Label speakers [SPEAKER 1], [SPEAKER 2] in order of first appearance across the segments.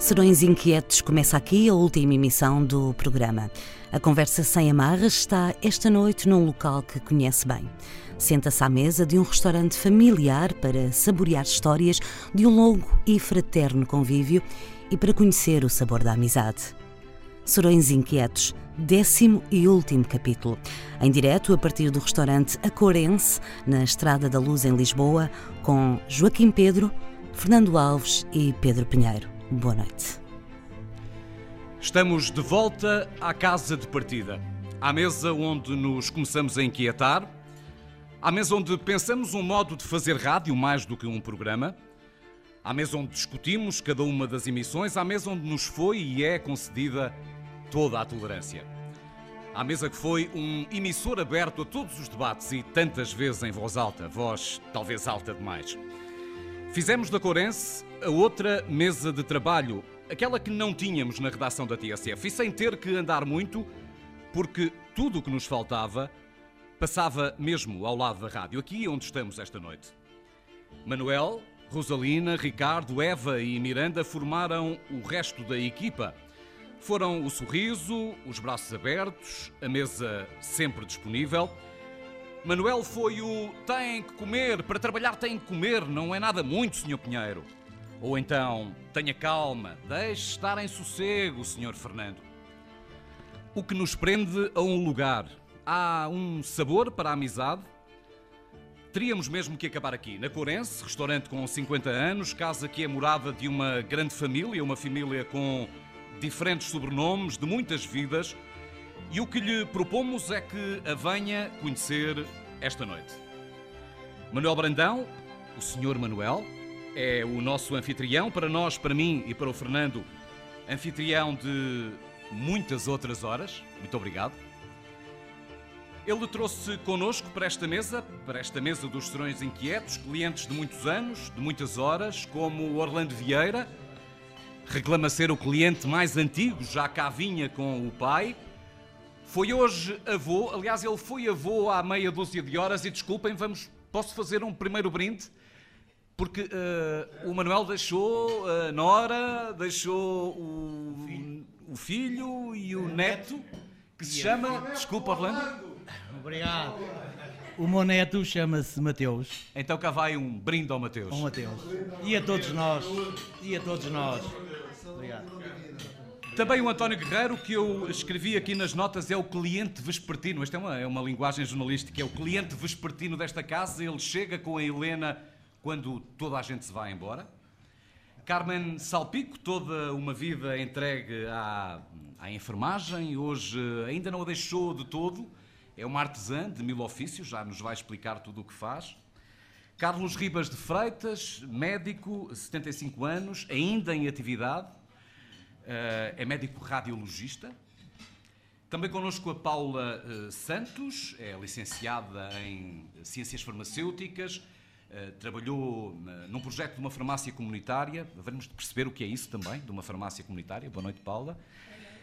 [SPEAKER 1] Serões Inquietos começa aqui a última emissão do programa. A conversa sem amarras está esta noite num local que conhece bem. Senta-se à mesa de um restaurante familiar para saborear histórias de um longo e fraterno convívio e para conhecer o sabor da amizade. Serões Inquietos, décimo e último capítulo. Em direto a partir do restaurante Acorense, na Estrada da Luz em Lisboa, com Joaquim Pedro, Fernando Alves e Pedro Pinheiro. Boa noite.
[SPEAKER 2] Estamos de volta à casa de partida, à mesa onde nos começamos a inquietar, à mesa onde pensamos um modo de fazer rádio mais do que um programa, à mesa onde discutimos cada uma das emissões, à mesa onde nos foi e é concedida toda a tolerância. À mesa que foi um emissor aberto a todos os debates e tantas vezes em voz alta, voz talvez alta demais. Fizemos da Corense a outra mesa de trabalho, aquela que não tínhamos na redação da TSF, e sem ter que andar muito, porque tudo o que nos faltava passava mesmo ao lado da rádio, aqui onde estamos esta noite. Manuel, Rosalina, Ricardo, Eva e Miranda formaram o resto da equipa. Foram o sorriso, os braços abertos, a mesa sempre disponível Manuel foi o tem que comer, para trabalhar tem que comer, não é nada muito, Sr. Pinheiro. Ou então, tenha calma, deixe estar em sossego, Sr. Fernando. O que nos prende a um lugar. Há um sabor para a amizade? Teríamos mesmo que acabar aqui, na Corense, restaurante com 50 anos, casa que é morada de uma grande família, uma família com diferentes sobrenomes, de muitas vidas e o que lhe propomos é que a venha conhecer esta noite. Manuel Brandão, o Senhor Manuel, é o nosso anfitrião, para nós, para mim e para o Fernando, anfitrião de muitas outras horas. Muito obrigado. Ele trouxe connosco para esta mesa, para esta mesa dos Serões Inquietos, clientes de muitos anos, de muitas horas, como Orlando Vieira, reclama ser o cliente mais antigo, já cá vinha com o pai, foi hoje avô, aliás, ele foi avô há meia dúzia de horas e desculpem, vamos, posso fazer um primeiro brinde? Porque uh, o Manuel deixou a Nora, deixou o filho, o filho e o neto, que se chama. Desculpa, Orlando.
[SPEAKER 3] Obrigado. O meu neto chama-se Mateus.
[SPEAKER 2] Então cá vai um brinde ao Mateus.
[SPEAKER 3] Ao Mateus. E a todos nós. E a todos nós.
[SPEAKER 2] Também o António Guerreiro, que eu escrevi aqui nas notas, é o cliente vespertino. Esta é uma, é uma linguagem jornalística. É o cliente vespertino desta casa. Ele chega com a Helena quando toda a gente se vai embora. Carmen Salpico, toda uma vida entregue à, à enfermagem, hoje ainda não a deixou de todo. É uma artesã de mil ofícios, já nos vai explicar tudo o que faz. Carlos Ribas de Freitas, médico, 75 anos, ainda em atividade é médico radiologista. Também connosco a Paula eh, Santos, é licenciada em Ciências Farmacêuticas, eh, trabalhou num projeto de uma farmácia comunitária. Vamos perceber o que é isso também, de uma farmácia comunitária. Boa noite, Paula.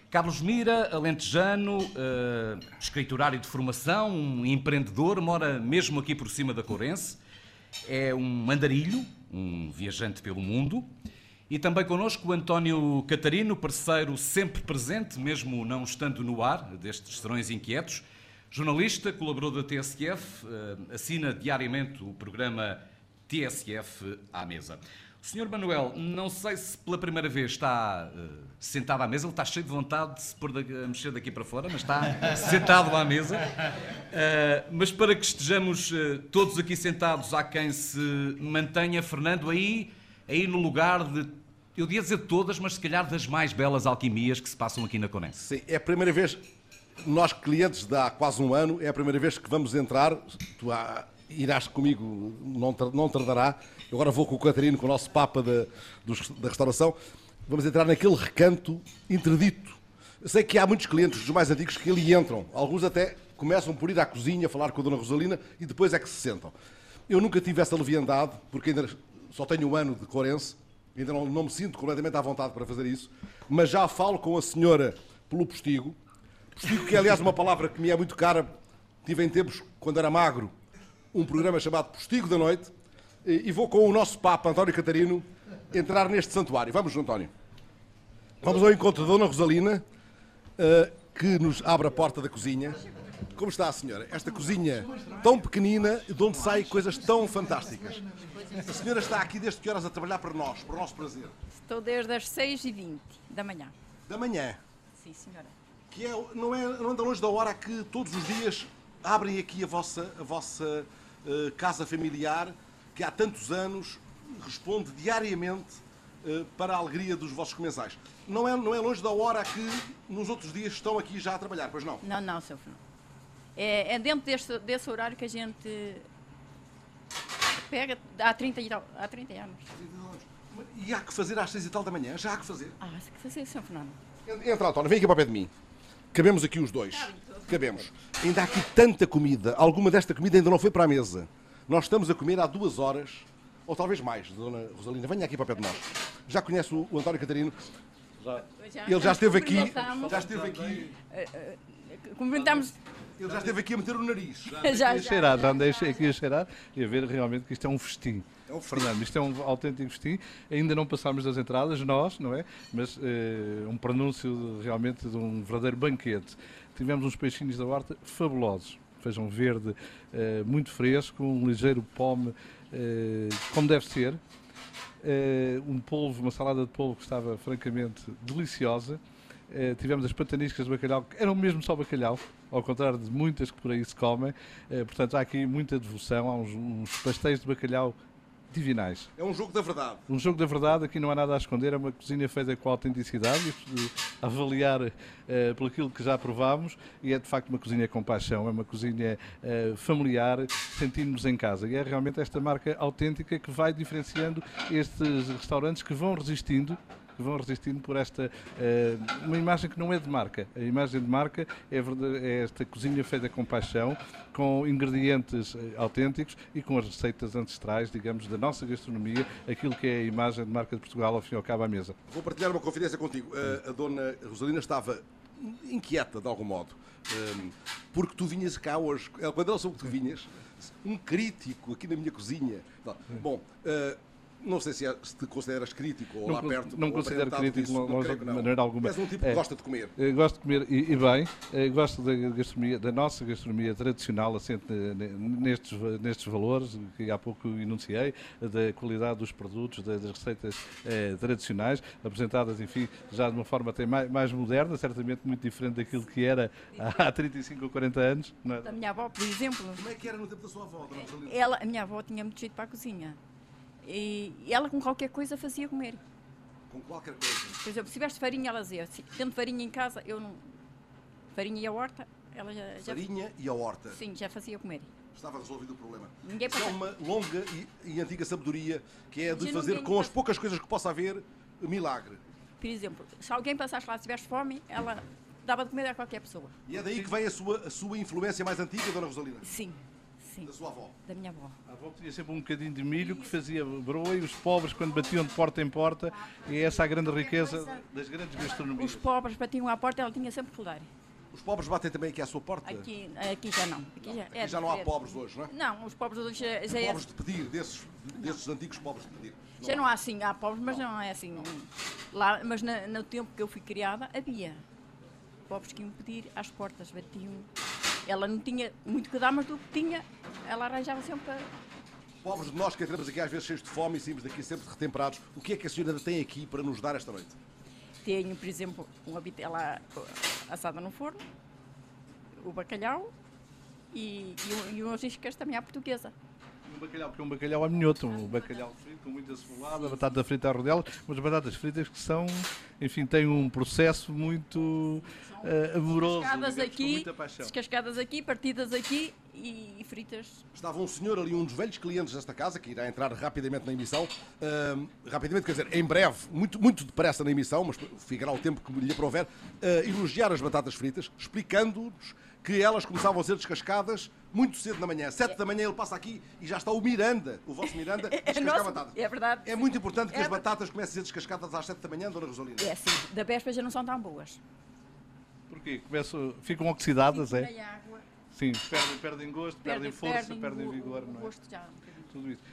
[SPEAKER 2] Carlos Mira, alentejano, escriturário de formação, um empreendedor, mora mesmo aqui por cima da Corense. É um mandarilho, um viajante pelo mundo. E também connosco o António Catarino, parceiro sempre presente, mesmo não estando no ar, destes Serões Inquietos. Jornalista, colaborador da TSF, eh, assina diariamente o programa TSF à mesa. O Sr. Manuel, não sei se pela primeira vez está uh, sentado à mesa, ele está cheio de vontade de se pôr a mexer daqui para fora, mas está sentado à mesa. Uh, mas para que estejamos todos aqui sentados, há quem se mantenha, Fernando, aí aí no lugar de, eu ia dizer todas, mas se calhar das mais belas alquimias que se passam aqui na Conense.
[SPEAKER 4] Sim, é a primeira vez, nós clientes de há quase um ano, é a primeira vez que vamos entrar, tu irás comigo, não, não tardará, eu agora vou com o Catarino, com o nosso Papa da, da restauração, vamos entrar naquele recanto interdito. Eu sei que há muitos clientes dos mais antigos que ali entram, alguns até começam por ir à cozinha, falar com a Dona Rosalina e depois é que se sentam. Eu nunca tive essa leviandade, porque ainda só tenho um ano de Corense, ainda não, não me sinto completamente à vontade para fazer isso, mas já falo com a senhora pelo postigo. Postigo, que é aliás uma palavra que me é muito cara, tive em tempos, quando era magro, um programa chamado Postigo da Noite, e vou com o nosso Papa, António Catarino, entrar neste santuário. Vamos, António. Vamos ao encontro da Dona Rosalina, uh, que nos abre a porta da cozinha. Como está a senhora? Esta cozinha tão pequenina, de onde saem coisas tão fantásticas. A senhora está aqui desde que horas a trabalhar para nós, para o nosso prazer?
[SPEAKER 5] Estou desde as 6h20 da manhã.
[SPEAKER 4] Da manhã?
[SPEAKER 5] Sim, senhora.
[SPEAKER 4] Que é, não, é, não anda longe da hora que todos os dias abrem aqui a vossa, a vossa uh, casa familiar, que há tantos anos responde diariamente uh, para a alegria dos vossos comensais. Não é, não é longe da hora que nos outros dias estão aqui já a trabalhar, pois não?
[SPEAKER 5] Não, não, Sr. É, é dentro deste, desse horário que a gente pega há 30, há 30 anos.
[SPEAKER 4] E há que fazer às 6 e tal da manhã? Já há que fazer?
[SPEAKER 5] Ah, há que fazer, Sr. Fernando.
[SPEAKER 4] Entra, António, vem aqui para o pé de mim. Cabemos aqui os dois. Cabemos. Ainda há aqui tanta comida. Alguma desta comida ainda não foi para a mesa. Nós estamos a comer há duas horas, ou talvez mais, Dona Rosalina. Venha aqui para o pé de nós. Já conhece o, o António Catarino? Já. Ele já esteve aqui. Já esteve aqui.
[SPEAKER 5] Cumprimentamos
[SPEAKER 4] ele já esteve aqui a meter o nariz.
[SPEAKER 6] Já, já, já, cheirar, já andei aqui a cheirar e a ver realmente que isto é um festim. É um Fernando, isto é um autêntico festim. Ainda não passámos das entradas, nós, não é? Mas eh, um pronúncio de, realmente de um verdadeiro banquete. Tivemos uns peixinhos da horta fabulosos. Feijão verde, eh, muito fresco, um ligeiro pome, eh, como deve ser. Um polvo, uma salada de polvo que estava francamente deliciosa. Tivemos as pataniscas de bacalhau, que eram mesmo só bacalhau, ao contrário de muitas que por aí se comem. Eh, portanto, há aqui muita devoção, há uns, uns pastéis de bacalhau divinais.
[SPEAKER 4] É um jogo da verdade.
[SPEAKER 6] Um jogo da verdade, aqui não há nada a esconder, é uma cozinha feita com autenticidade, avaliar uh, pelo aquilo que já provámos, e é de facto uma cozinha com paixão, é uma cozinha uh, familiar, sentimos-nos em casa. E é realmente esta marca autêntica que vai diferenciando estes restaurantes que vão resistindo vão resistindo por esta uh, uma imagem que não é de marca. A imagem de marca é, é esta cozinha feita com paixão, com ingredientes uh, autênticos e com as receitas ancestrais, digamos, da nossa gastronomia, aquilo que é a imagem de marca de Portugal ao fim e ao cabo à mesa.
[SPEAKER 4] Vou partilhar uma confidência contigo. Uh, a dona Rosalina estava inquieta de algum modo, porque tu vinhas cá hoje, quando ela soube que tu vinhas, um crítico aqui na minha cozinha. Bom, não sei se, é, se te consideras crítico ou
[SPEAKER 6] não,
[SPEAKER 4] lá perto.
[SPEAKER 6] Não considero crítico de maneira alguma.
[SPEAKER 4] És um tipo que é, gosta de comer.
[SPEAKER 6] Eh, gosto de comer e, e bem. Eh, gosto da, gastronomia, da nossa gastronomia tradicional, assente nestes, nestes valores que há pouco enunciei, da qualidade dos produtos, das receitas eh, tradicionais, apresentadas, enfim, já de uma forma até mais, mais, moderna, certamente muito diferente daquilo que era há 35 ou 40 anos.
[SPEAKER 5] É? Da minha avó, por exemplo.
[SPEAKER 4] Como é que era no tempo da sua avó,
[SPEAKER 5] Ela, a minha avó tinha muito jeito para a cozinha. E ela com qualquer coisa fazia comer.
[SPEAKER 4] Com qualquer coisa?
[SPEAKER 5] Por exemplo, se tivesse farinha, ela dizia, se tendo farinha em casa, eu não... Farinha e a horta, ela já...
[SPEAKER 4] Farinha e a horta?
[SPEAKER 5] Sim, já fazia comer.
[SPEAKER 4] Estava resolvido o problema.
[SPEAKER 5] Ninguém
[SPEAKER 4] Isso é uma longa e, e, antiga sabedoria que é de fazer com as poucas coisas que possa haver milagre.
[SPEAKER 5] Por exemplo, se alguém passasse lá e tivesse fome, ela dava de comer a qualquer pessoa.
[SPEAKER 4] E é daí que vem a sua, a sua influência mais antiga, Dona Rosalina?
[SPEAKER 5] Sim. Sim.
[SPEAKER 4] Da sua avó?
[SPEAKER 5] Da minha avó.
[SPEAKER 6] A avó tinha sempre um bocadinho de milho que fazia broa e os pobres, quando batiam de porta em porta, e essa é a grande riqueza das grandes gastronomias.
[SPEAKER 5] Os pobres batiam à porta, ela tinha sempre que dar.
[SPEAKER 4] Os pobres batem também aqui à sua porta?
[SPEAKER 5] Aqui, aqui já não. Aqui já,
[SPEAKER 4] é aqui já não há pobres hoje, não é?
[SPEAKER 5] Não, os pobres hoje já, já
[SPEAKER 4] é... pobres de pedir, desses, desses antigos pobres de pedir.
[SPEAKER 5] Não já não há assim, há pobres, mas não é assim. Lá, mas na, no tempo que eu fui criada, havia pobres que iam pedir às portas, batiam ela não tinha muito que dar, mas do que tinha, ela arranjava sempre para.
[SPEAKER 4] Pobres de nós que entramos aqui às vezes cheios de fome e saímos daqui sempre retemperados, o que é que a senhora tem aqui para nos dar esta noite?
[SPEAKER 5] Tenho, por exemplo, uma vitela assada no forno, o bacalhau e, e, e umas iscas também à portuguesa
[SPEAKER 6] um bacalhau, que é um bacalhau a minhoto, um bacalhau frito com muita cebolada, batata frita à rodela, mas batatas fritas que são, enfim, têm um processo muito uh, amoroso,
[SPEAKER 5] descascadas
[SPEAKER 6] digamos,
[SPEAKER 5] aqui, descascadas aqui, partidas aqui e, e, fritas.
[SPEAKER 4] Estava um senhor ali, um dos velhos clientes desta casa, que irá entrar rapidamente na emissão, uh, rapidamente, quer dizer, em breve, muito, muito depressa na emissão, mas ficará o tempo que lhe aprover, uh, elogiar as batatas fritas, explicando-nos que elas começavam a ser descascadas muito cedo na manhã. Sete é. da manhã ele passa aqui e já está o Miranda, o vosso Miranda, a é descascar batatas.
[SPEAKER 5] É verdade.
[SPEAKER 4] É muito importante que é as batatas comecem a ser descascadas às sete da manhã, Dona Rosalina.
[SPEAKER 5] É, sim. Da véspera já não são tão boas.
[SPEAKER 6] Porquê? Começam, ficam oxidadas,
[SPEAKER 5] é? Água.
[SPEAKER 6] Sim, perdem, perdem gosto, perdem, perdem força, perdem, perdem vigor. Não é? Gosto já. Tudo isso.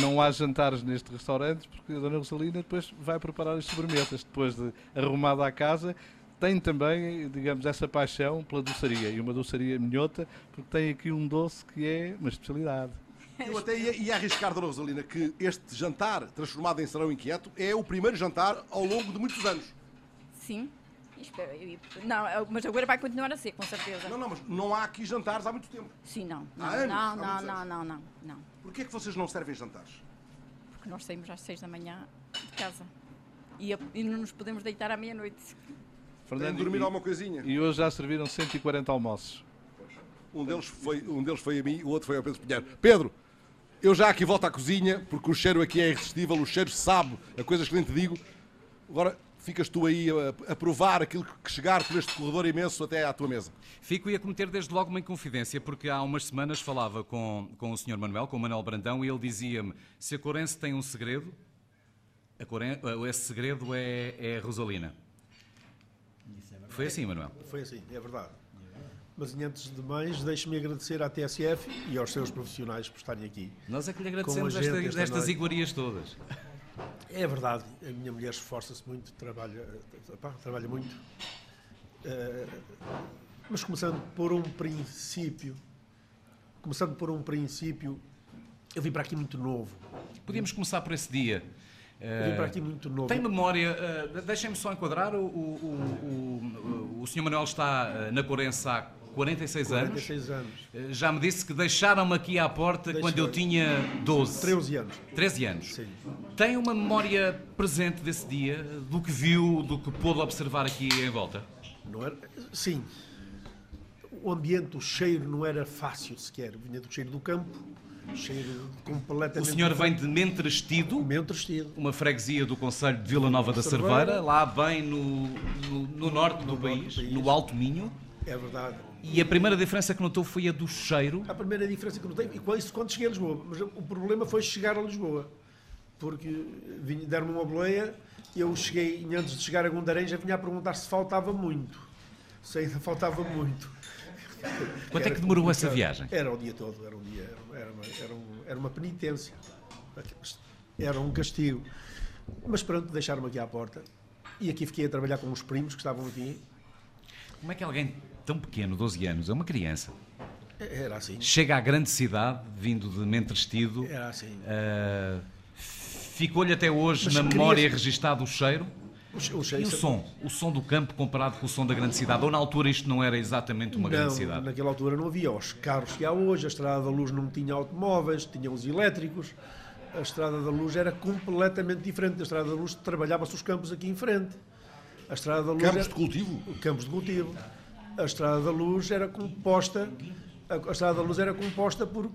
[SPEAKER 6] Não há jantares neste restaurante porque a Dona Rosalina depois vai preparar as sobremesas. Depois de arrumada a casa, tem também, digamos, essa paixão pela doçaria. E uma doçaria minhota, porque tem aqui um doce que é uma especialidade.
[SPEAKER 4] Eu até ia, ia arriscar, Dona Rosalina, que este jantar, transformado em Serão Inquieto, é o primeiro jantar ao longo de muitos anos.
[SPEAKER 5] Sim. E- Não, eu- mas agora vai continuar a ser, com certeza.
[SPEAKER 4] Não, não, mas não há aqui jantares há muito tempo.
[SPEAKER 5] Sim, não. Não,
[SPEAKER 4] Há anos,
[SPEAKER 5] não, não, não,
[SPEAKER 4] anos.
[SPEAKER 5] não, não, não.
[SPEAKER 4] Porquê é que vocês não servem jantares?
[SPEAKER 5] Porque nós saímos às seis da manhã de casa. E, a- e não nos podemos deitar à meia-noite.
[SPEAKER 4] De dormir
[SPEAKER 6] e,
[SPEAKER 4] alguma coisinha?
[SPEAKER 6] e hoje já serviram 140 almoços.
[SPEAKER 4] Um deles, foi, um deles foi a mim, o outro foi ao Pedro Pinheiro. Pedro, eu já aqui volto à cozinha, porque o cheiro aqui é irresistível, o cheiro sabe a coisas que nem te digo. Agora ficas tu aí a, a provar aquilo que chegar por este corredor imenso até à tua mesa.
[SPEAKER 2] Fico a cometer desde logo uma inconfidência, porque há umas semanas falava com, com o Sr. Manuel, com o Manuel Brandão, e ele dizia-me: se a Corense tem um segredo, a Coren- esse segredo é, é a Rosalina. Foi assim, Manuel.
[SPEAKER 7] Foi assim, é verdade. Mas antes de mais, deixe-me agradecer à TSF e aos seus profissionais por estarem aqui.
[SPEAKER 2] Nós é que lhe agradecemos esta,
[SPEAKER 7] esta
[SPEAKER 2] destas
[SPEAKER 7] noite.
[SPEAKER 2] iguarias todas.
[SPEAKER 7] É verdade, a minha mulher esforça-se muito, trabalha, trabalha muito. Eh, mas começando por um princípio, começando por um princípio, eu vim para aqui muito novo.
[SPEAKER 2] Podíamos começar por esse dia.
[SPEAKER 7] Eu vim para aqui muito novo.
[SPEAKER 2] Tem memória, eh, deixem-me só enquadrar, o, o, o, o Sr. Manuel está eh, na Corense há 46 anos.
[SPEAKER 7] 46 anos,
[SPEAKER 2] Eh, Já me disse que deixaram-me aqui à porta quando eu tinha 12.
[SPEAKER 7] 13 anos.
[SPEAKER 2] 13 anos.
[SPEAKER 7] Sim.
[SPEAKER 2] Tem uma memória presente desse dia, do que viu, do que pôde observar aqui em volta?
[SPEAKER 7] Não era? Sim. O ambiente, o cheiro não era fácil sequer. Vinha do cheiro do campo, cheiro
[SPEAKER 2] O
[SPEAKER 7] completamente.
[SPEAKER 2] senhor vem de Mentrestido,
[SPEAKER 7] Meio trestido.
[SPEAKER 2] uma freguesia do Conselho de Vila Nova da
[SPEAKER 7] Cerveira.
[SPEAKER 2] Lá bem no, no, no norte, do,
[SPEAKER 7] norte
[SPEAKER 2] país,
[SPEAKER 7] do país.
[SPEAKER 2] no Alto Minho.
[SPEAKER 7] É verdade.
[SPEAKER 2] E a primeira diferença que notou foi a do cheiro.
[SPEAKER 7] A primeira diferença que notei, e com isso quando cheguei a Lisboa, mas o problema foi chegar a Lisboa. Porque deram-me uma boleia, eu cheguei, e antes de chegar a Gondarém, já vinha a perguntar se faltava muito. Se ainda faltava muito.
[SPEAKER 2] Quanto é que demorou essa viagem?
[SPEAKER 7] Era o dia todo, era um dia, era uma, era um- era uma penitência. Era um castigo. Mas pronto, deixaram-me aqui à porta. E aqui fiquei a trabalhar com os primos que estavam aqui.
[SPEAKER 2] Como é que alguém tão pequeno, 12 anos, é uma criança,
[SPEAKER 7] Era assim.
[SPEAKER 2] chega à grande cidade, vindo de Mentrestido,
[SPEAKER 7] Era assim.
[SPEAKER 2] ah, ficou-lhe até hoje
[SPEAKER 7] Mas
[SPEAKER 2] na
[SPEAKER 7] queria-
[SPEAKER 2] memória registado o cheiro?
[SPEAKER 7] O, o
[SPEAKER 2] E o som? O som do campo comparado com o som da grande cidade? Ou na altura isto não era exatamente uma grande
[SPEAKER 7] não,
[SPEAKER 2] cidade?
[SPEAKER 7] naquela altura não havia os carros que há hoje, a Estrada da Luz não tinha automóveis, tinha os elétricos. A Estrada da Luz era completamente diferente. Na Estrada da Luz trabalhava-se os campos aqui em frente. A Estrada da Luz
[SPEAKER 4] Campos
[SPEAKER 7] era-
[SPEAKER 4] de cultivo?
[SPEAKER 7] campos de cultivo. A Estrada da Luz era composta, a Estrada da Luz era composta por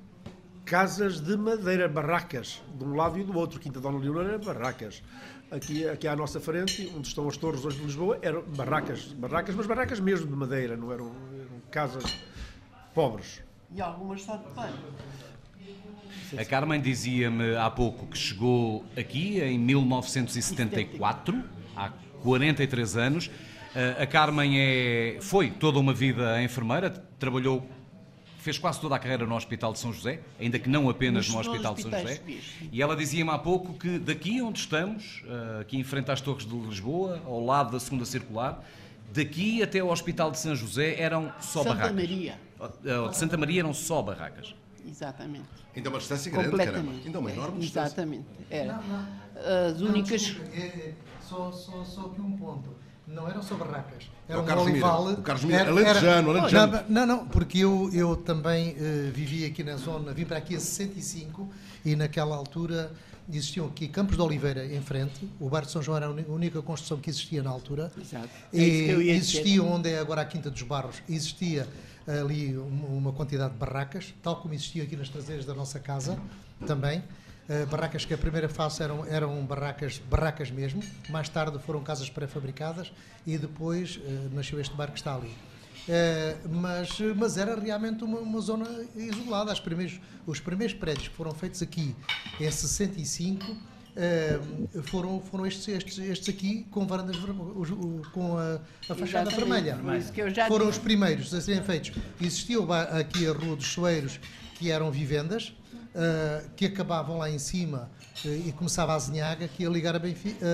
[SPEAKER 7] casas de madeira, barracas, de um lado e do outro. Quinta Dona Leonor era barracas. Aqui, aqui à nossa frente, onde estão as torres hoje de Lisboa, eram barracas, barracas, mas barracas mesmo de madeira, não eram, eram casas pobres.
[SPEAKER 8] E algumas só de pano.
[SPEAKER 2] A Carmen dizia-me há pouco que chegou aqui em 1974, há 43 anos. Ah, A Carmen é, foi toda uma vida enfermeira, trabalhou, fez quase toda a carreira no Hospital de São José, ainda que não apenas
[SPEAKER 8] Nos-
[SPEAKER 2] no
[SPEAKER 8] nos
[SPEAKER 2] Hospital de São José. E ela dizia-me há pouco que daqui onde estamos, ah, aqui em frente às Torres de Lisboa, ao lado da Segunda Circular, daqui até ao Hospital de São José eram só
[SPEAKER 8] Santa
[SPEAKER 2] barracas.
[SPEAKER 8] Maria.
[SPEAKER 2] Ah, De Santa Maria eram só barracas.
[SPEAKER 8] Exatamente.
[SPEAKER 4] Ainda uma distância grande, caramba.
[SPEAKER 8] Completamente.
[SPEAKER 4] Ainda uma enorme distância.
[SPEAKER 8] Exatamente. Era. As
[SPEAKER 9] Não,
[SPEAKER 8] únicas.
[SPEAKER 9] desculpe, é- é só, só, só aqui um ponto. Não eram só barracas.
[SPEAKER 4] É
[SPEAKER 9] Era
[SPEAKER 4] o
[SPEAKER 9] um
[SPEAKER 4] Carlos Mira.
[SPEAKER 9] olival.
[SPEAKER 4] O Carlos Mira. Alentejano, alentejano.
[SPEAKER 9] Não, não, porque eu, eu também eh, vivi aqui na zona, vim para aqui a 65 e naquela altura existiam aqui campos de oliveira em frente. O bairro de São João era a única construção que existia na altura.
[SPEAKER 8] Exato. É isso
[SPEAKER 9] E
[SPEAKER 8] que eu ia dizer.
[SPEAKER 9] existia onde é agora a Quinta dos Barros, existia ali uma, uma quantidade de barracas, tal como existia aqui nas traseiras da nossa casa também. Eh, barracas que a primeira fase eram, eram barracas, barracas mesmo, mais tarde foram casas pré-fabricadas e depois eh, nasceu este bar que está ali. Eh, mas, mas era realmente uma, uma zona isolada. As primeiros, os primeiros prédios que foram feitos aqui em 65 eh, foram, foram estes, estes, estes aqui com varandas com a, a fachada vermelha. foram
[SPEAKER 8] disse.
[SPEAKER 9] os primeiros a serem feitos. Ba- aqui a Rua dos Soeiros, que eram vivendas, ah, que acabavam lá em cima eh, e começava a Azinhaga, que ia ligar a Benfica,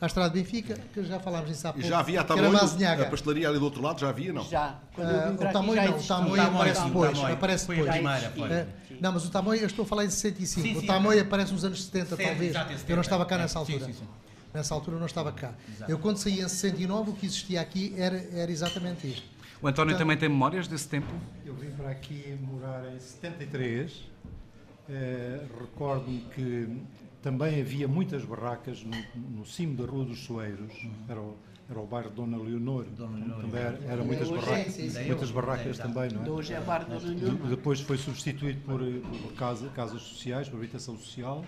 [SPEAKER 9] ah, à Estrada de Benfica, que já falámos nisso há pouco.
[SPEAKER 4] já havia a Tamoio, a pastelaria ali do outro lado, já havia, não?
[SPEAKER 8] Já. Para
[SPEAKER 9] o
[SPEAKER 8] já
[SPEAKER 9] não, o
[SPEAKER 3] Tamoio,
[SPEAKER 9] aparece
[SPEAKER 3] sim,
[SPEAKER 9] depois.
[SPEAKER 3] Tamoio.
[SPEAKER 9] Aparece depois.
[SPEAKER 3] primeira.
[SPEAKER 9] É, não, mas o tamanho, eu estou a falar em 65.
[SPEAKER 3] Sim,
[SPEAKER 9] o
[SPEAKER 3] sim.
[SPEAKER 9] tamanho aparece nos anos 70,
[SPEAKER 3] Sim,
[SPEAKER 9] talvez.
[SPEAKER 3] exato, em
[SPEAKER 9] Eu
[SPEAKER 3] 70,
[SPEAKER 9] não estava cá
[SPEAKER 3] é.
[SPEAKER 9] nessa
[SPEAKER 3] Sim,
[SPEAKER 9] altura.
[SPEAKER 3] sim, sim.
[SPEAKER 9] Nessa altura eu não estava cá. Eu quando saí em 69, o que existia aqui era, era exatamente isto.
[SPEAKER 2] O António
[SPEAKER 9] Então-
[SPEAKER 2] também tem memórias desse tempo?
[SPEAKER 10] Eu vim para aqui morar em 73. Eh, Recordo-me que também havia muitas barracas no, no cimo da Rua dos Soeiros. Era o, era o bairro de Dona Leonor. Também era, era muitas
[SPEAKER 8] Hoje
[SPEAKER 10] barracas,
[SPEAKER 8] sim, sim.
[SPEAKER 10] muitas barracas também, não é?
[SPEAKER 8] De Hoje é bar do
[SPEAKER 10] De-
[SPEAKER 8] Nuno.
[SPEAKER 10] Depois foi substituído por, eh, por casa- casas sociais, por habitação social.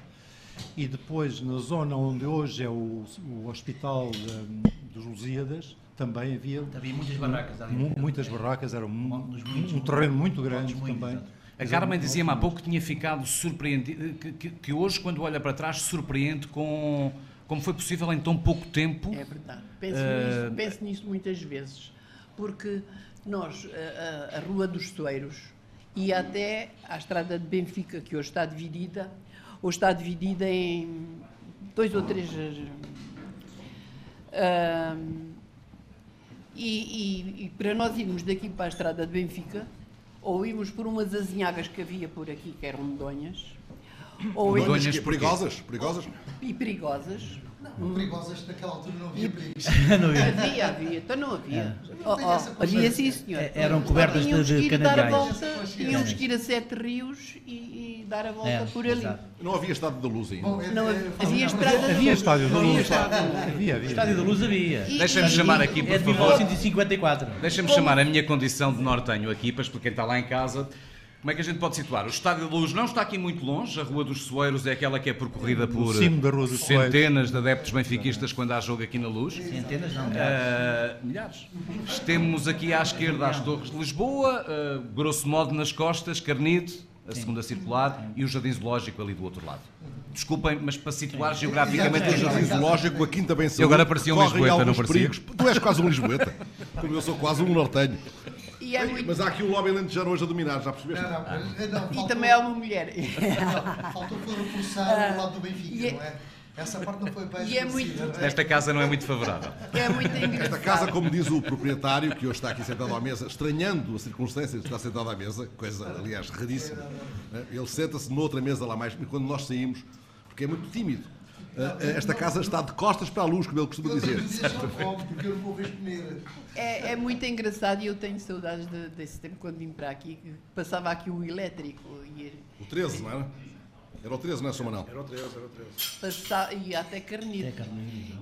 [SPEAKER 10] E depois, na zona onde hoje é o, o Hospital eh, dos Lusíadas, também havia
[SPEAKER 3] Havia muitas barracas ali.
[SPEAKER 10] mu- muitas barracas, era um, um terreno muito grande
[SPEAKER 3] muito,
[SPEAKER 10] também.
[SPEAKER 2] A Carmen dizia-me há pouco que tinha ficado surpreendido, que, que- que hoje, quando olha para trás, surpreende com como foi possível em tão pouco tempo.
[SPEAKER 8] É verdade. Penso,
[SPEAKER 2] Eh,
[SPEAKER 8] nisso, penso nisso muitas vezes. Porque nós, a, a- a Rua dos Soeiros, ia até à estrada de Benfica, que hoje está dividida, hoje está dividida em dois ou três. eh, ahm, e, e- e para nós irmos daqui para a estrada de Benfica, ou íamos por umas azinhagas que havia por aqui, que eram medonhas, ou
[SPEAKER 4] Medonhas perigosas? Perigosas?
[SPEAKER 8] e perigosas,
[SPEAKER 9] Perigosas naquela altura não havia perigos.
[SPEAKER 3] Não havia.
[SPEAKER 8] Havia, havia, então não havia. Oh,
[SPEAKER 9] tenho essa
[SPEAKER 8] oh, havia sim, senhor.
[SPEAKER 3] É, eram cobertas
[SPEAKER 8] Tínhamos
[SPEAKER 3] de- de
[SPEAKER 8] que ir dar a
[SPEAKER 3] canaviais.
[SPEAKER 8] tínhamos que ir a Sete Rios e, e dar a volta
[SPEAKER 3] É,
[SPEAKER 8] por ali.
[SPEAKER 3] exato.
[SPEAKER 4] Não havia estado da luz ainda.
[SPEAKER 9] Bom, é-
[SPEAKER 8] Não,
[SPEAKER 9] é-
[SPEAKER 8] havia estrada de
[SPEAKER 10] Havia estádio da
[SPEAKER 8] Havia
[SPEAKER 10] luz.
[SPEAKER 8] estrada de luz.
[SPEAKER 10] Havia, havia.
[SPEAKER 3] Estádio da Luz havia.
[SPEAKER 2] Deixa-me chamar aqui,
[SPEAKER 3] É
[SPEAKER 2] por
[SPEAKER 3] de
[SPEAKER 2] favor.
[SPEAKER 3] 1954.
[SPEAKER 2] Deixa-me chamar a minha condição de nortenho aqui, para quem está lá em casa. Como é que a gente pode situar? O Estádio da Luz não está aqui muito longe, a Rua dos Soeiros é aquela que é percorrida por
[SPEAKER 10] cimo da Rua dos
[SPEAKER 2] centenas de adeptos benfiquistas quando há jogo aqui na Luz.
[SPEAKER 3] Centenas, não.
[SPEAKER 2] Ah, milhares. Temos aqui à esquerda as Torres de Lisboa, ah, grosso modo nas costas, Carnide, a segunda circular, e o Jardim Zoológico ali do outro lado. Desculpem, mas para situar geograficamente
[SPEAKER 4] O
[SPEAKER 2] o
[SPEAKER 4] Jardim Zoológico, a Quinta Bem Saúde,
[SPEAKER 2] Eu agora parecia um lisboeta, não parecia?
[SPEAKER 4] perigos. Tu és quase um lisboeta, como eu sou quase um nortenho.
[SPEAKER 8] E, é muito-
[SPEAKER 4] Mas há aqui um lobby lentejano hoje a dominar, já percebeste?
[SPEAKER 9] Não, não, mas- não,
[SPEAKER 8] e
[SPEAKER 9] faltou-
[SPEAKER 8] também há uma mulher.
[SPEAKER 9] Não, faltou foi reforçar o lado do
[SPEAKER 8] e
[SPEAKER 9] Benfica,
[SPEAKER 8] é-
[SPEAKER 9] não é? Essa parte não foi bem
[SPEAKER 8] E é muito-
[SPEAKER 9] é?
[SPEAKER 2] Esta casa não é muito favorável.
[SPEAKER 8] É muito
[SPEAKER 4] Esta
[SPEAKER 8] engraçado.
[SPEAKER 4] casa, como diz o proprietário, que hoje está aqui sentado à mesa, estranhando as circunstâncias de estar sentado à mesa, coisa, aliás, raríssima, né? ele senta-se noutra mesa lá mais, quando nós saímos, porque é muito tímido. Ah, ah, Esta casa está de costas para a luz, como ele costuma dizer.
[SPEAKER 9] Comer.
[SPEAKER 8] É, é muito engraçado e eu tenho saudades de- desse tempo quando vim para aqui, que passava aqui o elétrico e
[SPEAKER 4] O 13, não era? Era o 13, não é, Sr. Manel?
[SPEAKER 8] passava, ia até carnide.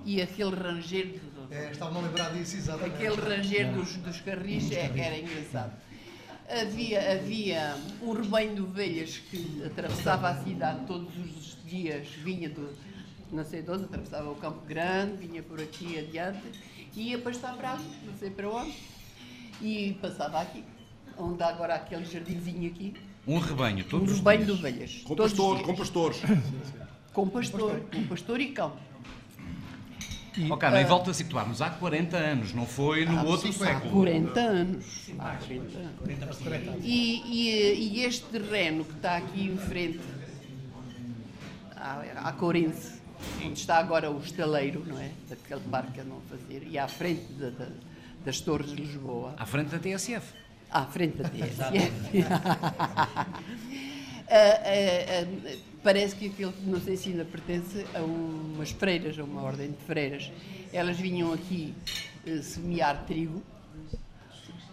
[SPEAKER 8] E aquele ranger, de-
[SPEAKER 9] É, Estavam a lembrar disso, exatamente.
[SPEAKER 8] aquele ranger dos, dos carris é- era engraçado. Havia, havia um rebanho de ovelhas que atravessava a cidade todos os dias, vinha do, não sei de onde, atravessava o Campo Grande, vinha por aqui adiante e ia pastar para ali, não sei para onde. E passava aqui, onde há agora aquele jardinzinho aqui,
[SPEAKER 2] Um rebanho,
[SPEAKER 8] um
[SPEAKER 2] todos os
[SPEAKER 8] rebanho de ovelhas.
[SPEAKER 4] Com pastores, com pastores.
[SPEAKER 8] Com pastor, com pastor e cão.
[SPEAKER 2] Ok, não, e volta a situar-nos há 40 anos, não foi no outro
[SPEAKER 8] Há
[SPEAKER 2] século.
[SPEAKER 8] 40 anos. Há 40 anos. E, e- e este terreno que está aqui em frente à, à Corense, onde está agora o estaleiro, não é? Daquele parque que a fazer, e à frente da- da- das Torres de Lisboa,
[SPEAKER 2] À frente da TSF.
[SPEAKER 8] à frente da TSF. Ah, ah, ah, parece que aquele, não sei se ainda pertence a umas freiras, a uma ordem de freiras. Elas vinham aqui eh, semear trigo,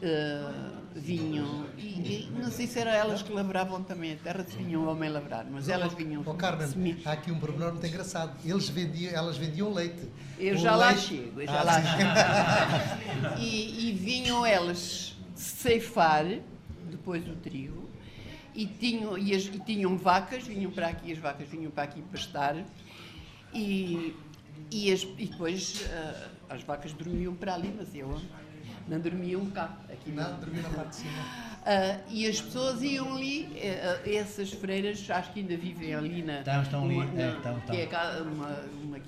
[SPEAKER 8] ah, vinham, e, e não sei se eram elas que lavravam também a terra, se vinham o homem lavrar, mas elas vinham
[SPEAKER 9] Ó Carmen,
[SPEAKER 8] semear.
[SPEAKER 9] há aqui um pormenor muito engraçado. Eles vendiam, elas vendiam leite.
[SPEAKER 8] Eu
[SPEAKER 9] O
[SPEAKER 8] já lá
[SPEAKER 9] leite-
[SPEAKER 8] chego, eu já
[SPEAKER 9] Ah,
[SPEAKER 8] lá chego. E, e vinham elas ceifar depois o trigo e tinham, e, as- e tinham vacas, vinham para aqui, as vacas vinham para aqui pastar e, e, as- e depois ah, as vacas dormiam para ali, mas eu não dormiam cá. Aqui
[SPEAKER 9] Não, dormi na parte de cima.
[SPEAKER 8] ah, e as pessoas iam ali, ah, essas freiras, acho que ainda vivem ali na.
[SPEAKER 3] Estão, estão ali,
[SPEAKER 8] uma-
[SPEAKER 3] é,
[SPEAKER 8] na-
[SPEAKER 3] estão,
[SPEAKER 8] Que é
[SPEAKER 3] estão.
[SPEAKER 8] uma, uma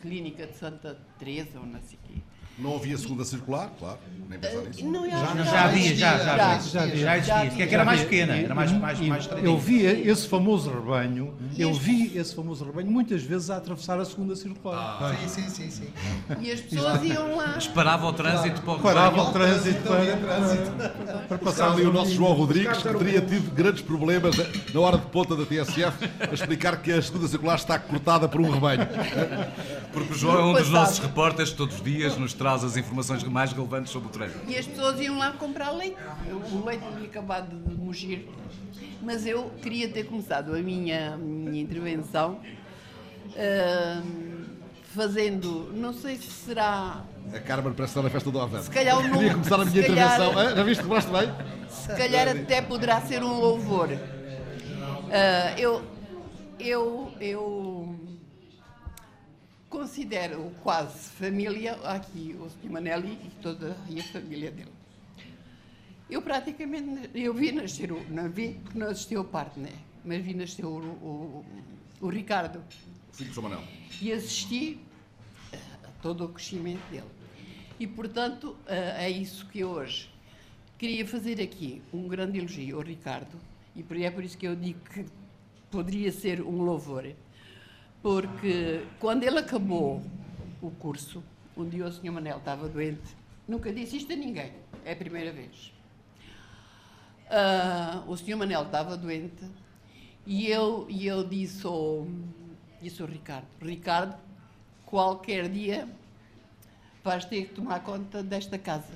[SPEAKER 8] clínica de Santa Teresa ou não sei o quê.
[SPEAKER 4] Não havia segunda circular, claro, nem pensar nisso.
[SPEAKER 8] Não,
[SPEAKER 3] Já, já havia, já, já, já, existia, já existia. Que era mais pequena, era mais, mais,
[SPEAKER 10] E
[SPEAKER 3] mais
[SPEAKER 10] eu via esse famoso rebanho, eu vi esse famoso rebanho muitas vezes a atravessar a segunda circular.
[SPEAKER 9] Sim, sim, sim, sim.
[SPEAKER 8] E as pessoas iam lá.
[SPEAKER 2] Parava o trânsito para o
[SPEAKER 10] Parava o trânsito para, para passar
[SPEAKER 4] ali o nosso João Rodrigues, que teria tido grandes problemas na hora de ponta da TSF a explicar que a segunda circular está cortada por um rebanho.
[SPEAKER 2] Porque o João é um dos nossos repórteres que todos os dias nos traz as informações mais relevantes sobre o trânsito.
[SPEAKER 8] E as pessoas iam lá comprar leite. O leite tinha acabado de mugir. Mas eu queria ter começado a minha, minha intervenção ahm, fazendo, não sei se será,
[SPEAKER 4] A Carmen parece estar na festa do Avante.
[SPEAKER 8] Se calhar o
[SPEAKER 4] Queria
[SPEAKER 8] nome-
[SPEAKER 4] começar a minha
[SPEAKER 8] calhar-
[SPEAKER 4] intervenção. Ah, já viste que gosto bem?
[SPEAKER 8] se calhar até poderá ser um louvor. Ah, eu, eu, eu considero quase família aqui o Sr. Manelli e toda a família dele. Eu praticamente, eu vi nascer, o, não vi porque não assistiu ao parto, né? mas vi nascer o, o, o Ricardo
[SPEAKER 4] Filho de São Manuel.
[SPEAKER 8] e assisti a todo o crescimento dele. E, portanto, eh, é isso que hoje queria fazer aqui um grande elogio ao Ricardo, e é por isso que eu digo que poderia ser um louvor, porque quando ele acabou o curso, um dia o Sr. Manel estava doente, nunca disse isto a ninguém, é a primeira vez. Ah, o Sr. Manel estava doente e eu, e eu disse, ao, disse ao Ricardo: Ricardo, qualquer dia vais ter que tomar conta desta casa.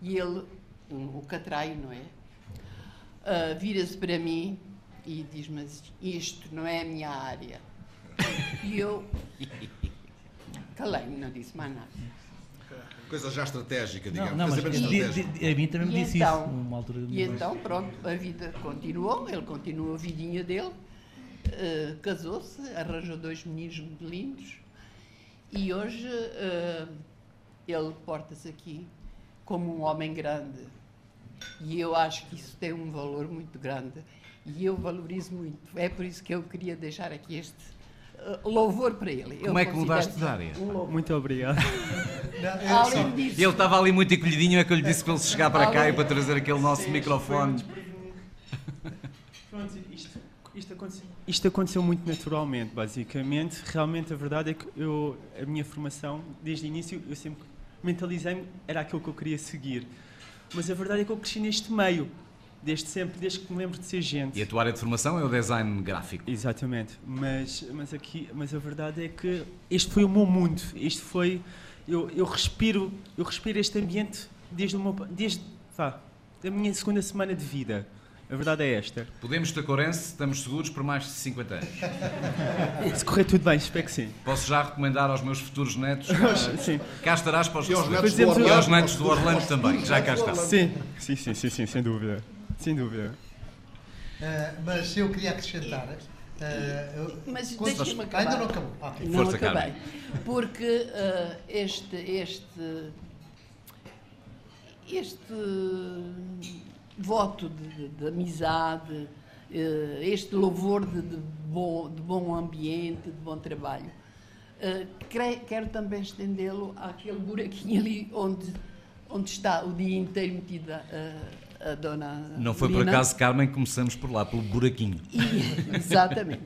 [SPEAKER 8] E ele, o catraio, não é? Ah, Vira-se para mim e diz: Mas isto não é a minha área. E eu calei-me, não disse mais nada.
[SPEAKER 4] Coisa já estratégica, digamos.
[SPEAKER 3] Não, não, mas
[SPEAKER 4] estratégico.
[SPEAKER 3] di- a mim também me
[SPEAKER 8] E
[SPEAKER 3] disse
[SPEAKER 8] então?
[SPEAKER 3] isso, numa altura.
[SPEAKER 8] E então, pronto, a vida continuou, ele continuou a vidinha dele, eh, casou-se, arranjou dois meninos muito lindos e hoje eh, ele porta-se aqui como um homem grande. E eu acho que isso tem um valor muito grande e eu valorizo muito. É por isso que eu queria deixar aqui este louvor para ele. Eu
[SPEAKER 2] Como é que mudaste de área?
[SPEAKER 8] Um.
[SPEAKER 11] Muito obrigado.
[SPEAKER 8] Além disso,
[SPEAKER 2] ele estava ali muito encolhidinho, é que eu lhe disse para ele chegar para cá e para trazer aquele nosso microfone.
[SPEAKER 11] Pronto, isto, isto, aconteceu, isto aconteceu muito naturalmente, basicamente. Realmente, a verdade é que eu, a minha formação, desde o início, eu sempre mentalizei-me, era aquilo que eu queria seguir. Mas a verdade é que eu cresci neste meio, desde sempre, desde que me lembro de ser gente.
[SPEAKER 2] E a tua área de formação é o design gráfico.
[SPEAKER 11] Exatamente, mas, mas, aqui, mas a verdade é que este foi o meu mundo, este foi, eu, eu respiro, eu respiro este ambiente desde, o meu, desde vá, da minha segunda semana de vida, a verdade é esta.
[SPEAKER 2] Podemos Tacorense, estamos seguros por mais de 50 anos.
[SPEAKER 11] Se correr tudo bem, espero que sim.
[SPEAKER 2] Posso já recomendar aos meus futuros netos?
[SPEAKER 11] Sim.
[SPEAKER 2] Cá estarás para os
[SPEAKER 4] E aos netos do
[SPEAKER 11] Fazemos o-
[SPEAKER 2] E aos
[SPEAKER 4] Orlando.
[SPEAKER 2] netos do Orlando também, que já cá está.
[SPEAKER 11] Sim, sim, sim, sim, sim, sem dúvida. Sem dúvida.
[SPEAKER 9] Ah, mas eu queria acrescentar. ah, eu-
[SPEAKER 8] Mas deixa-me acabar.
[SPEAKER 9] Ainda não acabou. Ok.
[SPEAKER 8] Não
[SPEAKER 2] Força,
[SPEAKER 8] acabei.
[SPEAKER 2] Carmen.
[SPEAKER 8] Porque ah, este, este, este voto de, de- de amizade, eh, este louvor de, de bom, de bom ambiente, de bom trabalho, cre- quero também estendê-lo àquele buraquinho ali onde, onde está o dia inteiro metida a, dona
[SPEAKER 2] Não foi por
[SPEAKER 8] Lina.
[SPEAKER 2] acaso, Carmen, começamos por lá, pelo buraquinho.
[SPEAKER 8] E- exatamente.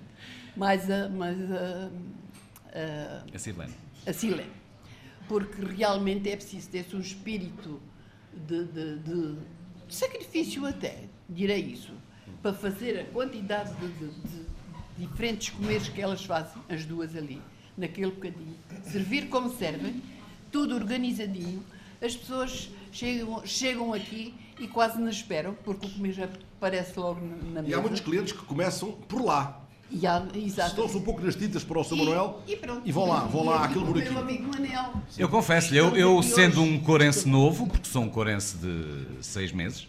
[SPEAKER 8] Mas, a, mas a, a,
[SPEAKER 2] A Silene.
[SPEAKER 8] a Silene. Porque realmente é preciso ter-se um espírito de, de- de sacrifício até, direi isso, para fazer a quantidade de, de- de diferentes comeres que elas fazem, as duas ali, naquele bocadinho. Servir como servem, tudo organizadinho. As pessoas chegam, chegam aqui e quase não esperam, porque o comer já aparece logo na
[SPEAKER 4] E
[SPEAKER 8] mesa.
[SPEAKER 4] há muitos clientes que começam por lá.
[SPEAKER 8] E há.
[SPEAKER 4] Estão-se um pouco nas tintas para o São
[SPEAKER 8] E-
[SPEAKER 4] Manuel
[SPEAKER 8] e, pronto.
[SPEAKER 4] e vão lá, vão lá
[SPEAKER 8] E
[SPEAKER 4] àquele
[SPEAKER 8] o meu
[SPEAKER 4] buraquinho.
[SPEAKER 8] amigo Manel.
[SPEAKER 2] Eu confesso-lhe, eu, eu sendo um corense novo, porque sou um corense de seis meses,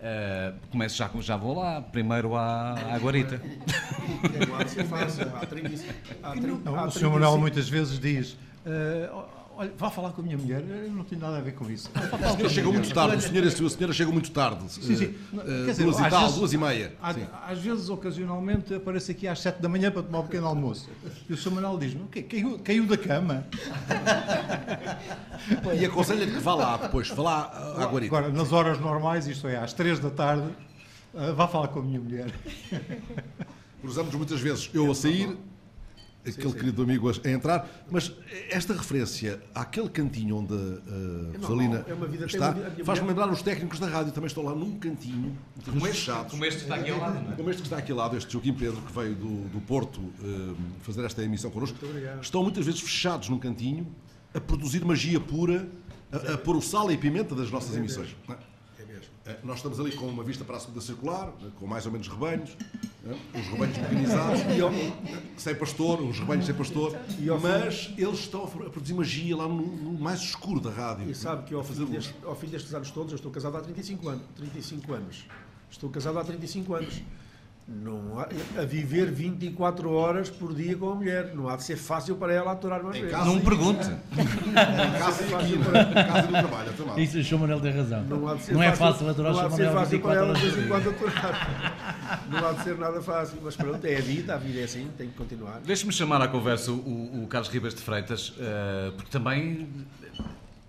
[SPEAKER 2] eh, começo já, já vou lá, primeiro à, à guarita.
[SPEAKER 10] Não, o Sr. Manuel muitas vezes diz: "Ah, Olha, vá falar com a minha mulher, eu não tenho nada a ver com isso.
[SPEAKER 4] O senhor chegou muito tarde, o senhor e a senhora chegou muito tarde.
[SPEAKER 10] Sim, sim.
[SPEAKER 4] Eh,
[SPEAKER 10] Quer dizer,
[SPEAKER 4] duas e tal,
[SPEAKER 10] vezes-
[SPEAKER 4] duas e meia.
[SPEAKER 10] Às, às vezes, ocasionalmente, apareço aqui às 7 da manhã para tomar um pequeno almoço. E o Sr. Manuel diz-me? Caiu, caiu da cama?
[SPEAKER 4] E aconselha-lhe que vá lá depois, vá lá à à guarita.
[SPEAKER 10] Agora, nas horas normais, isto é, às 3 da tarde, ah, vá falar com a minha mulher.
[SPEAKER 4] Cruzamos muitas vezes eu a sair, aquele querido amigo a a entrar, mas esta referência àquele cantinho onde a
[SPEAKER 7] normal,
[SPEAKER 4] Rosalina
[SPEAKER 7] é uma vida-
[SPEAKER 4] está,
[SPEAKER 7] a
[SPEAKER 4] faz-me lembrar os técnicos da rádio, também estão lá num cantinho, como este,
[SPEAKER 2] Como este que está aqui ao lado, não é?
[SPEAKER 4] como este que está aqui ao lado, este Joaquim Pedro, que veio do, do Porto eh, fazer esta emissão connosco, estão muitas vezes fechados num cantinho a produzir magia pura, a, a pôr o sal e a pimenta das nossas emissões. não é? Eh, Nós estamos ali com uma vista para a segunda circular, eh, com mais ou menos rebanhos, os rebanhos mecanizados, sem pastor, os rebanhos sem pastor, mas eles estão a produzir magia lá no, no mais escuro da rádio.
[SPEAKER 7] E sabe que ao fim, deste- ao fim destes anos todos, eu estou casado há 35 anos. 35 anos. Estou casado há 35 anos. Não há, a viver 24 horas por dia com a mulher. Não há de ser fácil para ela às vezes.
[SPEAKER 4] casa
[SPEAKER 2] Não
[SPEAKER 4] e-
[SPEAKER 2] pergunte.
[SPEAKER 4] Em casa e aqui, na em casa no trabalho, até lá.
[SPEAKER 3] Isso o João Manuel tem razão.
[SPEAKER 7] Não, há de ser
[SPEAKER 3] Não é fácil aturar o
[SPEAKER 7] não há
[SPEAKER 3] João
[SPEAKER 7] de ser
[SPEAKER 3] Manuel
[SPEAKER 7] fácil para
[SPEAKER 3] 24
[SPEAKER 7] ela de vez em quando aturar. Não há de ser nada fácil. Mas pronto, é a vida, a vida é assim, tem que continuar.
[SPEAKER 2] Deixe-me chamar à conversa o, o Carlos Ribas de Freitas, eh, porque também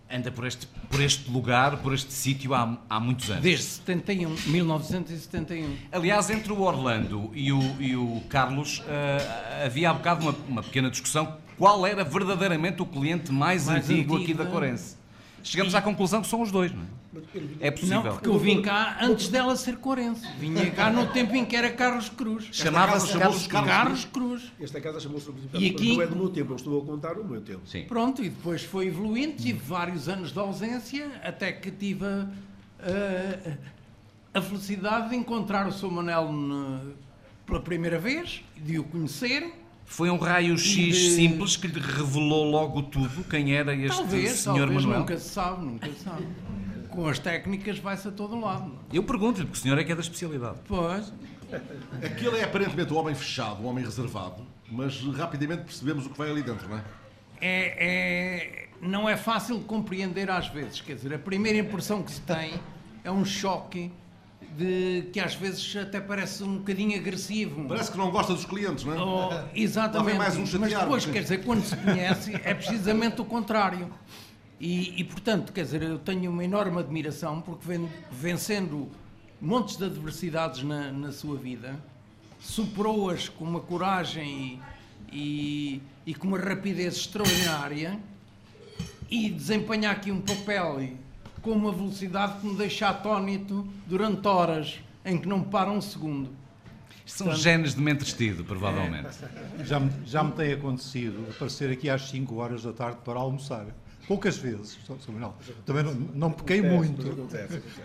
[SPEAKER 2] anda por este, por este lugar, por este sítio há, há muitos anos.
[SPEAKER 12] Desde 71, 1971.
[SPEAKER 2] Aliás, entre o Orlando e o, e o Carlos, eh, havia há bocado uma, uma pequena discussão. Qual era verdadeiramente o cliente mais,
[SPEAKER 12] Mais
[SPEAKER 2] antigo,
[SPEAKER 12] antigo
[SPEAKER 2] aqui da
[SPEAKER 12] da-
[SPEAKER 2] Corense? Chegamos à conclusão que são os dois, não é? É possível.
[SPEAKER 12] Não, porque eu vim cá antes dela ser corense. Vinha cá no tempo em que era Carlos Cruz.
[SPEAKER 2] Chamava-se
[SPEAKER 12] Carlos,
[SPEAKER 2] Carlos
[SPEAKER 12] Carlos Cruz.
[SPEAKER 7] Esta casa chamou-se
[SPEAKER 12] E aqui-
[SPEAKER 7] Não é do meu tempo, eu estou a contar o meu tempo.
[SPEAKER 2] Sim.
[SPEAKER 12] Pronto, e depois foi evoluindo, tive vários anos de ausência, até que tive a, a- a felicidade de encontrar o Sr. Manel na- pela primeira vez, de o conhecer.
[SPEAKER 2] Foi um raio-x
[SPEAKER 12] de-
[SPEAKER 2] simples que lhe revelou logo tudo quem era este
[SPEAKER 12] Talvez,
[SPEAKER 2] senhor
[SPEAKER 12] talvez,
[SPEAKER 2] Manuel.
[SPEAKER 12] nunca se sabe, nunca se sabe. Com as técnicas vai-se a todo lado.
[SPEAKER 2] Eu pergunto-lhe, porque o senhor é que é da especialidade.
[SPEAKER 12] Pois,
[SPEAKER 4] Aquele é aparentemente um homem fechado, um homem reservado, mas rapidamente percebemos o que vai ali dentro, não é?
[SPEAKER 12] é, é- não é fácil de compreender às vezes. Quer dizer, a primeira impressão que se tem é um choque de que às vezes até parece um bocadinho agressivo.
[SPEAKER 4] Parece que não gosta dos clientes, não é?
[SPEAKER 12] Oh,
[SPEAKER 4] Lá
[SPEAKER 12] exatamente.
[SPEAKER 4] vem mais um
[SPEAKER 12] Mas
[SPEAKER 4] chateado,
[SPEAKER 12] depois, quer dizer, quando se conhece, é precisamente o contrário. E, e, portanto, quer dizer, eu tenho uma enorme admiração porque ven- vencendo montes de adversidades na, na sua vida, superou-as com uma coragem e, e, e com uma rapidez extraordinária e desempenha aqui um papel com uma velocidade que me deixa atónito durante horas em que não para um segundo.
[SPEAKER 2] Isto são genes de mente vestido,
[SPEAKER 12] É.
[SPEAKER 2] provavelmente.
[SPEAKER 10] Já me, já me tem acontecido aparecer aqui às 5 horas da tarde para almoçar. Poucas vezes, Sr. Sr. Manuel. Também não, não pequei muito.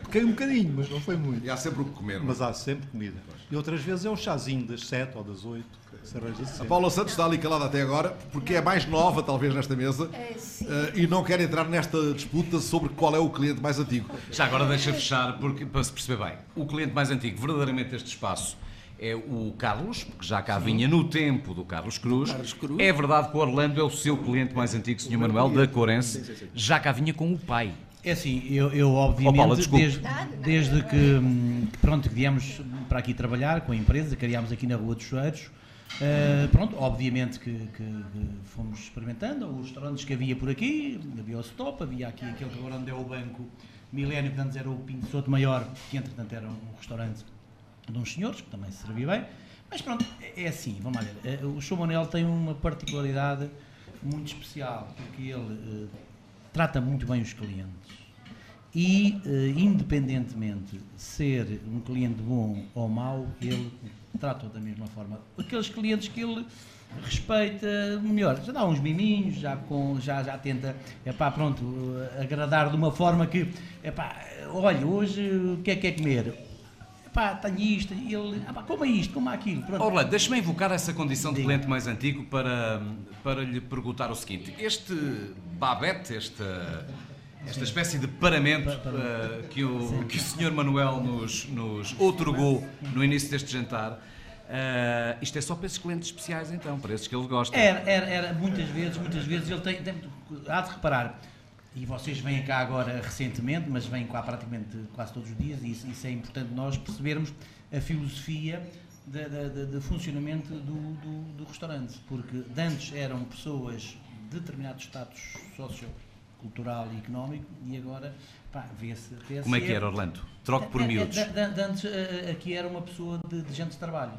[SPEAKER 10] Pequei um bocadinho, mas não foi muito.
[SPEAKER 4] E há sempre o que comer. não é?
[SPEAKER 10] Mas há sempre comida. E outras vezes é o chazinho das 7 ou das 8. Se arranja
[SPEAKER 4] A. Paula Santos está ali calada até agora, porque é mais nova, talvez, nesta mesa,
[SPEAKER 5] É, sim.
[SPEAKER 4] eh, e não quer entrar nesta disputa sobre qual é o cliente mais antigo.
[SPEAKER 2] Já agora deixa fechar, porque, para se perceber bem. O cliente mais antigo, verdadeiramente, deste espaço é o Carlos, porque já cá vinha no tempo do Carlos Cruz.
[SPEAKER 12] Carlos Cruz.
[SPEAKER 2] É verdade que o Orlando é o seu cliente mais antigo, Sr. Manuel, da Corense. Já cá vinha com o pai.
[SPEAKER 3] É assim, eu, eu obviamente,
[SPEAKER 2] Oh, Paula,
[SPEAKER 3] desde, desde que, hum, pronto, que viemos para aqui trabalhar com a empresa, criámos aqui na Rua dos Cheiros, eh, pronto, obviamente que, que- que fomos experimentando os restaurantes que havia por aqui, havia o Stop, havia aqui aquele que agora onde é o Banco Milénio, que antes era o Pinto Soto Maior, que entretanto era um restaurante de uns senhores, que também se servia bem, mas pronto, é é assim, vamos lá ver, eh, o Sr. Manuel tem uma particularidade muito especial, porque ele eh, trata muito bem os clientes e, eh, independentemente de ser um cliente bom ou mau, ele trata-o da mesma forma. Aqueles clientes que ele respeita melhor, já dá uns miminhos, já, com, já, já tenta, epá, pronto, agradar de uma forma que, epá, olha, hoje o que é que é comer? Epá, tenho isto, e ele, epá, coma isto, coma aquilo. Pronto.
[SPEAKER 2] Orlando, deixa-me invocar essa condição de cliente mais antigo para, para lhe perguntar o seguinte. Este babete, esta, esta espécie de paramento eh, que, o, que o Sr. Manuel nos, nos otorgou no início deste jantar, Uh, isto é só para esses clientes especiais, então, para esses que ele gosta.
[SPEAKER 3] Era, era, era muitas vezes, muitas vezes ele tem, tem há de reparar, e vocês vêm cá agora recentemente, mas vêm cá praticamente quase todos os dias, e isso, isso é importante nós percebermos a filosofia de, de, de, funcionamento do, do, do, restaurante, porque antes eram pessoas de determinado status sociocultural e económico e agora vê-se. Vê
[SPEAKER 2] Como é que era, Orlando? Troco por miúdos.
[SPEAKER 3] Antes aqui era uma pessoa de, de gente de trabalho.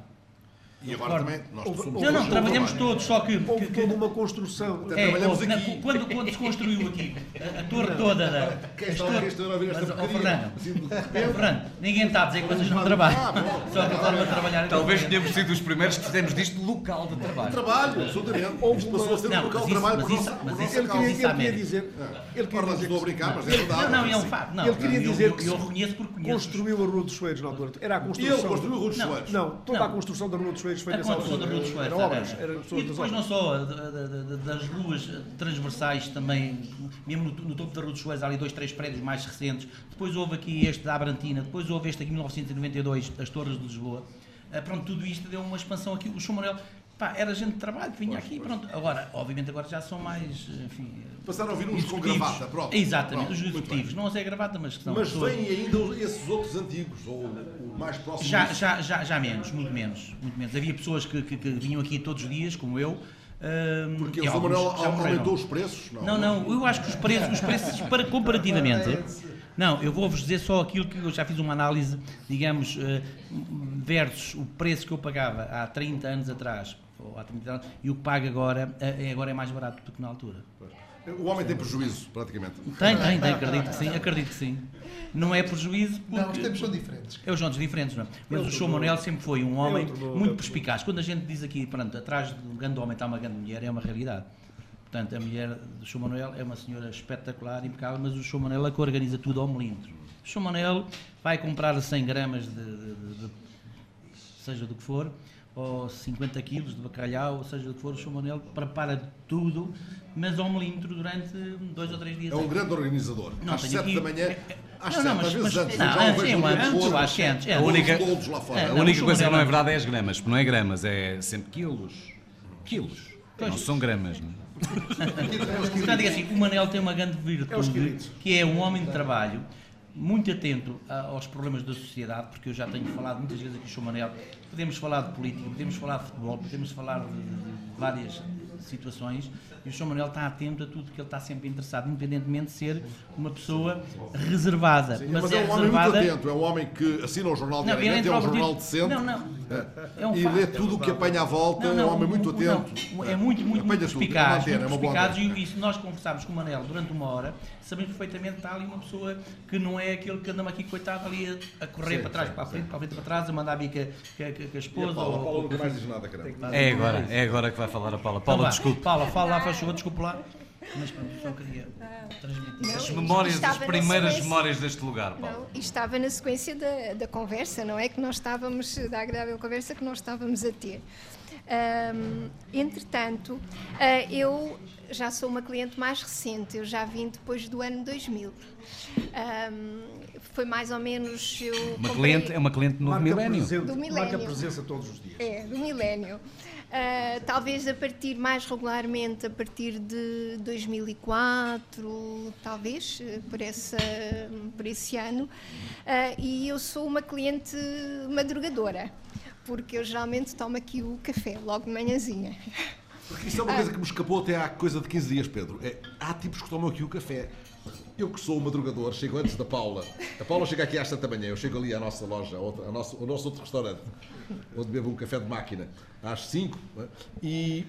[SPEAKER 4] E agora também nós
[SPEAKER 3] houve, somos Não, não, trabalhamos todos, só que.
[SPEAKER 7] Houve que, toda uma construção.
[SPEAKER 3] É, trabalhamos houve, aqui. quando, quando se construiu aqui a, a torre toda da.
[SPEAKER 4] Quem está a ouvir esta
[SPEAKER 3] mas, oh, Fernando, assim, Fernando, ninguém está a dizer que vocês não trabalham. Ah, só que a forma de trabalhar.
[SPEAKER 2] Talvez tenhamos sido os primeiros que fizemos disto local de trabalho.
[SPEAKER 4] Trabalho, absolutamente. Isto passou a ser um local de trabalho
[SPEAKER 3] por nossa
[SPEAKER 7] Mas isso ele queria dizer.
[SPEAKER 4] Ele queria dizer. Estou a brincar, mas é verdade.
[SPEAKER 3] Não, não, é um facto.
[SPEAKER 7] Ele queria dizer que.
[SPEAKER 3] Eu reconheço porque conheço.
[SPEAKER 7] Construiu a Rua dos Soeiros na altura. Era a construção.
[SPEAKER 4] Ele construiu a Rua dos Soeiros.
[SPEAKER 7] Não, toda a construção da Rua dos Soeiros foi nessa altura.
[SPEAKER 3] Era obras, era e depois não só das ruas transversais também, mesmo no, topo da Rua dos Soeiros, há ali dois, três prédios mais recentes. Depois houve aqui este da Abrantina, depois houve este aqui em 1992, as Torres de Lisboa. Ah, pronto, tudo isto deu uma expansão aqui. O Chumarel Pá, era gente de trabalho que vinha pois, aqui, pois. pronto. Agora, obviamente, agora já são mais, enfim...
[SPEAKER 4] Passaram a vir uns com gravata, pronto.
[SPEAKER 3] Exatamente, pronto, os executivos. Não é gravata, mas que são
[SPEAKER 4] Mas pessoas... vêm ainda esses outros antigos, ou o mais próximo
[SPEAKER 3] já, já, já, já menos, muito menos, muito menos. Havia pessoas que, que, que vinham aqui todos os dias, como eu,
[SPEAKER 4] um, Porque o Manuel aumentou os preços?
[SPEAKER 3] Não, não, não, eu acho que os preços, os preços para, comparativamente, não, eu vou-vos dizer só aquilo que eu já fiz uma análise, digamos, uh, versus o preço que eu pagava há 30 anos atrás ou há 30 anos, e o que paga agora, é, agora é mais barato do que na altura.
[SPEAKER 4] O homem tem prejuízo, praticamente.
[SPEAKER 3] Tem, tem, tem, acredito que sim, acredito que sim. Não é prejuízo porque...
[SPEAKER 9] Não, os tempos são diferentes.
[SPEAKER 3] É os tempos diferentes, não é? Mas o Show Manuel sempre foi um homem muito perspicaz. Quando a gente diz aqui, pronto, atrás do grande homem está uma grande mulher, é uma realidade. Portanto, a mulher do Show Manuel é uma senhora espetacular, impecável, mas o Show Manuel é que organiza tudo ao milímetro. O Show Manuel vai comprar 100 gramas de, de, de, de seja do que for, ou 50 quilos de bacalhau, ou seja o que for, o Sr. Manuel prepara tudo, mas ao milímetro durante dois ou três dias.
[SPEAKER 4] É um grande organizador. Não, às 7 aqui... da manhã. É, é, às não, não, mas, às vezes
[SPEAKER 3] mas, antes, não, já antes, é, antes, eu acho que antes. É,
[SPEAKER 2] a única, é, a única coisa que não é verdade é as gramas, porque não é gramas, é sempre quilos. Quilos. Pois. Não são gramas, não é?
[SPEAKER 3] Portanto, é assim, o Manel tem uma grande virtude, que é um homem de trabalho, muito atento aos problemas da sociedade, porque eu já tenho falado muitas vezes aqui o Manel, podemos falar de política, podemos falar de futebol, podemos falar de várias situações e o Sr. Manuel está atento a tudo que ele está sempre interessado, independentemente de ser uma pessoa reservada.
[SPEAKER 4] Sim, mas, mas, é, é um homem muito atento, é um homem que assina o jornal não, diariamente, é um jornal decente não, não. É um e lê tudo o que apanha à volta, não, não, é um homem muito atento.
[SPEAKER 3] Não, é muito, muito, muito perspicaz, é muito perspicaz e, e se nós conversarmos com o Manel durante uma hora, sabemos perfeitamente que está ali uma pessoa que não é aquele que andamos aqui, coitado, ali a, a correr sim, para trás, sim, para a frente, para a frente, para trás, a mandar vir com a, esposa. a
[SPEAKER 4] Paula, ou, Paula nunca mais diz nada,
[SPEAKER 2] É agora, é agora que vai falar a Paula. Paula, então desculpe.
[SPEAKER 3] Paula, fala lá, faz favor, desculpe lá. Mas pronto, só queria
[SPEAKER 2] transmitir. As memórias, as primeiras memórias deste lugar, Paulo.
[SPEAKER 13] Não, estava na sequência da, da conversa, não é? Que nós estávamos, da agradável conversa que nós estávamos a ter. Um, entretanto, uh, eu já sou uma cliente mais recente, eu já vim depois do ano 2000. Um, foi mais ou menos. Eu
[SPEAKER 2] uma cliente, é uma cliente no milénio.
[SPEAKER 7] Do milénio. Marca presença todos os dias.
[SPEAKER 13] É, do milénio. Uh, talvez a partir mais regularmente a partir de 2004, talvez por, essa, por esse ano. Uh, e eu sou uma cliente madrugadora, porque eu geralmente tomo aqui o café logo de manhãzinha.
[SPEAKER 4] Porque isso é uma coisa que me escapou até há coisa de 15 dias, Pedro. É, há tipos que tomam aqui o café. Eu que sou o madrugador, chego antes da Paula. A Paula chega aqui às 7 da manhã, eu chego ali à nossa loja, outra, nossa, ao nosso outro restaurante, onde bebo um café de máquina, às 5, é? e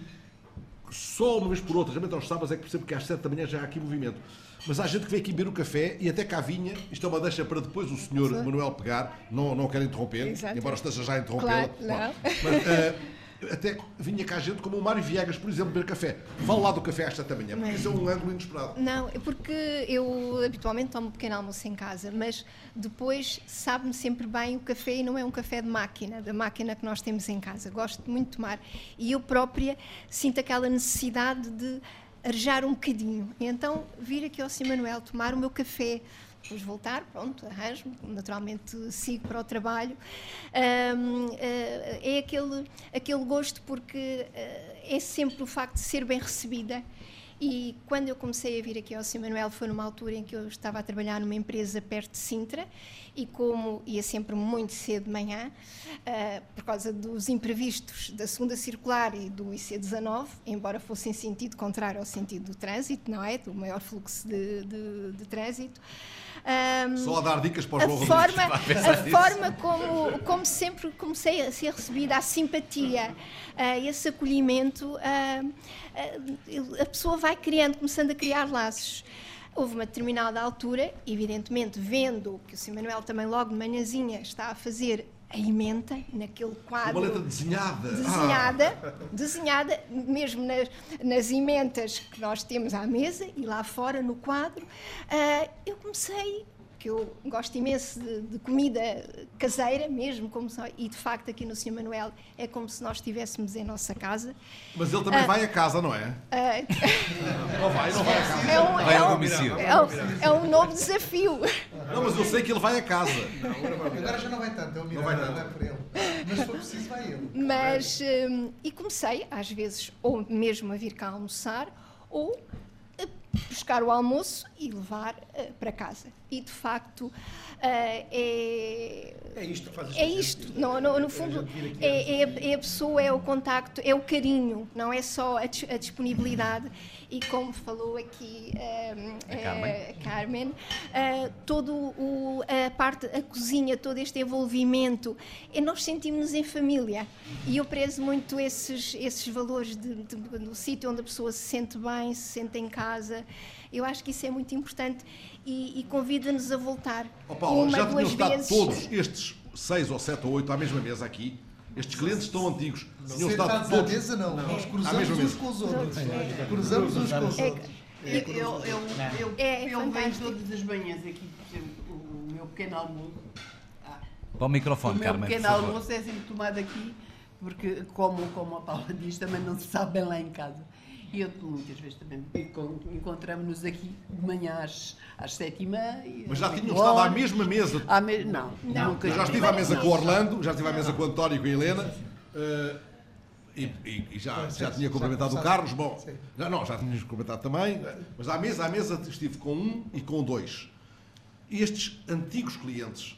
[SPEAKER 4] só uma vez por outra, realmente aos sábados é que percebo que às 7 da manhã já há aqui movimento. Mas há gente que vem aqui beber o café e até cá vinha, isto é uma deixa para depois o senhor Manuel pegar, não, não quero interromper, Exato. embora esteja já a interrompê-la. Claro, mas, uh, até vinha cá gente como o Mário Viegas, por exemplo, beber café. Fala lá do café às 7 da manhã, porque isso é um ângulo inesperado.
[SPEAKER 13] Não, é porque eu habitualmente tomo um pequeno almoço em casa, mas depois sabe-me sempre bem o café e não é um café de máquina, da máquina que nós temos em casa. Gosto muito de tomar. E eu própria sinto aquela necessidade de arejar um bocadinho. E então vir aqui ao Sim Manuel tomar o meu café depois voltar, pronto, arranjo-me, naturalmente sigo para o trabalho. Uh, é aquele, aquele gosto porque uh, é sempre o facto de ser bem recebida. E quando eu comecei a vir aqui ao Sr. Manuel foi numa altura em que eu estava a trabalhar numa empresa perto de Sintra e como ia sempre muito cedo de manhã, uh, por causa dos imprevistos da segunda circular e do IC19, embora fosse em sentido contrário ao sentido do trânsito, não é? Do maior fluxo de, de, de trânsito.
[SPEAKER 4] Um, Só a dar dicas para os
[SPEAKER 13] a forma, a forma como, como sempre comecei a ser recebida, a simpatia, uh, esse acolhimento, uh, a pessoa vai criando, começando a criar laços. Houve uma determinada altura, evidentemente, vendo que o Sr. Manuel também logo de manhãzinha está a fazer a emenda naquele quadro.
[SPEAKER 4] Uma letra desenhada.
[SPEAKER 13] Desenhada, ah. desenhada mesmo nas, nas emendas que nós temos à mesa e lá fora no quadro. Uh, eu comecei que eu gosto imenso de, de, comida caseira, mesmo, como e de facto aqui no Sr. Manuel é como se nós estivéssemos em nossa casa.
[SPEAKER 4] Mas ele também uh, vai a casa, não é? Uh, não vai, não vai a casa.
[SPEAKER 13] É um, vai é ao domicílio. É um, é um novo desafio.
[SPEAKER 4] Não, mas eu sei que ele vai a casa.
[SPEAKER 9] Agora já não vai tanto, Miranda, não, não é por ele. Mas se for preciso, vai ele.
[SPEAKER 13] Mas, um, e comecei, às vezes, ou mesmo a vir cá almoçar, ou buscar o almoço e levar uh, para casa. E de facto é.
[SPEAKER 7] É isto que faz
[SPEAKER 13] É isto. No, no, no fundo, é, é, é, a pessoa, é o contacto, é o carinho, não é só a, a disponibilidade e como falou aqui um, a Carmen, uh, Carmen uh, todo o, a parte, a cozinha, todo este envolvimento, e nós sentimos-nos em família e eu prezo muito esses, esses valores de, de, do sítio onde a pessoa se sente bem, se sente em casa. Eu acho que isso é muito importante e, e convida-nos a voltar.
[SPEAKER 4] Oh, Paulo, uma, já tinham estado vezes. todos estes seis ou sete ou oito à mesma mesa aqui estes clientes estão antigos.
[SPEAKER 9] Tinham estado todos. À mesa, não. não. Nós cruzamos uns com os outros. Cruzamos uns com os outros.
[SPEAKER 8] Eu, eu, eu, eu, é, eu venho todas as manhãs aqui, por exemplo, o meu pequeno almoço.
[SPEAKER 2] Ah, Para o microfone, Carmen.
[SPEAKER 8] O meu pequeno almoço é sempre tomado aqui, porque, como, como a Paula diz, também não se sabe bem lá em casa. E eu muitas vezes também encontramos-nos aqui de manhã às, às sete e meia.
[SPEAKER 4] Mas já tinham estado à mesma mesa?
[SPEAKER 8] À me... Não, não. Nunca
[SPEAKER 4] eu já estive à mesa com o Orlando, já estive à mesa com o António e com a Helena. Uh, e, e, e, já, já tinha cumprimentado o Carlos, bom, já, não, já tínhamos cumprimentado também, mas à mesa, à mesa estive com um e com dois. E estes antigos clientes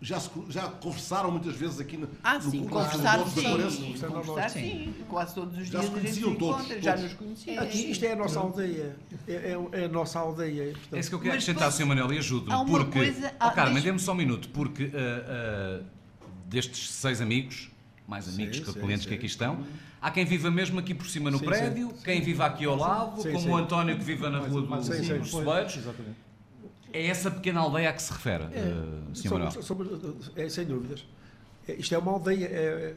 [SPEAKER 4] já, já conversaram muitas vezes aqui no,
[SPEAKER 8] ah, sim, no conversar, sim, sim, conversar sim, quase todos os
[SPEAKER 4] já
[SPEAKER 8] dias
[SPEAKER 4] se conheciam todos,
[SPEAKER 8] todos, já nos conheciam.
[SPEAKER 7] Aqui, isto é a nossa aldeia, é, é, é a nossa aldeia.
[SPEAKER 2] Portanto. É isso que eu quero acrescentar, Sr. Manuel, e ajude-me, porque... Coisa, oh, Carmen, deixa... dê-me só um minuto, porque uh, uh, destes seis amigos, mais amigos sim, que sim, clientes sim. que aqui estão, há quem viva mesmo aqui por cima no prédio, quem viva aqui ao lado, como o António que viva na rua dos Cebeiros. É essa pequena aldeia a que se refere, é, uh, Sr. Manuel?
[SPEAKER 7] Somos, é, sem dúvidas. É, isto é uma aldeia. É,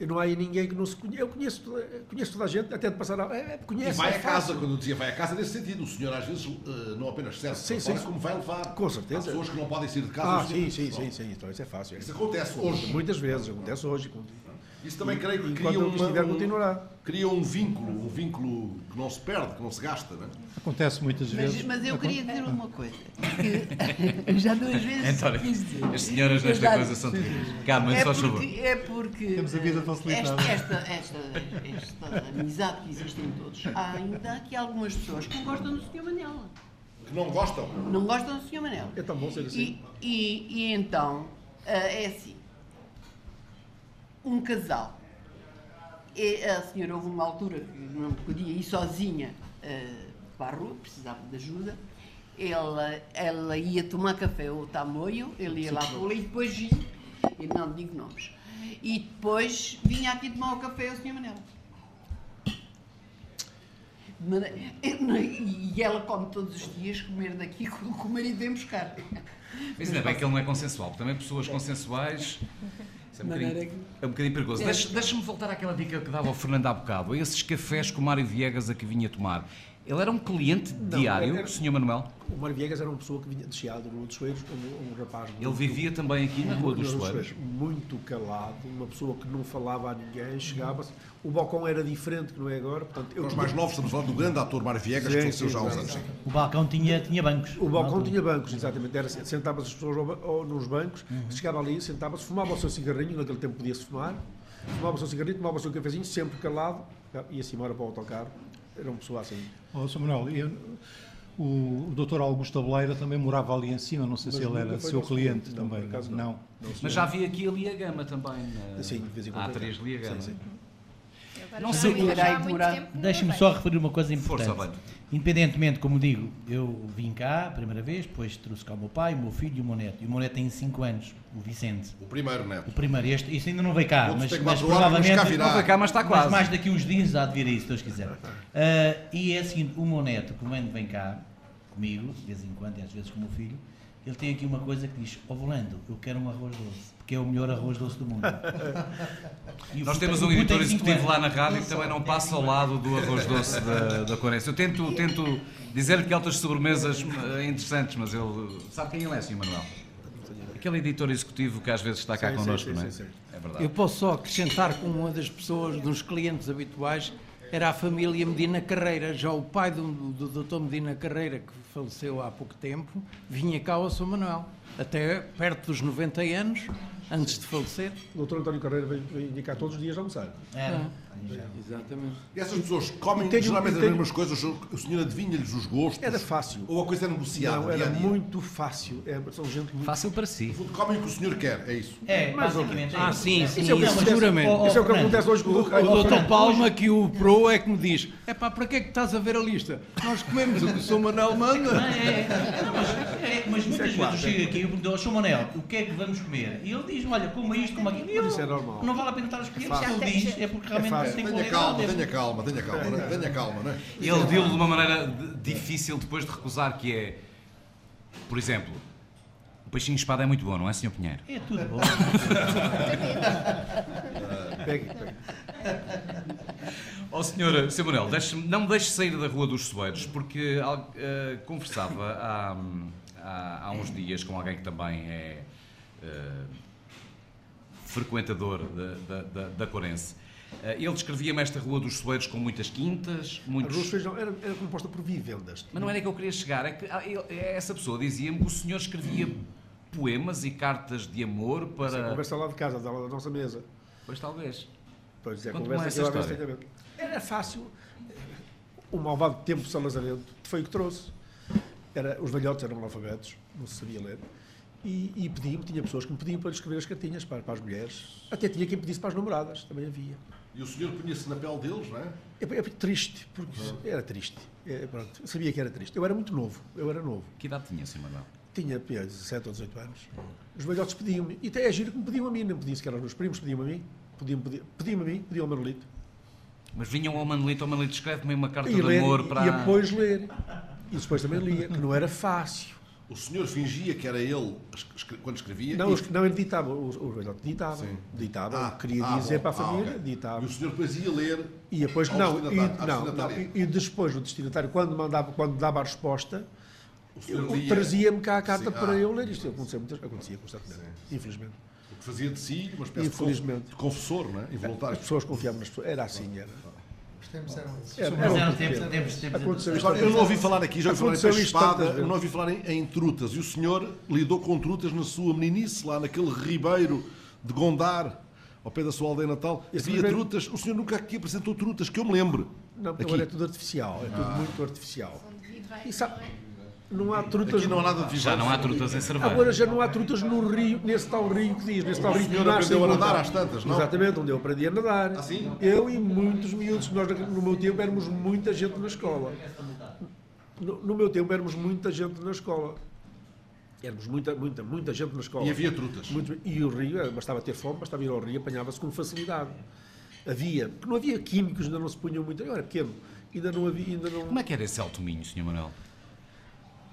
[SPEAKER 7] é, não há aí ninguém que não se conheça. Eu conheço, conheço toda a gente, até de passar a. É, conhece,
[SPEAKER 4] e vai a casa, quando eu dizia vai a casa, nesse sentido. O senhor às vezes uh, não apenas serve sim, sim, como vai levar.
[SPEAKER 7] Com certeza. Há
[SPEAKER 4] pessoas que não podem sair de casa.
[SPEAKER 7] Ah, sim, sim, sim, sim, Então isso é fácil.
[SPEAKER 4] Isso acontece hoje.
[SPEAKER 7] Muitas vezes, acontece hoje.
[SPEAKER 4] Isso também creio que cria, uma, estiver, continuará. cria um vínculo, um vínculo que não se perde, que não se gasta. Não é?
[SPEAKER 10] Acontece muitas vezes.
[SPEAKER 8] Mas, eu queria dizer uma coisa. Que já duas vezes
[SPEAKER 2] quis dizer. As senhoras nesta coisa são terríveis. Carmen,
[SPEAKER 8] é
[SPEAKER 2] só favor.
[SPEAKER 8] É porque
[SPEAKER 10] Temos a vida facilitada.
[SPEAKER 8] Esta, esta, esta, esta amizade que existe em todos. Há ainda aqui algumas pessoas que não gostam do Sr. Manel.
[SPEAKER 4] Que não gostam?
[SPEAKER 8] Não gostam do Sr. Manel.
[SPEAKER 7] É tão bom ser assim.
[SPEAKER 8] E, e, e então, eh, é assim. Um casal e a senhora houve uma altura que não podia ir sozinha uh, para a rua, precisava de ajuda. Ela, ela ia tomar café ao tamoio, ele ia lá para e depois ia, e não digo nomes, e depois vinha aqui tomar o café ao Sr. Manel. E ela come todos os dias comer daqui com o marido vem buscar.
[SPEAKER 2] Mas ainda bem que ele não é consensual, também pessoas consensuais é um, bocadinho, é um bocadinho perigoso. É. Deixa-me voltar àquela dica que dava ao Fernando há bocado. Esses cafés que o Mário Viegas aqui vinha tomar. Ele era um cliente
[SPEAKER 7] Não,
[SPEAKER 2] diário,
[SPEAKER 7] era-
[SPEAKER 2] o Sr. Manuel?
[SPEAKER 7] O Mário Viegas era uma pessoa que vinha de Chiado, no de Soeiros, um, um rapaz.
[SPEAKER 2] Ele
[SPEAKER 7] muito-
[SPEAKER 2] vivia também aqui na Rua dos Soeiros.
[SPEAKER 7] Muito calado, uma pessoa que não falava a ninguém, chegava-se. O balcão era diferente que não é agora. Portanto,
[SPEAKER 4] os mais novos, estamos a falar do grande ator Mário Viegas, que
[SPEAKER 7] Sim,
[SPEAKER 4] faleceu
[SPEAKER 7] sim,
[SPEAKER 4] já há uns anos.
[SPEAKER 3] O balcão tinha, tinha bancos.
[SPEAKER 7] O balcão
[SPEAKER 3] altura.
[SPEAKER 7] tinha bancos, exatamente. Era, sentava-se as pessoas nos bancos,
[SPEAKER 3] Uhum.
[SPEAKER 7] chegava ali, sentava-se, fumava o seu cigarrinho, naquele tempo podia-se fumar, fumava o seu cigarrinho, tomava o seu cafezinho, sempre calado, ia-se embora para o autocarro. Era uma pessoa assim.
[SPEAKER 10] Ó, Sr. Manuel, eu- o, o Dr. Augusto Abeleira também morava ali em cima, não sei
[SPEAKER 7] Mas
[SPEAKER 10] se ele era seu cliente
[SPEAKER 7] não,
[SPEAKER 10] também.
[SPEAKER 7] acaso não.
[SPEAKER 10] não.
[SPEAKER 2] Mas já havia aqui a Lia Gama também. Na...
[SPEAKER 7] Sim, de vez em quando
[SPEAKER 2] Há três Lia
[SPEAKER 7] Sim,
[SPEAKER 2] Gama.
[SPEAKER 7] sim.
[SPEAKER 2] Não sei
[SPEAKER 3] Deixe-me
[SPEAKER 1] vejo.
[SPEAKER 3] só referir uma coisa importante.
[SPEAKER 2] Força.
[SPEAKER 3] Independentemente, como digo, eu vim cá a primeira vez, depois trouxe cá o meu pai, o meu filho e o meu neto. E o meu neto tem 5 anos, o Vicente.
[SPEAKER 4] O primeiro neto.
[SPEAKER 3] O primeiro, este, este ainda não veio cá, mas, mas
[SPEAKER 4] mas
[SPEAKER 3] provavelmente.
[SPEAKER 4] virá. Não
[SPEAKER 2] veio cá, mas está quase.
[SPEAKER 3] mais daqui uns dias há de vir aí, se Deus quiser. Ah, e é o seguinte: o meu neto, como vem cá comigo, de vez em quando, e às vezes com o meu filho, ele tem aqui uma coisa que diz: Ó Volando, eu quero um arroz doce, porque é o melhor arroz doce do mundo. E
[SPEAKER 2] Nós temos um editor executivo lá na rádio que também não passa ao lado do arroz doce da, da Corença. Eu tento, tento dizer-lhe que há outras sobremesas eh, interessantes, mas ele. Sabe quem ele é, Sr. Manuel? Aquele editor executivo que às vezes está cá
[SPEAKER 7] Sim, sim,
[SPEAKER 2] connosco,
[SPEAKER 7] sim,
[SPEAKER 2] não é?
[SPEAKER 7] sim, sim.
[SPEAKER 2] É verdade.
[SPEAKER 12] Eu posso só acrescentar que uma das pessoas, dos clientes habituais, era a família Medina Carreira. Já o pai do, do Dr. Medina Carreira, que faleceu há pouco tempo, vinha cá ao São Manuel, até perto dos 90 anos, antes de falecer.
[SPEAKER 7] O doutor António Carreira veio, veio indicar todos os dias a almoçar.
[SPEAKER 3] Era.
[SPEAKER 12] Exatamente.
[SPEAKER 4] E essas pessoas comem
[SPEAKER 7] tenho-
[SPEAKER 4] geralmente
[SPEAKER 7] e
[SPEAKER 4] as
[SPEAKER 7] tenho-
[SPEAKER 4] mesmas coisas, o senhor- o senhor adivinha-lhes os gostos?
[SPEAKER 7] Era fácil.
[SPEAKER 4] Ou a coisa é negociada?
[SPEAKER 7] Não, era
[SPEAKER 4] dia a dia?
[SPEAKER 7] muito fácil. É, são gente muito.
[SPEAKER 2] Fácil para si.
[SPEAKER 4] Comem o que o senhor quer, é isso.
[SPEAKER 3] É,
[SPEAKER 7] Mais ou
[SPEAKER 3] basicamente. é
[SPEAKER 12] Ah, sim, sim,
[SPEAKER 7] Isso é o que
[SPEAKER 12] isso
[SPEAKER 7] acontece-
[SPEAKER 12] seguramente.
[SPEAKER 3] Oh, oh,
[SPEAKER 7] Isso é o que acontece hoje com o
[SPEAKER 12] O
[SPEAKER 7] doutor.
[SPEAKER 12] doutor Palma, que o pro, é que me diz: é pá, para que é que estás a ver a lista? Nós comemos o que o Sr. Manuel manda.
[SPEAKER 3] Não, é, é, não, mas, é, mas muitas vezes eu chego aqui e pergunto ao Sr. Manel o que é que vamos comer? E ele diz: olha, coma isto, coma aquilo.
[SPEAKER 7] Isso é normal.
[SPEAKER 3] Não vale a pena estar a escolher, se ele diz, é porque realmente tem
[SPEAKER 4] Tenha calma, tenha calma, tenha calma, né? tenha calma, né?
[SPEAKER 2] Ele deu-lhe de uma maneira de- difícil depois de recusar, que é, por exemplo, o peixinho espada é muito bom, não é, Sr. Pinheiro?
[SPEAKER 3] É tudo bom.
[SPEAKER 7] Pegue, pegue.
[SPEAKER 2] Ó oh, senhor Samuel, deixe-me- não me deixe sair da Rua dos Soeiros, porque eh, conversava há, há, há uns dias com alguém que também é eh, frequentador da, da, da, da Corense. Eh, ele descrevia-me esta Rua dos Soeiros com muitas quintas,
[SPEAKER 7] A
[SPEAKER 2] muitos...
[SPEAKER 7] Rua dos Feijão era, era composta por vivendas.
[SPEAKER 2] Mas não era que eu queria chegar, é que ah, ele- essa pessoa dizia-me que o senhor escrevia poemas e cartas de amor
[SPEAKER 7] Essa
[SPEAKER 2] para...
[SPEAKER 7] conversa lá de casa, da, da nossa mesa.
[SPEAKER 2] Pois talvez.
[SPEAKER 7] Pois é, a conversa
[SPEAKER 2] essa
[SPEAKER 7] às vezes
[SPEAKER 2] história.
[SPEAKER 7] a. Era fácil. O malvado tempo salazarento foi o que trouxe. Era, os velhotes eram analfabetos, não se sabia ler. E, e pediam, tinha pessoas que me pediam para lhes escrever as cartinhas para, para as mulheres. Até tinha quem pedisse para as namoradas, também havia.
[SPEAKER 4] E o senhor punha-se na pele deles, não é?
[SPEAKER 7] É, é triste, porque era triste. É, pronto, eu sabia que era triste. Eu era muito novo, eu era novo.
[SPEAKER 2] Que idade tinha, Sr. Manuel?
[SPEAKER 7] Tinha pê, 17 ou 18 anos. Os velhotes pediam-me, e até é giro que me pediam a mim, não me pediam sequer aos meus primos, pediam-me a mim, pediam, pediam, pediam a mim, pediam ao Manolito.
[SPEAKER 2] Mas vinham ao Manolito, ao Manolito escreve-me uma carta
[SPEAKER 7] E,
[SPEAKER 2] de
[SPEAKER 7] ler,
[SPEAKER 2] amor para...
[SPEAKER 7] e depois ler. E depois também lia, que não era fácil.
[SPEAKER 4] O senhor fingia que era ele quando escrevia?
[SPEAKER 7] Não,
[SPEAKER 4] e-
[SPEAKER 7] não ele ditava, o, o velhote ditava.
[SPEAKER 4] Sim.
[SPEAKER 7] Ditava,
[SPEAKER 4] Ah,
[SPEAKER 7] queria
[SPEAKER 4] ah,
[SPEAKER 7] dizer
[SPEAKER 4] bom.
[SPEAKER 7] para a
[SPEAKER 4] Ah,
[SPEAKER 7] família,
[SPEAKER 4] ok.
[SPEAKER 7] ditava.
[SPEAKER 4] E o senhor depois ia ler
[SPEAKER 7] E depois, não, e, não, não, e, e depois o destinatário, quando, mandava, quando dava a resposta, trazia-me cá a carta
[SPEAKER 4] Sim,
[SPEAKER 7] para
[SPEAKER 4] ah,
[SPEAKER 7] eu ler isto. Acontecia, muitas, acontecia constantemente, infelizmente.
[SPEAKER 4] O que fazia de si uma espécie de confessor, não é? Involuntário.
[SPEAKER 7] As pessoas confiavam nas pessoas. Era assim, era.
[SPEAKER 9] Os tempos eram esses.
[SPEAKER 7] Era,
[SPEAKER 3] Mas
[SPEAKER 7] era
[SPEAKER 3] eram tempos,
[SPEAKER 7] tempo.
[SPEAKER 3] tempos, tempos.
[SPEAKER 7] Aconteceu isto
[SPEAKER 4] Agora, eu não ouvi falar aqui, já ouvi falar em
[SPEAKER 7] Aconteceu
[SPEAKER 4] peixe espada, eu não ouvi falar em, em trutas. E o senhor lidou com trutas na sua meninice, lá naquele ribeiro de Gondar, ao pé da sua aldeia natal.
[SPEAKER 7] Esse
[SPEAKER 4] Havia
[SPEAKER 7] ribeiro-
[SPEAKER 4] trutas, o senhor nunca aqui apresentou trutas, que eu me lembre.
[SPEAKER 7] Não, porque
[SPEAKER 4] Aqui.
[SPEAKER 7] agora é tudo artificial. É tudo muito artificial. E sabe, não há trutas.
[SPEAKER 4] Aqui não há nada de
[SPEAKER 2] Já não há trutas em cerveja.
[SPEAKER 7] Agora já não há trutas no rio, nesse tal rio que diz, nesse tal
[SPEAKER 4] O
[SPEAKER 7] rio que nasce
[SPEAKER 4] aprendeu a nadar às tantas, não?
[SPEAKER 7] Exatamente, onde eu aprendi a nadar.
[SPEAKER 4] Ah, sim?
[SPEAKER 7] Eu e muitos miúdos, nós no meu tempo éramos muita gente na escola. No, no meu tempo éramos muita gente na escola. Éramos muita, muita, muita gente na escola.
[SPEAKER 4] E havia trutas.
[SPEAKER 7] Muito- e o rio, eh, bastava ter fome, bastava ir ao rio, apanhava-se com facilidade. Havia, porque não havia químicos, ainda não se punham muito. Eu era pequeno, ainda não havia, ainda não.
[SPEAKER 2] Como é que era esse alto minho, Sr. Manuel?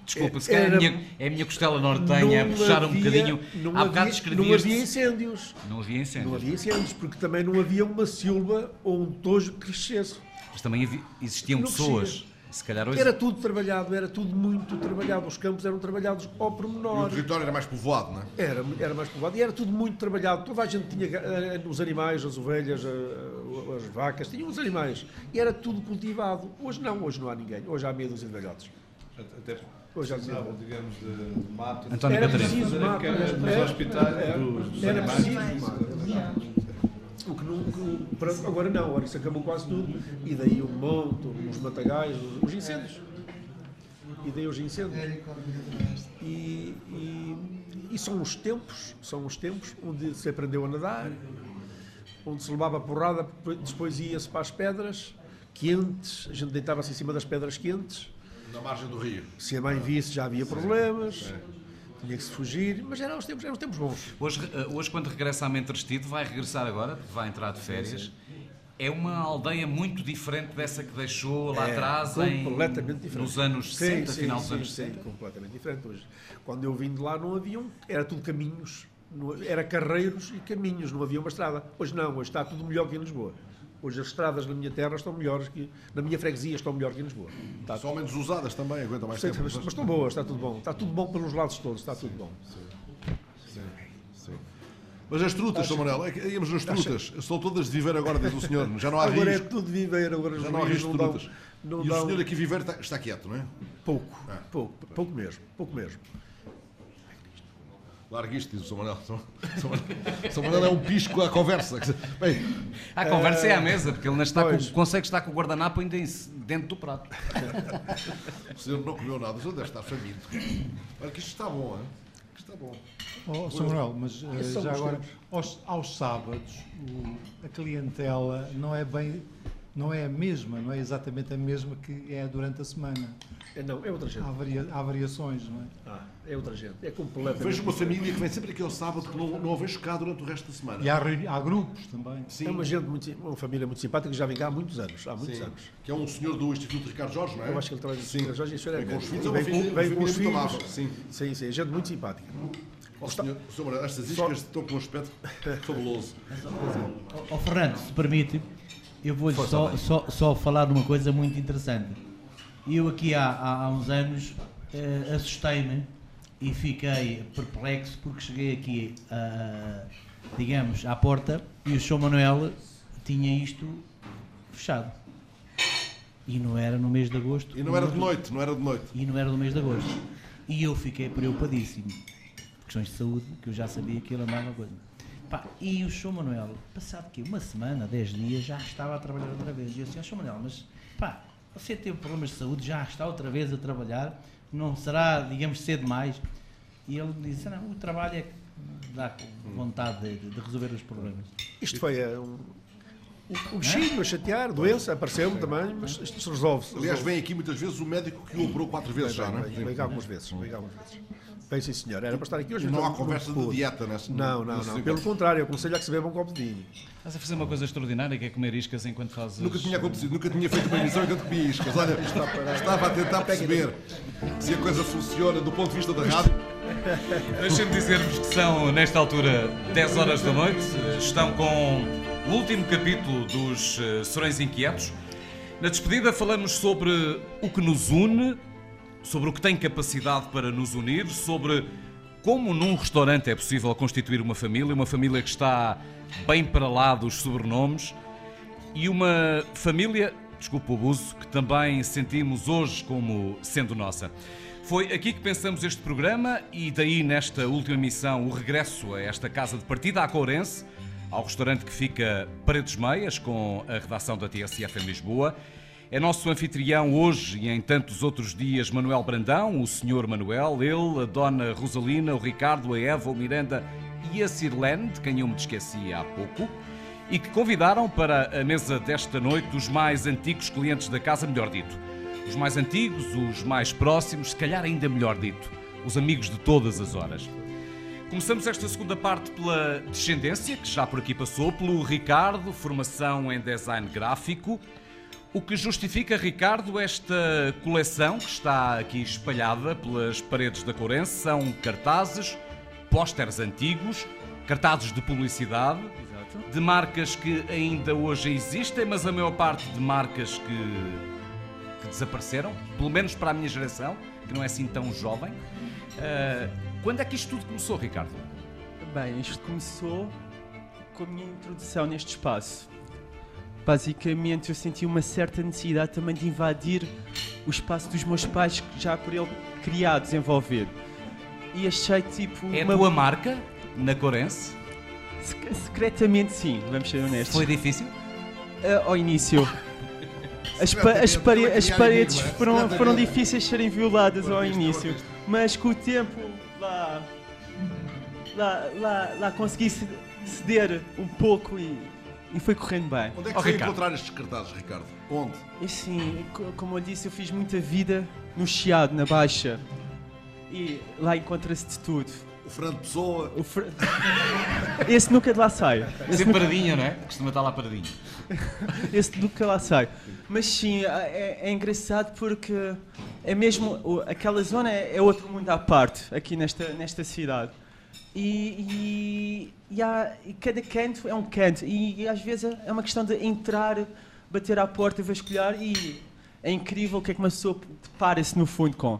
[SPEAKER 2] Desculpa,
[SPEAKER 7] É-
[SPEAKER 2] se calhar é a
[SPEAKER 7] era-
[SPEAKER 2] minha, é a minha costela nortenha a puxar um bocadinho.
[SPEAKER 7] Não
[SPEAKER 2] Há bocado
[SPEAKER 7] havia,
[SPEAKER 2] escrevias...
[SPEAKER 7] não havia incêndios.
[SPEAKER 2] Não havia incêndios.
[SPEAKER 7] Não havia incêndios, porque também não havia uma silva ou um tojo que crescesse.
[SPEAKER 2] Mas também havia- existiam
[SPEAKER 7] Não
[SPEAKER 2] pessoas.
[SPEAKER 7] crescia.
[SPEAKER 2] Se calhar hoje...
[SPEAKER 7] Era tudo trabalhado, era tudo muito trabalhado. Os campos eram trabalhados ao
[SPEAKER 4] E o
[SPEAKER 7] pormenor.
[SPEAKER 4] território era mais povoado, não é?
[SPEAKER 7] Era, era mais povoado e era tudo muito trabalhado. Toda a gente tinha eh, os animais, as ovelhas, eh, as vacas, tinham os animais. E era tudo cultivado. Hoje não, hoje não há ninguém. Hoje há meia dúzia de velhotes.
[SPEAKER 6] Até
[SPEAKER 7] Hoje
[SPEAKER 6] precisavam, digamos, de, de mato.
[SPEAKER 2] António
[SPEAKER 7] Era
[SPEAKER 2] Catarino.
[SPEAKER 7] preciso mato,
[SPEAKER 6] Era
[SPEAKER 7] era-
[SPEAKER 6] nos hospitais
[SPEAKER 7] era-
[SPEAKER 6] dos, dos
[SPEAKER 7] era
[SPEAKER 6] animais.
[SPEAKER 7] preciso mato, é verdade. O que pronto, agora não, agora isso acabou quase tudo. E daí o monte, os matagais, os, os incêndios. E daí os incêndios. E, e, e são os tempos, são os tempos onde se aprendeu a nadar, onde se levava porrada, depois ia-se para as pedras quentes, a gente deitava-se em cima das pedras quentes.
[SPEAKER 4] Na margem do rio.
[SPEAKER 7] Se a mãe visse já havia problemas, tinha que se fugir, mas eram os tempos, eram os tempos bons.
[SPEAKER 2] Hoje, eh, hoje, quando regressa a Mentrestido, vai regressar agora, vai entrar de férias. É uma aldeia muito diferente dessa que deixou lá
[SPEAKER 7] É,
[SPEAKER 2] atrás em, nos anos
[SPEAKER 7] Sim,
[SPEAKER 2] 60,
[SPEAKER 7] sim,
[SPEAKER 2] final dos
[SPEAKER 7] sim,
[SPEAKER 2] anos
[SPEAKER 7] sim,
[SPEAKER 2] 60.
[SPEAKER 7] completamente diferente. Hoje, quando eu vim de lá não havia um, era tudo caminhos, não- era carreiros e caminhos, não havia uma estrada. Hoje não, hoje está tudo melhor que em Lisboa. Hoje as estradas na minha terra estão melhores que na minha freguesia estão melhor que em Lisboa. Está
[SPEAKER 4] São menos usadas também, aguentam mais
[SPEAKER 7] Sim,
[SPEAKER 4] tempo.
[SPEAKER 7] mas, mas estão boas, está tudo bom. Está tudo bom pelos lados todos, está tudo bom.
[SPEAKER 4] Sim, sim. Mas as trutas, Sr. Manuel, é que íamos nas trutas. Estão todas de viver agora, diz o senhor. Já não há
[SPEAKER 7] Agora
[SPEAKER 4] risco.
[SPEAKER 7] é tudo viver, agora
[SPEAKER 4] Já não há risco de trutas. E o senhor aqui viver está, está quieto, não é?
[SPEAKER 7] pouco, pouco, pouco mesmo, pouco mesmo.
[SPEAKER 4] Largue isto, diz o Sr. Manuel. Sr. Manuel- é um pisco à conversa. Bem,
[SPEAKER 2] A conversa é à mesa, porque ele ainda está com, consegue estar com o guardanapo ainda em- dentro do prato.
[SPEAKER 4] o senhor não comeu nada, o senhor deve estar faminto. Olha que isto está bom, hein? Que está bom.
[SPEAKER 10] Oh, Sr. Manuel, mas eh,
[SPEAKER 7] Esses são
[SPEAKER 10] já agora, aos, aos sábados, o- a clientela não é bem, não é a mesma, não é exatamente a mesma que é durante a semana.
[SPEAKER 7] É, não, é outra gente.
[SPEAKER 10] Há, varia- há variações, não é?
[SPEAKER 7] Ah, é outra gente. É completamente.
[SPEAKER 4] Vejo uma família que vem sempre aqui ao sábado que não, não a vejo cá durante o resto da semana.
[SPEAKER 10] E há, há grupos também.
[SPEAKER 4] Sim,
[SPEAKER 7] É uma gente muito, uma família muito simpática que já vem cá há muitos anos. Há muitos
[SPEAKER 4] sim.
[SPEAKER 7] anos.
[SPEAKER 4] Que é um senhor do Instituto Ricardo Jorge, não é?
[SPEAKER 7] Eu acho que ele trabalha
[SPEAKER 4] Sim.
[SPEAKER 7] com Jorge e isso é
[SPEAKER 4] Vem com os filhos,
[SPEAKER 7] E
[SPEAKER 4] é
[SPEAKER 7] vem vem com os filhos.
[SPEAKER 4] amável, sim.
[SPEAKER 7] Sim, sim, gente muito simpática.
[SPEAKER 4] Ó, senhor. Manuel, estas
[SPEAKER 7] Só-
[SPEAKER 4] iscas estão com um aspecto fabuloso.
[SPEAKER 3] Ó Fernando, se permite, eu vou só, só, só falar de uma coisa muito interessante. Eu aqui há, há, há uns anos eh, assustei-me e fiquei perplexo porque cheguei aqui, ah, digamos, à porta e o Sr. Manuel tinha isto fechado. E não era no mês de agosto.
[SPEAKER 4] E não era de noite, não era de noite.
[SPEAKER 3] E não era no mês de agosto. E eu fiquei preocupadíssimo. Questões de saúde, que eu já sabia que ele andava coisa. Pá, e o Sr. Manuel, passado que uma semana, dez dias, já estava a trabalhar outra vez. E eu disse, Sr. Manuel, mas pá, você teve problemas de saúde, já está outra vez a trabalhar, não será, digamos, cedo demais? E ele disse, não, o trabalho é que dá vontade de, de resolver os problemas.
[SPEAKER 7] Isto foi eh, um, um bichinho a chatear, doença, apareceu-me também, mas isto se resolve. se
[SPEAKER 4] Aliás, vem aqui muitas vezes o médico que o operou quatro vezes já, não é?
[SPEAKER 7] Vem, vem cá algumas vezes, vem cá algumas vezes. Bem, sim, senhor. Era para estar aqui hoje.
[SPEAKER 4] Não há conversa de dieta nessa-
[SPEAKER 7] Não, não, não. Pelo contrário, eu aconselho a que se beba um copo de vinho.
[SPEAKER 2] Estás a fazer uma coisa extraordinária que é comer iscas enquanto fazes.
[SPEAKER 4] Nunca tinha acontecido, nunca tinha feito uma emissão enquanto comia iscas. Olha, estava a tentar perceber se a coisa funciona do ponto de vista da rádio.
[SPEAKER 2] Deixem-me dizer-vos que são, nesta altura, 10 horas da noite. Estão com o último capítulo dos eh, Serões Inquietos. Na despedida, falamos sobre o que nos une, sobre o que tem capacidade para nos unir, sobre como num restaurante é possível constituir uma família, uma família que está bem para lá dos sobrenomes e uma família, desculpa o abuso, que também sentimos hoje como sendo nossa. Foi aqui que pensamos este programa e daí nesta última missão o regresso a esta casa de partida, à Courense, ao restaurante que fica Paredes Meias, com a redação da TSF em Lisboa. É nosso anfitrião hoje e em tantos outros dias Manuel Brandão, o Sr. Manuel, ele, a Dona Rosalina, o Ricardo, a Eva, o Miranda e a Sirlene, de quem eu me esqueci há pouco e que convidaram para a mesa desta noite os mais antigos clientes da casa, melhor dito. Os mais antigos, os mais próximos, se calhar ainda melhor dito, os amigos de todas as horas. Começamos esta segunda parte pela descendência, que já por aqui passou, pelo Ricardo, formação em design gráfico. O que justifica, Ricardo, esta coleção que está aqui espalhada pelas paredes da Courense são cartazes, pósteres antigos, cartazes de publicidade, de marcas que ainda hoje existem, mas a maior parte de marcas que, que desapareceram, pelo menos para a minha geração, que não é assim tão jovem. Uh, quando é que isto tudo começou, Ricardo?
[SPEAKER 11] Bem, isto começou com a minha introdução neste espaço. Basicamente, eu senti uma certa necessidade também de invadir o espaço dos meus pais, já por ele criado, desenvolver. E achei tipo.
[SPEAKER 2] É uma... a tua marca na Corense?
[SPEAKER 11] Secretamente, sim, vamos ser honestos.
[SPEAKER 2] Foi difícil?
[SPEAKER 11] Uh, ao início. As, pa as, pare as paredes foram, foram difíceis de serem violadas ao início, mas com o tempo lá, lá, lá, lá consegui ceder um pouco e, e foi correndo bem.
[SPEAKER 4] Onde é que oh, foi Ricardo. encontrar estes cartazes, Ricardo? Onde?
[SPEAKER 11] E sim, como eu disse, eu fiz muita vida no Chiado, na Baixa. E lá encontra-se de tudo.
[SPEAKER 4] O Fernando Pessoa. O Fr...
[SPEAKER 11] Esse nunca de lá sai.
[SPEAKER 2] Esse Sempre nunca... paradinho, não é? Costuma estar lá paradinho.
[SPEAKER 11] Esse nunca lá sai. Mas sim, é, é engraçado porque é mesmo. Aquela zona é, é outro mundo à parte, aqui nesta, nesta cidade. E, e, e, há, e cada canto é um canto. E, e, às vezes é uma questão de entrar, bater à porta, vasculhar e é incrível o que é que uma pessoa depara-se no fundo com.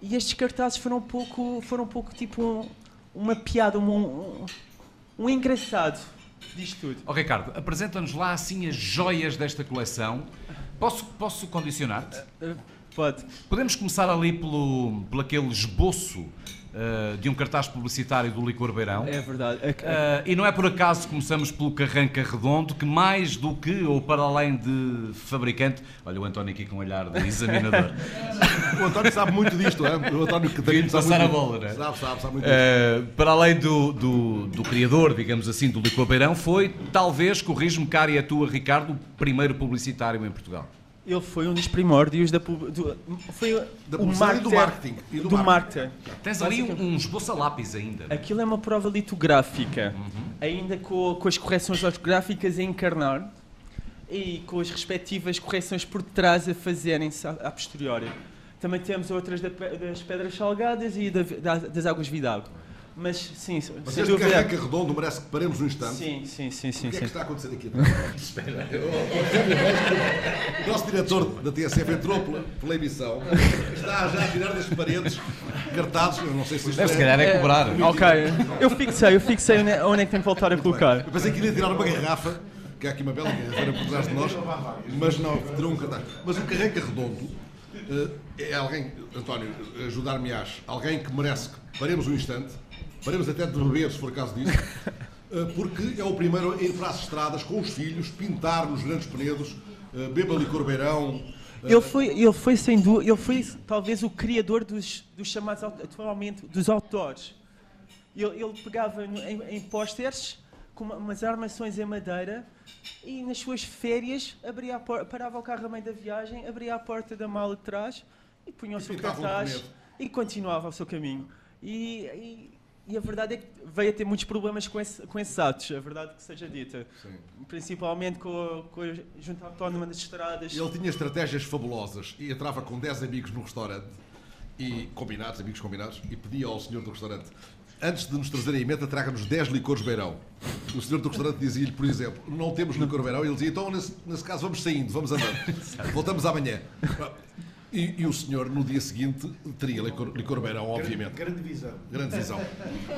[SPEAKER 11] E estes cartazes foram um pouco, foram um pouco tipo um, uma piada, um, um, um engraçado disto tudo.
[SPEAKER 2] Oh, Ricardo, apresenta-nos lá assim as joias desta coleção. Posso, posso condicionar-te? Uh, uh,
[SPEAKER 11] pode.
[SPEAKER 2] Podemos começar ali pelo, pelo aquele esboço uh, de um cartaz publicitário do Licor Beirão.
[SPEAKER 11] É verdade. É,
[SPEAKER 2] uh, e não é por acaso que começamos pelo Carranca Redondo, que mais do que, ou para além de fabricante, olha o António aqui com um olhar de examinador.
[SPEAKER 4] o António sabe muito disto, é? O António que tem
[SPEAKER 2] passar a bola, né?
[SPEAKER 4] Sabe, sabe, sabe muito uh,
[SPEAKER 2] Para além do, do, do, criador, digamos assim, do Licor Beirão, foi, talvez, corrijo-me, cara e a tua, Ricardo, o primeiro publicitário em Portugal.
[SPEAKER 11] Ele foi um dos primórdios da do, foi
[SPEAKER 4] da o marketing, do marketing. E
[SPEAKER 11] do, do marketing.
[SPEAKER 2] Tens ali um, esboço a lápis ainda.
[SPEAKER 11] Aquilo é uma prova litográfica, uhum. ainda com, com as correções ortográficas a encarnar e com as respectivas correções por trás a fazerem-se a, a posteriori. Também temos outras da, das pedras salgadas e da, das águas Vidal. Mas sim,
[SPEAKER 4] Mas sem este dúvida. carreca redondo merece que paremos um instante.
[SPEAKER 11] Sim, sim, sim. sim
[SPEAKER 4] o que
[SPEAKER 11] é
[SPEAKER 4] que está a acontecer aqui? Espera. o nosso diretor da TSF entrou pela, pela emissão, está já a tirar das paredes cartazes, eu não sei se isto
[SPEAKER 2] Deve, é... se calhar é cobrar.
[SPEAKER 11] É, ok, eu fixei, eu fixei onde, é, é que tenho que voltar a colocar.
[SPEAKER 4] Eu pensei que iria tirar uma garrafa, que há aqui uma bela garrafa por trás de nós, mas não, terão um cartaz. Mas o carreca redondo uh, é alguém, António, ajudar-me-ás, alguém que merece que paremos um instante Paremos até de beber, se for caso disso. Eh, porque é o primeiro a para as estradas com os filhos, pintar nos grandes penedos, eh, beba licor beirão.
[SPEAKER 11] Eh, ele foi, ele foi sem dúvida, ele foi talvez o criador dos, dos chamados atualmente dos autores. Ele, ele pegava em, em pósteres com umas armações em madeira e nas suas férias abria a porta, parava o carro a meio da viagem, abria a porta da mala de trás e punha o seu cartaz e continuava o seu caminho. E, e, e a verdade é que veio a ter muitos problemas com, esse, com esses atos, a verdade que seja dita. Sim. Principalmente com, com a Junta Autónoma das Estradas.
[SPEAKER 4] Ele tinha estratégias fabulosas e entrava com 10 amigos no restaurante, e combinados, amigos combinados, e pedia ao senhor do restaurante antes de nos trazerem a emenda, traga-nos 10 licores beirão. O senhor do restaurante dizia-lhe, por exemplo, não temos licor beirão, e ele dizia, então nesse, nesse caso vamos saindo, vamos andando. Voltamos amanhã. E, e, o senhor, no dia seguinte, teria licor, licor beirão, obviamente.
[SPEAKER 7] Grande, visão.
[SPEAKER 4] Grande visão.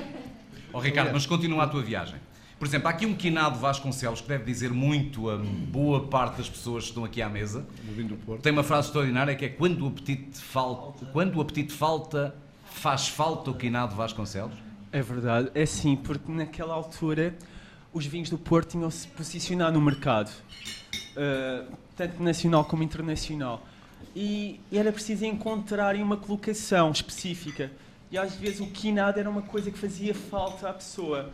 [SPEAKER 2] oh, Ricardo, mas continua a tua viagem. Por exemplo, há aqui um quinado Vasconcelos que deve dizer muito a boa parte das pessoas que estão aqui à mesa. Tem uma frase extraordinária que é quando o apetite falta, quando o apetite falta, faz falta o quinado Vasconcelos.
[SPEAKER 11] É verdade, é sim, porque naquela altura os vinhos do Porto tinham se posicionar no mercado, uh, tanto nacional como internacional e era preciso encontrar uma colocação específica. E às vezes o quinado era uma coisa que fazia falta à pessoa.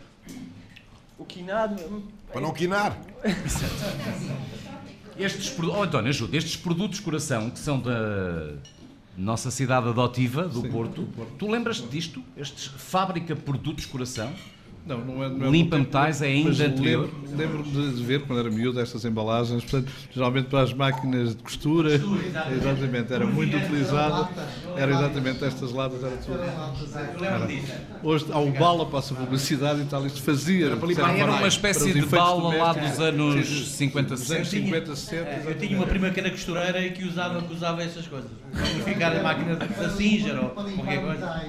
[SPEAKER 11] O quinado. Hum,
[SPEAKER 4] Para não quinar!
[SPEAKER 2] estes, oh, António, ajuda. Estes produtos coração que são da nossa cidade adotiva, do Sim, Porto, Porto, tu lembras-te disto? Estes Fábrica Produtos Coração?
[SPEAKER 6] Não, não é, não é
[SPEAKER 2] Limpa metais é ainda anterior?
[SPEAKER 6] Lembro- Lembro-me de ver, quando era miúdo, estas embalagens, portanto, geralmente para as máquinas de costura, exatamente, era muito utilizada, era exatamente estas latas, era tudo. Era. Hoje há o bala, passa a publicidade e tal, isto fazia.
[SPEAKER 2] Era para Era uma
[SPEAKER 6] para
[SPEAKER 2] espécie de bala lá dos anos
[SPEAKER 6] Sim,
[SPEAKER 2] 50,
[SPEAKER 6] dos anos
[SPEAKER 2] 60.
[SPEAKER 6] 50, 60.
[SPEAKER 3] Eu tinha uma prima que era costureira e que usava, que usava essas coisas. Ficar a máquina da Singer ou qualquer coisa.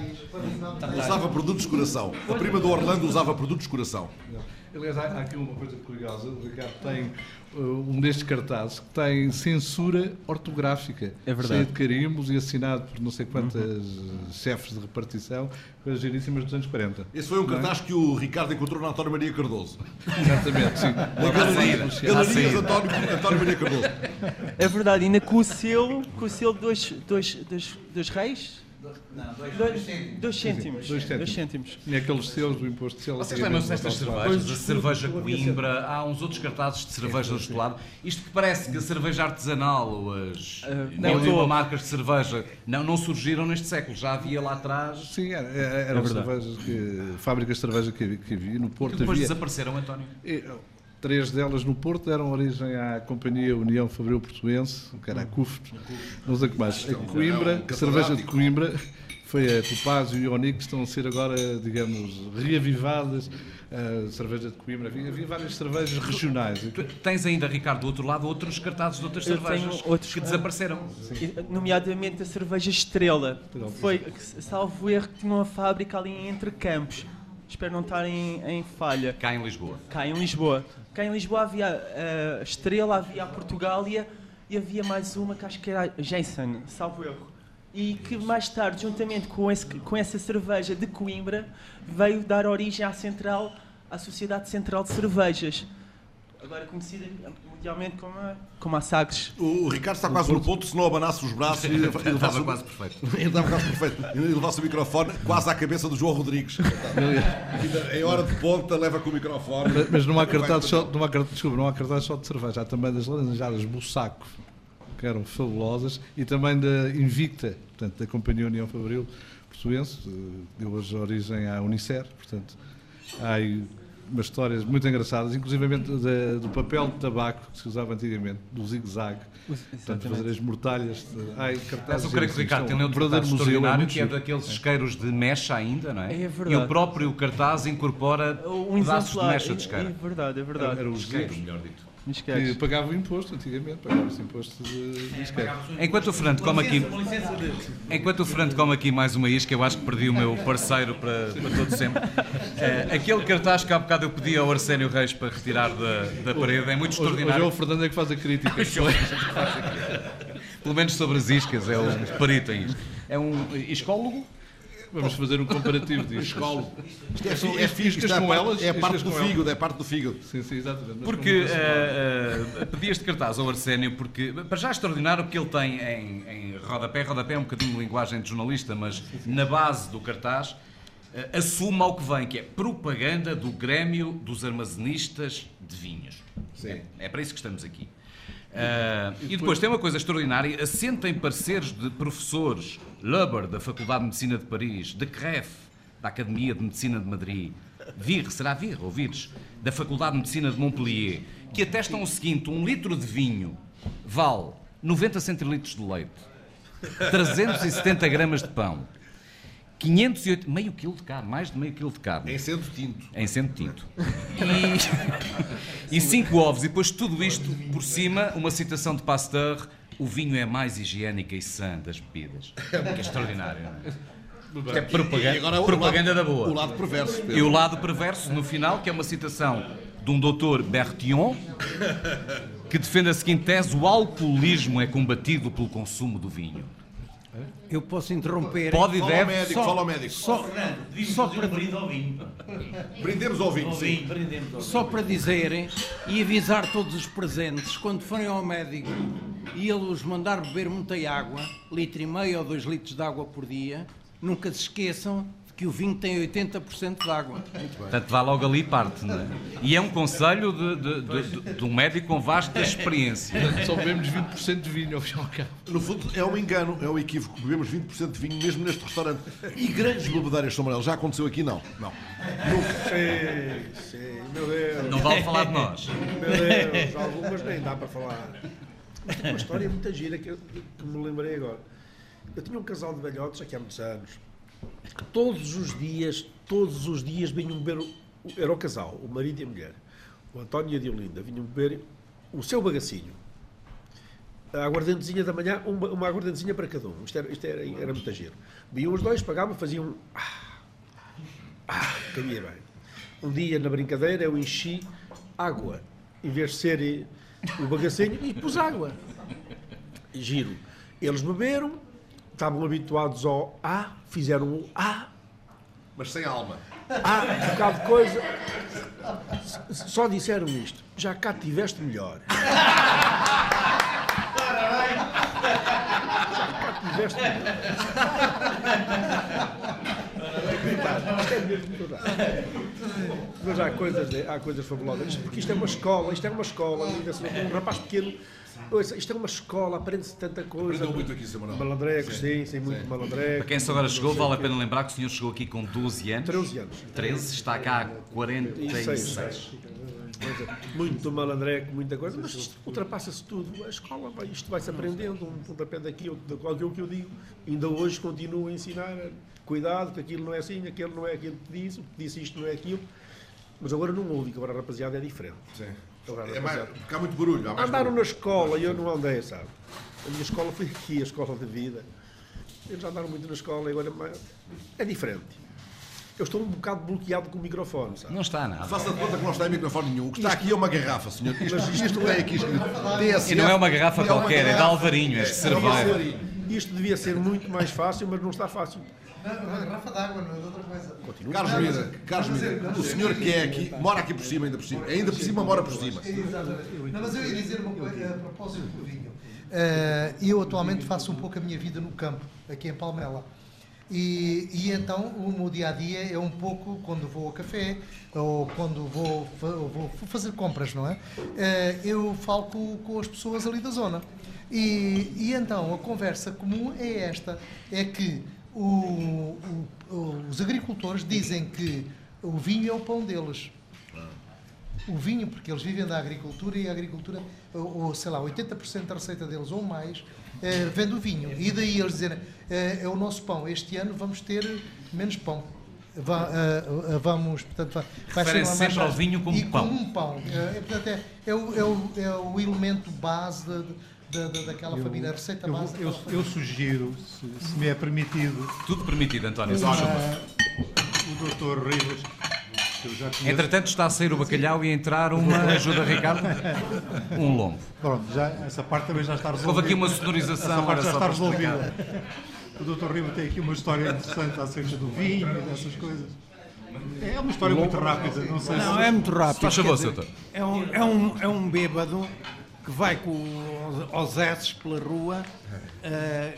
[SPEAKER 4] Usava produtos de coração. A prima do Orlando usava produtos de coração.
[SPEAKER 6] Aliás, há, aqui uma coisa curiosa. O Ricardo tem um destes cartazes que tem censura ortográfica.
[SPEAKER 11] É verdade.
[SPEAKER 6] Cheio de carimbos e assinado por não sei quantas chefes de repartição, coisas giríssimas dos anos 40.
[SPEAKER 4] Esse foi um
[SPEAKER 6] é?
[SPEAKER 4] cartaz que o Ricardo encontrou na António Maria Cardoso.
[SPEAKER 6] Exatamente, sim.
[SPEAKER 4] Na galeria, Galerias António, António Maria Cardoso.
[SPEAKER 11] É verdade, ainda com o selo, com o selo dos, dos, dos, dos reis? Dois, dois cêntimos.
[SPEAKER 6] Dois cêntimos.
[SPEAKER 11] Dois cêntimos.
[SPEAKER 6] E aqueles selos do imposto de selo.
[SPEAKER 2] Vocês lembram-se destas cervejas? A cerveja Coimbra, há uns outros cartazes de cerveja deste lado. Isto que parece que a cerveja artesanal ou as
[SPEAKER 11] não, tô-
[SPEAKER 2] marcas de cerveja não, não surgiram neste século, já havia lá atrás.
[SPEAKER 6] Sim, era, era- eram
[SPEAKER 2] É
[SPEAKER 6] cervejas que, fábricas de cerveja que, havia- que havia. No Porto
[SPEAKER 2] Que depois
[SPEAKER 6] havia.
[SPEAKER 2] desapareceram, António.
[SPEAKER 6] E, Três delas no Porto deram origem à Companhia União Fabril Portuense, que era a CUF, não sei o que mais. A Coimbra, a cerveja de Coimbra, foi a Topázio e o Onyx, estão a ser agora, digamos, reavivadas. A cerveja de Coimbra, havia, havia várias cervejas regionais.
[SPEAKER 2] Tu Tens ainda, Ricardo, do outro lado, outros cartazes de outras
[SPEAKER 11] Eu
[SPEAKER 2] cervejas
[SPEAKER 11] outros
[SPEAKER 2] que desapareceram.
[SPEAKER 11] E, Nomeadamente a cerveja Estrela. Foi, salvo erro, que tinha uma fábrica ali entre campos. Espero não estar em, em falha.
[SPEAKER 2] Cá em Lisboa.
[SPEAKER 11] Cá em Lisboa. Cá em Lisboa havia a Estrela, havia a Portugália e havia mais uma que acho que era Jason, salvo erro. E que mais tarde, juntamente com, esse- com essa cerveja de Coimbra, veio dar origem à Central, à Sociedade Central de Cervejas. Agora conhecida mundialmente como a, como a Sagres.
[SPEAKER 4] O, o Ricardo está quase no ponto, se não abanasse os braços e ele
[SPEAKER 2] Estava quase perfeito.
[SPEAKER 4] Ele estava quase perfeito. E levasse o microfone quase à cabeça do João Rodrigues. Em hora de ponta, leva com o microfone.
[SPEAKER 6] Mas, mas não há cartazes só, não há, desculpa, não há cartazes só de cerveja, há também das laranjadas Bussaco, que eram fabulosas, e também da Invicta, portanto, da Companhia União Fabril Portuense, eh, deu hoje origem à Unicer, portanto, há aí umas histórias muito engraçadas, inclusivamente da- do papel de tabaco que se usava antigamente, do zigue-zague, portanto, fazer as mortalhas. de- Há aí
[SPEAKER 2] Mas
[SPEAKER 6] cartazes
[SPEAKER 2] eu creio que o Ricardo tem
[SPEAKER 6] são
[SPEAKER 2] um
[SPEAKER 6] verdadeiro museu, é
[SPEAKER 2] que é daqueles isqueiros de mecha ainda, não é?
[SPEAKER 11] É
[SPEAKER 2] E
[SPEAKER 11] verdade.
[SPEAKER 2] o próprio cartaz incorpora
[SPEAKER 11] Um
[SPEAKER 2] pedaços de mecha de
[SPEAKER 11] É,
[SPEAKER 2] isqueiro.
[SPEAKER 11] é verdade, é verdade.
[SPEAKER 6] Era, era os
[SPEAKER 2] isqueiros, melhor dito.
[SPEAKER 6] Que pagavam imposto antigamente, pagavam-se imposto de, de isqueiro.
[SPEAKER 2] Enquanto o Fernando come aqui,
[SPEAKER 3] Com licença de...
[SPEAKER 2] enquanto o Fernando come aqui mais uma isca, eu acho que perdi o meu parceiro para, para todo sempre. Eh, aquele cartaz que há bocado eu pedi ao Arsénio Reis para retirar da, da parede é muito
[SPEAKER 6] Hoje, hoje é
[SPEAKER 2] extraordinário.
[SPEAKER 6] o Fernando é que faz a crítica.
[SPEAKER 2] Pelo menos sobre as iscas, é o perito em isca. É um iscólogo?
[SPEAKER 6] Vamos fazer um comparativo disto.
[SPEAKER 4] Escolo. Isto é, é isto é,
[SPEAKER 6] com
[SPEAKER 4] parte-
[SPEAKER 6] elas,
[SPEAKER 4] é parte do
[SPEAKER 6] com
[SPEAKER 4] fígado, é parte do fígado.
[SPEAKER 6] Sim, sim, exatamente.
[SPEAKER 2] Porque eh, eh, pedi este cartaz ao Arsénio porque, para já é extraordinário porque ele tem em, em rodapé, rodapé é um bocadinho de linguagem de jornalista, mas na base do cartaz eh, assume ao que vem, que é propaganda do Grêmio dos Armazenistas de Vinhos. É, é para isso que estamos aqui. Eh, e depois tem uma coisa extraordinária, assentem pareceres de professores Luber, da Faculdade de Medicina de Paris, de Cref, da Academia de Medicina de Madrid, Vir, será Vir ou Vires, da Faculdade de Medicina de Montpellier, que atestam o seguinte: um litro de vinho vale 90 centilitros de leite, 370 gramas de pão, 508, meio quilo de carne, mais de meio quilo de carne.
[SPEAKER 4] Em sendo tinto.
[SPEAKER 2] Em sendo tinto. E, e cinco ovos, e depois tudo isto por cima, uma citação de Pasteur: o vinho é mais higiênica e sã das bebidas. Que é extraordinário, não é? Isto é propaganda,
[SPEAKER 4] E agora
[SPEAKER 2] propaganda
[SPEAKER 4] lado-
[SPEAKER 2] da boa.
[SPEAKER 4] o lado perverso, Pedro.
[SPEAKER 2] E o lado perverso no final, que é uma citação de um doutor Bertillon, que defende a seguinte tese: o alcoolismo é combatido pelo consumo do vinho.
[SPEAKER 12] Eu posso interromper.
[SPEAKER 2] Pode e
[SPEAKER 4] Fala ao
[SPEAKER 2] deve.
[SPEAKER 4] médico,
[SPEAKER 12] Só-
[SPEAKER 4] fala ao médico.
[SPEAKER 12] Só,
[SPEAKER 3] Devíamos
[SPEAKER 12] só para
[SPEAKER 3] um brinde ao vinho.
[SPEAKER 4] Brindemos ao vinho,
[SPEAKER 3] Ao
[SPEAKER 4] sim.
[SPEAKER 3] brindemos ao vinho.
[SPEAKER 12] Só para dizerem e avisar todos os presentes, quando forem ao médico e ele os mandar beber muita água, litro e meio ou dois litros de água por dia, nunca se esqueçam que o vinho tem 80% de água.
[SPEAKER 2] Portanto, vá logo ali parte, não é? E é um conselho de, de, de, de, de um médico com vasta experiência.
[SPEAKER 6] Só bebemos 20% de vinho ao fim e ao cabo.
[SPEAKER 4] No fundo, é um engano, é um equívoco. Bebemos 20% de vinho mesmo neste restaurante. E grandes bebedeiras são amarelos. Já aconteceu aqui? Não. Não.
[SPEAKER 7] Sim, sim, meu Deus.
[SPEAKER 2] Não vale falar de nós.
[SPEAKER 7] Meu Deus, algumas nem dá para falar. Mas tem uma história muito gira que, eu, que me lembrei agora. Eu tinha um casal de velhotes aqui há muitos anos que todos os dias, todos os dias vinham beber, era o casal, o marido e a mulher, o António e a Diolinda, vinham beber o seu bagacinho. A aguardentezinha da manhã, uma, uma aguardentezinha para cada um. Isto era, isto era, era muito giro. Viam os dois, pagavam, faziam. Ah, ah, bem. Um dia, na brincadeira, eu enchi água, em vez de ser eh, o bagacinho, e pus água. Giro. Eles beberam, estavam habituados ao A, fizeram o A,
[SPEAKER 4] Mas sem alma.
[SPEAKER 7] A, um bocado de coisa. Só disseram isto. Já cá tiveste melhor. Já cá tiveste melhor. Isto é mesmo verdade. Mas há coisas, há coisas fabulosas. Isto- Porque isto é uma escola, isto é uma escola. Um rapaz pequeno. Ouça, Isto é uma escola, aprende-se tanta coisa.
[SPEAKER 4] Aprendeu muito aqui, Sr. Manuel.
[SPEAKER 7] Malandrecos, sim, sim, muito malandrecos.
[SPEAKER 2] Para quem só agora chegou, vale a
[SPEAKER 7] o
[SPEAKER 2] pena lembrar que o senhor chegou aqui com 12 anos.
[SPEAKER 7] 13 anos.
[SPEAKER 2] 13, está cá há 46.
[SPEAKER 7] Coisa, Muito malandreco, muita coisa, mas isto ultrapassa-se tudo. A escola, vai, isto vai-se aprendendo, um pontapé daqui, outro de aquilo que eu digo. Ainda hoje continuo a ensinar, cuidado, que aquilo não é assim, aquilo não é aquilo que disse, o que disse isto não é aquilo. Mas agora não ouvi, que agora a rapaziada é diferente. Agora,
[SPEAKER 4] É mais, porque há muito barulho. Há mais
[SPEAKER 7] Andaram
[SPEAKER 4] barulho.
[SPEAKER 7] na escola e eu não andei, sabe? A minha escola foi aqui, a escola de vida. Eles andaram muito na escola e agora mas é diferente. Eu estou um bocado bloqueado com o microfone, sabe?
[SPEAKER 2] Não está nada.
[SPEAKER 4] Faça de conta que não está em microfone nenhum. O que está aqui é uma garrafa, senhor. Isto, isto tem aqui escrito TSF.
[SPEAKER 2] E não é uma garrafa
[SPEAKER 4] uma
[SPEAKER 2] qualquer, é de. Alvarinho, é de cerveja.
[SPEAKER 7] Isto devia ser muito mais fácil, mas não está fácil.
[SPEAKER 9] Não, é uma garrafa de água, não é de outra coisa.
[SPEAKER 4] Carlos Mira, Carlos Mira, o senhor que é aqui, mora aqui por cima, ainda por cima. Ainda por cima, mora por cima.
[SPEAKER 9] Exatamente. Não, mas eu ia dizer uma coisa a propósito do vinho. Eh, eu atualmente faço um pouco a minha vida no campo, aqui em Palmela. E, e então o meu dia a dia é um pouco quando vou ao café ou quando vou, vou fazer compras, não é? Eh, eu falo com, com as pessoas ali da zona. E, e então a conversa comum é esta: é que o- o- os agricultores dizem que o vinho é o pão deles o vinho, porque eles vivem da agricultura e a agricultura, ou, ou, sei lá, 80% da receita deles ou mais, eh, vem do vinho. E daí eles dizerem, eh, é o nosso pão, este ano vamos ter menos pão. Va- eh, eh, vamos, portanto, vai- ser uma
[SPEAKER 2] sempre ao vinho como
[SPEAKER 9] e
[SPEAKER 2] pão.
[SPEAKER 9] como um pão. É, portanto, é, é o, é, o, é o elemento base da, da, da- daquela
[SPEAKER 10] Eu-
[SPEAKER 9] família, a receita
[SPEAKER 10] eu,
[SPEAKER 9] base
[SPEAKER 10] eu, eu sugiro, se, se me é permitido,
[SPEAKER 2] Tudo permitido, António, só
[SPEAKER 10] uma-
[SPEAKER 2] favor.
[SPEAKER 10] o Dr. Rivas.
[SPEAKER 2] Entretanto, está a sair o bacalhau e a entrar uma. Ajuda, Ricardo? Um lombo.
[SPEAKER 10] Pronto, já, essa parte também já está resolvida.
[SPEAKER 2] Houve aqui uma sonorização,
[SPEAKER 10] Essa parte já
[SPEAKER 2] só
[SPEAKER 10] está resolvida. O Dr. Riva tem aqui uma história interessante acerca do vinho e dessas coisas. É uma história muito rápida, não sei
[SPEAKER 12] Não,
[SPEAKER 10] se...
[SPEAKER 12] é muito rápido.
[SPEAKER 2] Faz favor,
[SPEAKER 12] dizer,
[SPEAKER 2] doutor.
[SPEAKER 12] É um, é, um, é um bêbado que vai com os- S pela rua eh,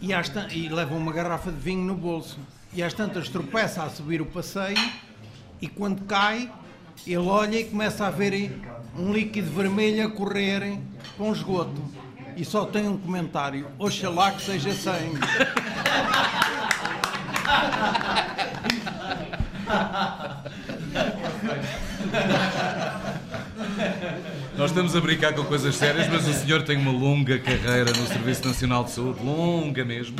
[SPEAKER 12] e, às tan- e leva uma garrafa de vinho no bolso. E às tantas tropeça a subir o passeio e quando cai, ele olha e começa a ver um líquido vermelho a correr um esgoto. E só tem um comentário: Oxalá que seja sangue.
[SPEAKER 2] estamos a brincar com coisas sérias, mas o senhor tem uma longa carreira no Serviço Nacional de Saúde, longa mesmo.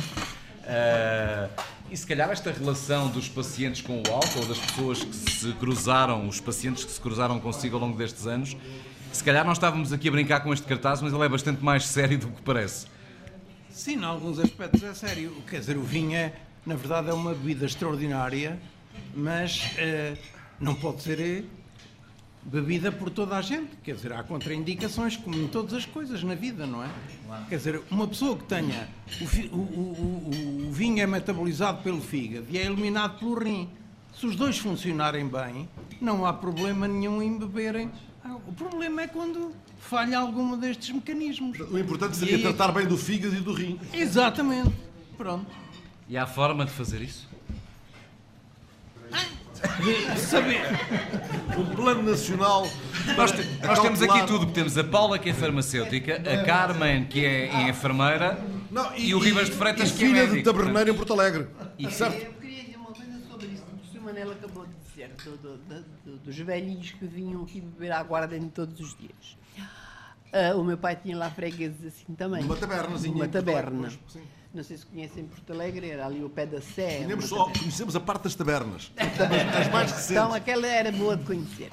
[SPEAKER 2] Ah, e se calhar esta relação dos pacientes com o álcool, das pessoas que se cruzaram, os pacientes que se cruzaram consigo ao longo destes anos, se calhar nós estávamos aqui a brincar com este cartaz, mas ele é bastante mais sério do que parece.
[SPEAKER 12] Sim, em alguns aspectos é sério. Quer dizer, o vinho é, na verdade, é uma bebida extraordinária, mas eh, não pode ser bebida por toda a gente. Quer dizer, há contraindicações, como em todas as coisas na vida, não é? Quer dizer, uma pessoa que tenha. O, o- o- o- vinho é metabolizado pelo fígado e é eliminado pelo rim. Se os dois funcionarem bem, não há problema nenhum em beberem. Ah, O problema é quando falha algum destes mecanismos.
[SPEAKER 4] O importante
[SPEAKER 12] E
[SPEAKER 4] seria
[SPEAKER 12] aí-
[SPEAKER 4] tratar bem do fígado e do rim.
[SPEAKER 12] Exatamente. Pronto.
[SPEAKER 2] E há forma de fazer isso?
[SPEAKER 7] De saber.
[SPEAKER 4] Um plano nacional.
[SPEAKER 2] Nós, te- nós temos aqui tudo. Temos a Paula, que é farmacêutica, a Carmen, que é enfermeira, e, o Ribas de Freitas,
[SPEAKER 4] e
[SPEAKER 2] que é
[SPEAKER 4] filha
[SPEAKER 2] médico.
[SPEAKER 4] de taberneiro em Porto Alegre.
[SPEAKER 2] E-
[SPEAKER 4] certo?
[SPEAKER 8] Eu queria dizer uma coisa sobre isso que o Sr. Manela acabou de dizer, do- do- do- do- dos velhinhos que vinham aqui beber aguardente todos os dias. Ah, o meu pai tinha lá fregueses assim também.
[SPEAKER 4] Numa tabernazinha em Porto Alegre,
[SPEAKER 8] taberna.
[SPEAKER 4] pois, sim.
[SPEAKER 8] Não sei se conhecem Porto Alegre, era ali o pé da Sé.
[SPEAKER 4] Conhecemos só,
[SPEAKER 8] taberna.
[SPEAKER 4] conhecemos a parte das tabernas. As mais recentes.
[SPEAKER 8] Então aquela era boa de conhecer.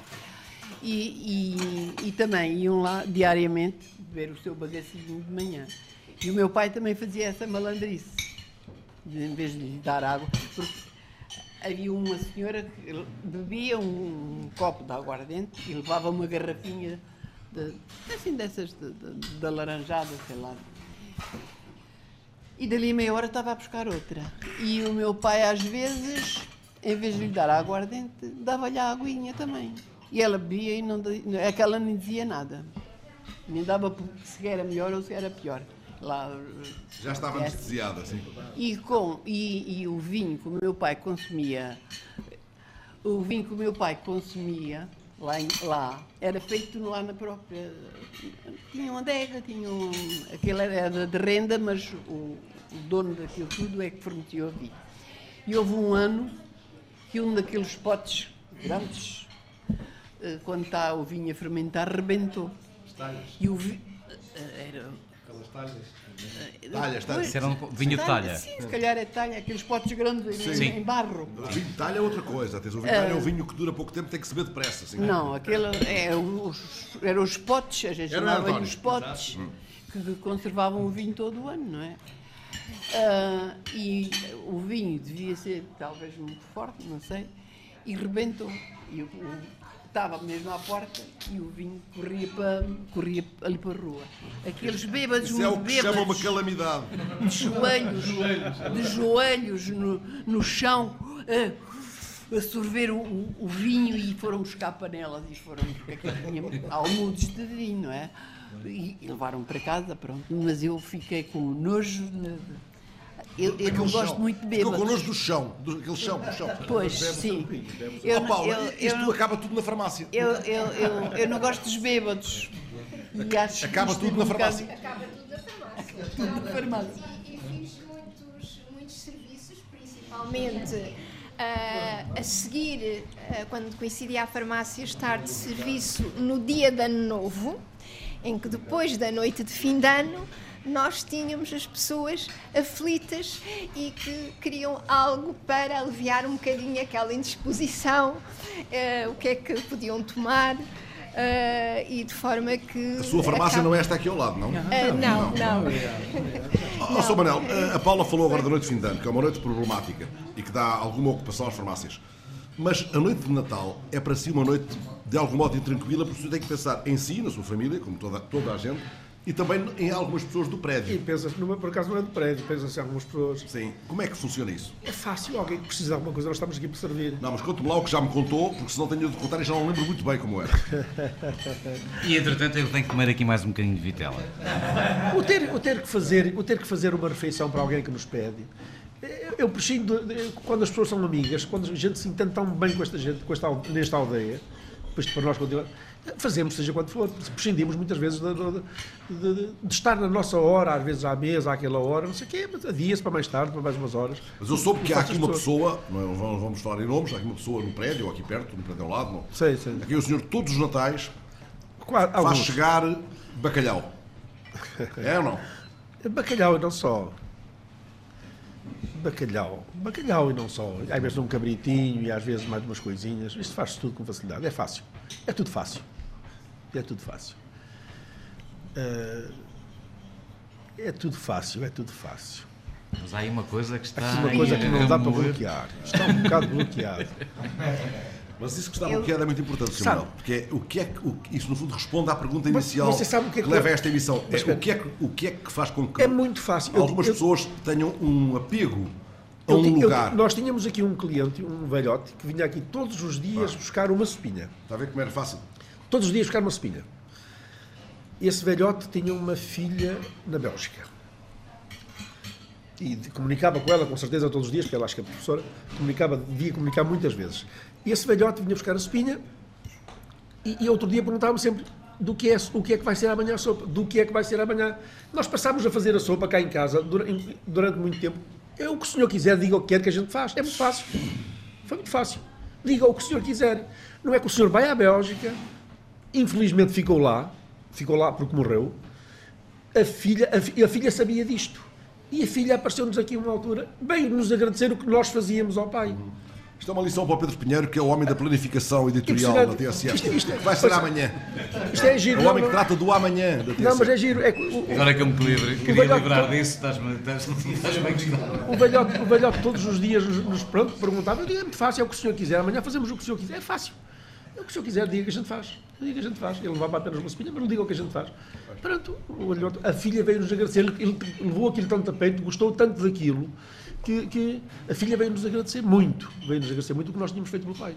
[SPEAKER 8] E, e- e também iam lá diariamente beber o seu bagacinho de manhã. E o meu pai também fazia essa malandrice, em vez de lhe dar água. Porque havia uma senhora que bebia um, copo de aguardente e levava uma garrafinha de, assim dessas de, de, de alaranjada, sei lá. E dali a meia hora estava a buscar outra. E o meu pai, às vezes, em vez de lhe dar aguardente, dava-lhe a aguinha também. E ela bebia e não, aquela não dizia nada. Nem dava se era melhor ou se era pior. Lá,
[SPEAKER 4] Já estava
[SPEAKER 8] é.
[SPEAKER 4] anestesiada, assim.
[SPEAKER 8] E, com, e, e o vinho que o meu pai consumia, o vinho que o meu pai consumia lá, em- lá era feito lá na própria. Tinha uma adega, tinha um. Aquilo era de renda, mas o, o dono daquilo tudo é que fornecia o vinho. E houve um ano que um daqueles potes grandes, eh, quando está o vinho a fermentar, rebentou. E o vi... eh, era
[SPEAKER 10] Aquelas talhas.
[SPEAKER 4] Talhas.
[SPEAKER 2] Isso era um vinho de talha.
[SPEAKER 8] Sim, se calhar é talha, aqueles potes grandes em,
[SPEAKER 4] Sim.
[SPEAKER 8] em barro.
[SPEAKER 4] O vinho de talha é outra coisa. Tens o vinho de talha é um vinho que dura pouco tempo, tem que se beber depressa. Assim.
[SPEAKER 8] Não, aquele é os, eram os potes, a gente
[SPEAKER 4] Era o
[SPEAKER 8] chamava
[SPEAKER 4] António.
[SPEAKER 8] os potes, que conservavam o vinho todo o ano, não é? Ah, e o vinho devia ser talvez muito forte, não sei, e rebentou. E o, o- estava mesmo à porta e o vinho corria, para, corria ali para a rua. Aqueles bêbados,
[SPEAKER 4] Isso é o que chama uma calamidade.
[SPEAKER 8] de joelhos, de joelhos no, no chão, a, a sorver o, o- o vinho e foram buscar panelas e foram tinha almudos de vinho, não é? E, e levaram para casa, pronto. Mas eu fiquei com nojo. de- eu, eu não gosto
[SPEAKER 4] chão.
[SPEAKER 8] muito de
[SPEAKER 4] Ficou
[SPEAKER 8] bêbados.
[SPEAKER 4] com nojo do chão, do, aquele chão, do chão.
[SPEAKER 8] Pois, sim.
[SPEAKER 4] bebe-se-
[SPEAKER 8] Eu
[SPEAKER 4] Paulo,
[SPEAKER 8] eu-
[SPEAKER 4] isto
[SPEAKER 8] eu
[SPEAKER 4] acaba tudo na farmácia.
[SPEAKER 8] Eu, eu, eu, eu não gosto dos bêbados. E acho
[SPEAKER 4] Acaba tudo
[SPEAKER 8] é
[SPEAKER 4] na
[SPEAKER 8] um
[SPEAKER 4] farmácia.
[SPEAKER 13] Acaba tudo na farmácia.
[SPEAKER 8] Tudo na farmácia.
[SPEAKER 13] E, e fiz muitos, muitos serviços, principalmente ah, a seguir, ah, quando coincidia a farmácia estar de serviço no dia de ano novo, em que depois da noite de fim de ano nós tínhamos as pessoas aflitas e que queriam algo para aliviar um bocadinho aquela indisposição, ah, o que é que podiam tomar. ah, e de forma que.
[SPEAKER 4] A sua farmácia
[SPEAKER 13] acaba-
[SPEAKER 4] não é esta aqui ao lado, não?
[SPEAKER 13] Ah, não, não.
[SPEAKER 4] Ó, Sr. Manel, a Paula falou agora da noite de fim de ano, que é uma noite problemática e que dá alguma ocupação às farmácias. Mas a noite de Natal é para si uma noite de algum modo intranquila, porque você tem que pensar em si, na sua família, como toda, toda a gente, e também em algumas pessoas do prédio.
[SPEAKER 7] E pensa-se, numa- por acaso não é do prédio, pensa-se em algumas pessoas.
[SPEAKER 4] Sim. Como é que funciona isso?
[SPEAKER 7] É fácil, alguém que precisa de alguma coisa, nós estamos aqui para servir.
[SPEAKER 4] Não, mas conte-me lá o que já me contou, porque senão tenho de contar e já não lembro muito bem como era.
[SPEAKER 2] E entretanto eu tenho que comer aqui mais um bocadinho de vitela.
[SPEAKER 7] O ter, o ter, que, fazer, o ter que fazer uma refeição para alguém que nos pede. Eu, prescindo, quando as pessoas são amigas, quando a gente se entende tão bem com esta gente, com esta, nesta aldeia, depois para nós continuar, fazemos, seja quando for, prescindimos muitas vezes de, de- de- de- estar na nossa hora, às vezes à mesa, àquela hora, não sei o quê, mas adia-se para mais tarde, para mais umas horas.
[SPEAKER 4] Mas eu soube que há aqui uma pessoa, não vamos vamos falar em nomes, há aqui uma pessoa no prédio, ou aqui perto, no prédio ao lado, não?
[SPEAKER 7] Sei, sei.
[SPEAKER 4] Aqui o senhor, todos os natais,
[SPEAKER 7] Quase,
[SPEAKER 4] faz
[SPEAKER 7] alguns.
[SPEAKER 4] chegar bacalhau. É ou não?
[SPEAKER 7] Bacalhau e não só. Bacalhau. Bacalhau e não só. Às vezes um cabritinho e às vezes mais umas coisinhas. Isto faz-se tudo com facilidade. É fácil. É tudo fácil. É tudo fácil. Eh, é tudo fácil, é tudo fácil.
[SPEAKER 2] Mas há aí uma coisa que está.
[SPEAKER 7] Aqui uma coisa que não
[SPEAKER 2] a
[SPEAKER 7] dá para bloquear. Está um bocado bloqueado.
[SPEAKER 4] Mas isso que está
[SPEAKER 7] Eu-
[SPEAKER 4] bloqueado é muito importante, Sr.
[SPEAKER 7] Sabe-
[SPEAKER 4] porque é, o que é que, o, isso no fundo responde à pergunta
[SPEAKER 7] Mas
[SPEAKER 4] inicial
[SPEAKER 7] você sabe o que é que-
[SPEAKER 4] leva a esta emissão.
[SPEAKER 7] Mas
[SPEAKER 4] É, o, que é que, o que é que faz com que
[SPEAKER 7] É muito fácil. Eu-
[SPEAKER 4] algumas
[SPEAKER 7] eu-
[SPEAKER 4] pessoas tenham um apego a
[SPEAKER 7] Eu
[SPEAKER 4] um
[SPEAKER 7] eu-
[SPEAKER 4] lugar?
[SPEAKER 7] nós tínhamos aqui um cliente, um velhote, que vinha aqui todos os dias buscar uma sopinha.
[SPEAKER 4] Está a ver como era fácil?
[SPEAKER 7] Todos os dias buscar uma sopinha. Esse velhote tinha uma filha na Bélgica. e comunicava com ela com certeza todos os dias, porque ela acho que é professora, comunicava, devia comunicar muitas vezes. E esse velhote vinha buscar a sopinha e, e outro dia perguntava-me sempre do que, é, o que é que vai ser amanhã a sopa, do que é que vai ser amanhã. Nós passámos a fazer a sopa cá em casa durante, durante muito tempo. É o que o senhor quiser, diga o que quer que a gente faz. É muito fácil. Foi muito fácil. Diga o que o senhor quiser. Não é que o senhor vai à Bélgica, infelizmente ficou lá, ficou lá porque morreu. A filha, a, a filha sabia disto. E a filha apareceu-nos aqui uma altura, veio nos agradecer o que nós fazíamos ao pai.
[SPEAKER 4] Isto é uma lição para o Pedro Pinheiro, que é o homem da planificação editorial da TSF. Isto, isto, vai ser amanhã.
[SPEAKER 7] Isto é giro.
[SPEAKER 4] É o homem que trata do amanhã da TSF.
[SPEAKER 7] Não, mas é giro. É, o,
[SPEAKER 2] Agora que eu me queria, queria livrar disso, estás-me estás, estás bem
[SPEAKER 7] o velhote, o velhote todos os dias nos, nos pronto, perguntava, é muito fácil, é o que o senhor quiser, amanhã fazemos o que o senhor quiser, é fácil. É o que o senhor quiser, diga que a gente faz. Diga que a gente faz. Ele levava apenas uma espinha, mas não diga o que a gente faz. Pronto, a filha veio-nos agradecer, ele, levou aquilo tanto a peito, gostou tanto daquilo, que, que a filha veio-nos agradecer muito, veio-nos agradecer muito o que nós tínhamos feito pelo pai.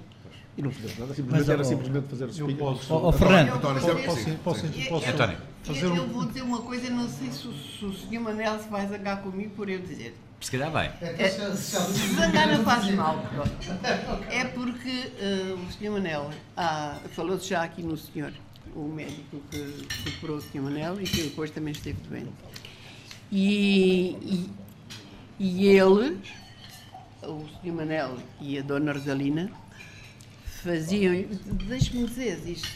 [SPEAKER 7] E não fizemos nada, simplesmente
[SPEAKER 3] Mas,
[SPEAKER 7] era
[SPEAKER 3] oh,
[SPEAKER 7] simplesmente fazer o
[SPEAKER 3] eu posso,
[SPEAKER 7] oh,
[SPEAKER 3] oh, Fernando,
[SPEAKER 4] António,
[SPEAKER 8] Eu-
[SPEAKER 4] posso, posso,
[SPEAKER 8] eu-
[SPEAKER 4] posso,
[SPEAKER 8] eu-
[SPEAKER 2] António.
[SPEAKER 8] eu- Eu vou dizer uma coisa, não sei se o, se o Sr. Manel se vai zangar comigo por eu dizer.
[SPEAKER 2] Se calhar vai.
[SPEAKER 8] É, se zangar não faz mal. É porque eh, o Sr. Manel, ah, falou-se já aqui no senhor, o médico que superou o Sr. Manel e que depois também esteve doente. E, e, e ele, o Sr. Manel e a Dona Rosalina, faziam, deixe-me dizer isto,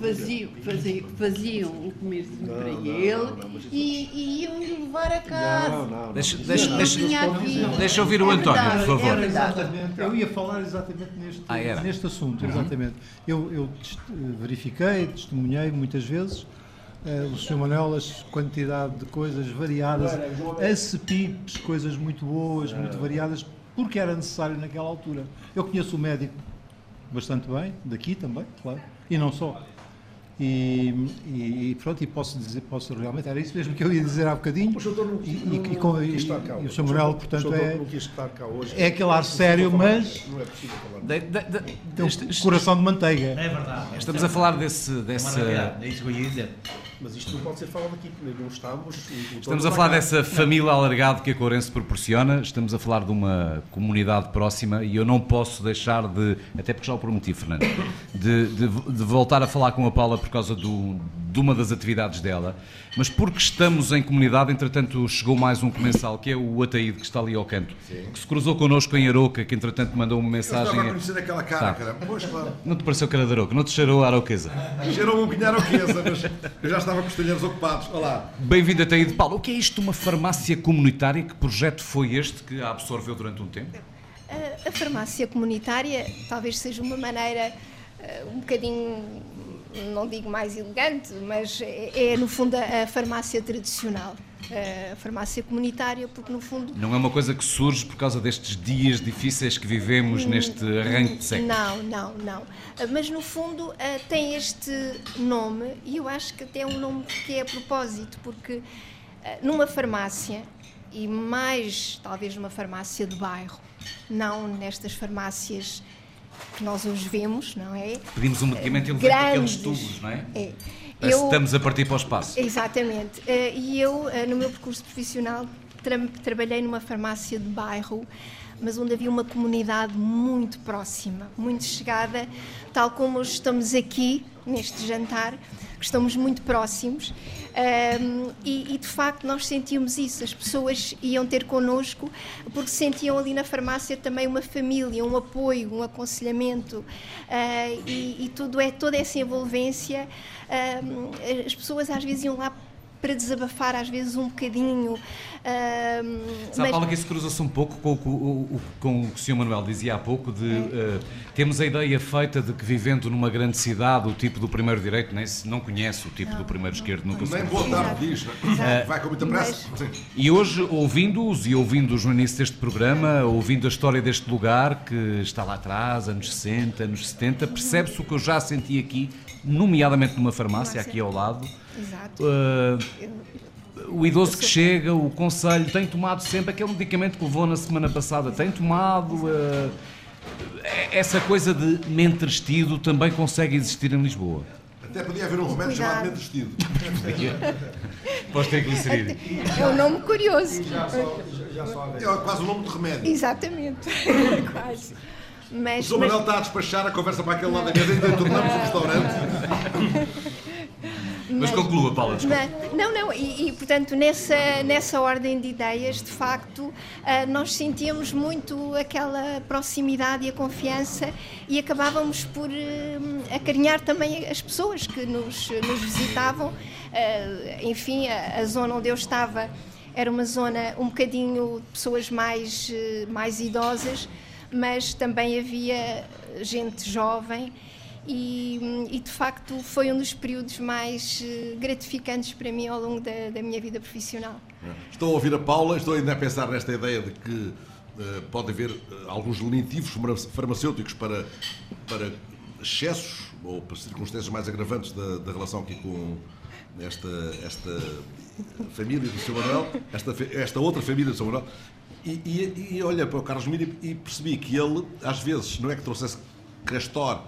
[SPEAKER 8] faziam, faziam, faziam o comercinho para ele e, e iam-lhe levar a casa.
[SPEAKER 2] Deixa, deixa,
[SPEAKER 8] Não
[SPEAKER 2] deixa, deixa eu ouvir o
[SPEAKER 8] É
[SPEAKER 2] António, por favor.
[SPEAKER 8] é.
[SPEAKER 10] Eu ia falar exatamente neste,
[SPEAKER 2] Ah, era?
[SPEAKER 10] neste assunto,
[SPEAKER 2] Uhum.
[SPEAKER 10] exatamente. Eu, eu test- verifiquei, testemunhei muitas vezes eh, o Sr. Manuel, as quantidade de coisas variadas, acepipes, coisas muito boas, muito variadas, porque era necessário naquela altura. Eu conheço o médico bastante bem, daqui também, claro, e não só. E, e- e pronto, e posso dizer, posso realmente, era isso mesmo que eu ia dizer há bocadinho.
[SPEAKER 7] O doutor não,
[SPEAKER 10] E- e-
[SPEAKER 7] não,
[SPEAKER 10] e com-
[SPEAKER 7] não
[SPEAKER 10] e-
[SPEAKER 7] quis estar cá
[SPEAKER 10] e o. Sr. Manuel,
[SPEAKER 7] doutor-
[SPEAKER 10] portanto,
[SPEAKER 7] o
[SPEAKER 10] é-
[SPEAKER 7] não quis estar cá hoje.
[SPEAKER 10] é aquele ar sério, mas-
[SPEAKER 7] Não é possível falar.
[SPEAKER 2] De-
[SPEAKER 10] um coração de manteiga.
[SPEAKER 3] É verdade.
[SPEAKER 2] Estamos a falar desse.
[SPEAKER 3] É
[SPEAKER 2] desse
[SPEAKER 3] é isso que eu ia dizer.
[SPEAKER 7] Mas isto não pode ser falado aqui, porque não estamos.
[SPEAKER 2] Estamos a falar dessa família alargada que a Courense proporciona, estamos a falar de uma comunidade próxima e eu não posso deixar de, até porque já o prometi, Fernando, de, de- de voltar a falar com a Paula por causa do- de uma das atividades dela, mas porque estamos em comunidade, entretanto chegou mais um comensal, que é o Ataíde, que está ali ao canto, que se cruzou connosco em Aroca, que entretanto mandou uma
[SPEAKER 4] Eu
[SPEAKER 2] mensagem.
[SPEAKER 4] estava a conhecer aquela cara,
[SPEAKER 2] Tá.
[SPEAKER 4] caramba. Pois, claro.
[SPEAKER 2] Não te pareceu cara de Aroca, não te cheirou a Aroquesa?
[SPEAKER 4] Cheirou um bocadinho arauquesa, mas eu já estava com os talheres ocupados. Olá.
[SPEAKER 2] Bem-vindo até aí de Paulo. O que é isto de uma farmácia comunitária? Que projeto foi este que a absorveu durante um tempo?
[SPEAKER 13] A, a farmácia comunitária talvez seja uma maneira eh, um bocadinho, não digo mais elegante, mas é, é, no fundo a, a farmácia tradicional. A farmácia comunitária, porque no fundo.
[SPEAKER 2] Não é uma coisa que surge por causa destes dias difíceis que vivemos neste arranque de séculos.
[SPEAKER 13] Não, não, não. Ah, Mas no fundo ah, tem este nome e eu acho que até é um nome que é a propósito, porque ah, numa farmácia, e mais talvez numa farmácia de bairro, não nestas farmácias que nós hoje vemos, não é?
[SPEAKER 2] Pedimos um medicamento e com aqueles tubos, não é?
[SPEAKER 13] É.
[SPEAKER 2] Parece
[SPEAKER 13] Eu-
[SPEAKER 2] estamos a partir para o espaço.
[SPEAKER 13] Exatamente. Eh, E eu, eh, no meu percurso profissional, tra- trabalhei numa farmácia de bairro, mas onde havia uma comunidade muito próxima, muito chegada, tal como hoje estamos aqui neste jantar, que estamos muito próximos. Ahm, e, e, de facto nós sentíamos isso, as pessoas iam ter connosco porque sentiam ali na farmácia também uma família, um apoio, um aconselhamento ah, e, e tudo é toda essa envolvência. ahm, as pessoas às vezes iam lá para desabafar, às vezes um bocadinho. ahm,
[SPEAKER 2] Sabe, Paula, que isso cruza-se um pouco com, o que o- o- com o que o Sr. Manuel dizia há pouco, de eh, temos a ideia feita de que vivendo numa grande cidade, o tipo do primeiro direito nem se não conhece o tipo do primeiro esquerdo, nunca se
[SPEAKER 4] Nem boa tarde diz, não é? Vai com muita pressa. Sim.
[SPEAKER 2] E hoje, ouvindo-os e ouvindo-os no início deste programa, ouvindo a história deste lugar que está lá atrás, anos 60, anos 70, percebe-se o que eu já senti aqui, nomeadamente numa farmácia, aqui ao lado.
[SPEAKER 13] Exato.
[SPEAKER 2] Uh, o idoso que chega, o conselho, tem tomado sempre aquele medicamento que levou na semana passada, tem tomado. uh, essa coisa de mentrestido também consegue existir em Lisboa.
[SPEAKER 4] Até podia haver um remédio chamado mente vestido.
[SPEAKER 2] Pós triglicerídeos.
[SPEAKER 13] É um nome curioso.
[SPEAKER 4] É quase o nome de remédio.
[SPEAKER 13] Exatamente. Quase.
[SPEAKER 4] O
[SPEAKER 13] Mas,
[SPEAKER 4] Sr. Manuel está a despachar a conversa para aquele lado da mesa e tornamos o restaurante.
[SPEAKER 2] Mas conclua, Paula, desculpa.
[SPEAKER 13] Mas- não, não, e, e, portanto, nessa, nessa ordem de ideias, de facto, ah, nós sentíamos muito aquela proximidade e a confiança e acabávamos por hum, acarinhar também as pessoas que nos, nos visitavam. Ah, enfim, a, a zona onde eu estava era uma zona um bocadinho de pessoas mais, mais idosas, mas também havia gente jovem. E, e, de facto foi um dos períodos mais eh, gratificantes para mim ao longo da, da minha vida profissional.
[SPEAKER 4] Estou a ouvir a Paula, estou ainda a pensar nesta ideia de que eh, pode haver eh, alguns lenitivos farma- farmacêuticos para, para excessos ou para circunstâncias mais agravantes da, da relação aqui com esta, esta família do Sr. Manuel, esta, esta outra família do Sr. Manuel. E, e, e olha para o Carlos Mira e percebi que ele, às vezes, não é que trouxesse castor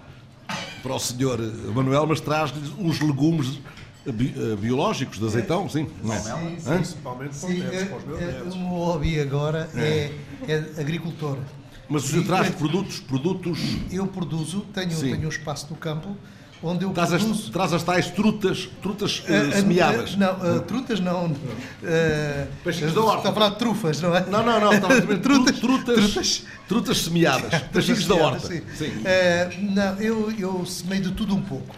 [SPEAKER 4] para o Sr. Manuel, mas traz-lhe uns legumes bi- eh, biológicos de azeitão, sim. não é?
[SPEAKER 7] Sim,
[SPEAKER 4] Hã?
[SPEAKER 7] principalmente para os
[SPEAKER 9] Sim,
[SPEAKER 7] netos,
[SPEAKER 9] é-
[SPEAKER 7] para os meus
[SPEAKER 9] é-
[SPEAKER 7] netos.
[SPEAKER 9] o meu hobby agora é, é agricultor.
[SPEAKER 4] Mas você
[SPEAKER 9] E-
[SPEAKER 4] traz
[SPEAKER 9] é-
[SPEAKER 4] produtos, produtos.
[SPEAKER 9] Eu produzo, tenho,
[SPEAKER 4] Sim.
[SPEAKER 9] tenho um espaço no campo onde eu
[SPEAKER 4] Traz as,
[SPEAKER 9] produzo.
[SPEAKER 4] traz as tais trutas, trutas
[SPEAKER 9] Ah, ah,
[SPEAKER 4] semeadas.
[SPEAKER 9] não, ah, trutas não. Uh,
[SPEAKER 4] Peixinhos da horta.
[SPEAKER 9] Está a falar de trufas, não é?
[SPEAKER 4] Não, não, não. Estava a dizer
[SPEAKER 9] trutas,
[SPEAKER 4] trutas,
[SPEAKER 9] trutas,
[SPEAKER 4] trutas semeadas. Peixinhos da horta.
[SPEAKER 9] Sim.
[SPEAKER 4] Sim.
[SPEAKER 9] Não, eu, eu semeio de tudo um pouco.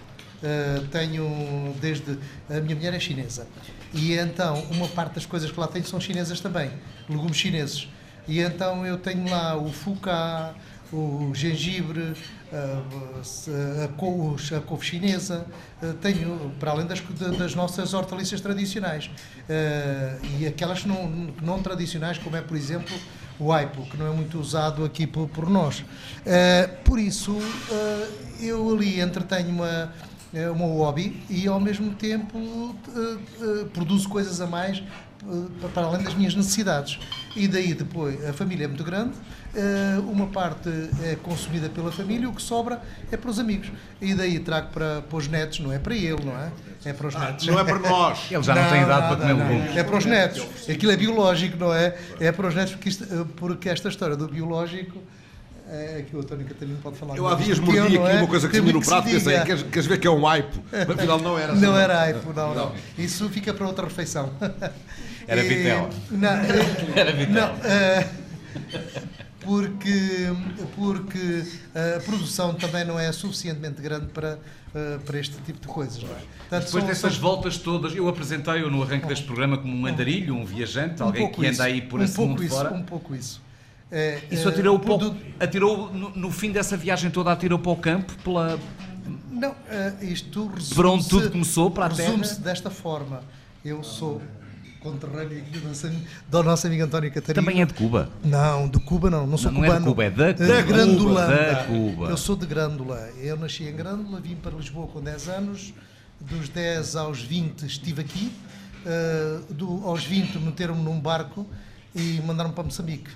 [SPEAKER 9] Tenho desde. A minha mulher é chinesa. E então, uma parte das coisas que lá tenho são chinesas também. Legumes chineses. E então eu tenho lá o fuca, o gengibre, a, se- a, couve, a couve chinesa. Eh, tenho, para além das, das nossas hortaliças tradicionais. Eh, e aquelas não, não tradicionais, como é, por exemplo, o aipo, que não é muito usado aqui por, por nós. Eh, por isso, eh, eu ali entretenho uma, eh, uma hobby e ao mesmo tempo eh, eh, produzo coisas a mais eh, para além das minhas necessidades. E daí depois, a família é muito grande, uma parte é consumida pela família, o que sobra é para os amigos. E daí trago para, para os netos, não é para ele, não é? É para os netos.
[SPEAKER 4] não é para nós.
[SPEAKER 2] Ele já não tem idade para comer legumes.
[SPEAKER 9] É para os netos. Aquilo é biológico, não é? É para os netos, porque, isto- porque esta história do biológico. É que o António Catarino pode falar.
[SPEAKER 4] Eu
[SPEAKER 9] mais
[SPEAKER 4] há dias
[SPEAKER 9] do que
[SPEAKER 4] mordi
[SPEAKER 9] eu, não
[SPEAKER 4] aqui
[SPEAKER 9] é?
[SPEAKER 4] uma coisa que me no prato e pensei, queres, queres ver que é um aipo? Afinal não era assim.
[SPEAKER 9] Não era aipo, não, não. Isso fica para outra refeição.
[SPEAKER 2] Era vitela.
[SPEAKER 9] Não, eh,
[SPEAKER 2] Era vitela.
[SPEAKER 9] Não, eh, porque, porque a produção também não é suficientemente grande para, eh, para este tipo de coisas. Não é? Portanto,
[SPEAKER 2] Depois
[SPEAKER 9] são-
[SPEAKER 2] dessas
[SPEAKER 9] são-
[SPEAKER 2] voltas todas, eu apresentei-o no arranque deste programa como um andarilho, um viajante, alguém
[SPEAKER 9] pouco
[SPEAKER 2] que
[SPEAKER 9] isso,
[SPEAKER 2] anda aí por
[SPEAKER 9] um
[SPEAKER 2] esse
[SPEAKER 9] pouco
[SPEAKER 2] mundo
[SPEAKER 9] isso,
[SPEAKER 2] fora.
[SPEAKER 9] Um pouco isso. Eh,
[SPEAKER 2] Isso atirou, um
[SPEAKER 9] produ-
[SPEAKER 2] pouco, atirou no, no fim dessa viagem toda, atirou para o campo, pela,
[SPEAKER 9] Não, eh, isto resume-se...
[SPEAKER 2] Para onde tudo começou, para a terra?
[SPEAKER 9] Resume-se desta forma. Eu sou conterrâneo aqui do nosso, do nosso amigo António Catarino.
[SPEAKER 2] Também é de Cuba.
[SPEAKER 9] Não, de Cuba não, não sou
[SPEAKER 2] Não, não é de
[SPEAKER 9] cubano.
[SPEAKER 2] Cuba, é da Cuba.
[SPEAKER 9] Grandolândia.
[SPEAKER 2] Da Cuba.
[SPEAKER 9] Eu sou de Grândola. Eu nasci em Grândola, vim para Lisboa com 10 anos. Dos 10 aos 20 estive aqui. Eh, do, aos 20 meteram-me num barco e mandaram-me para Moçambique.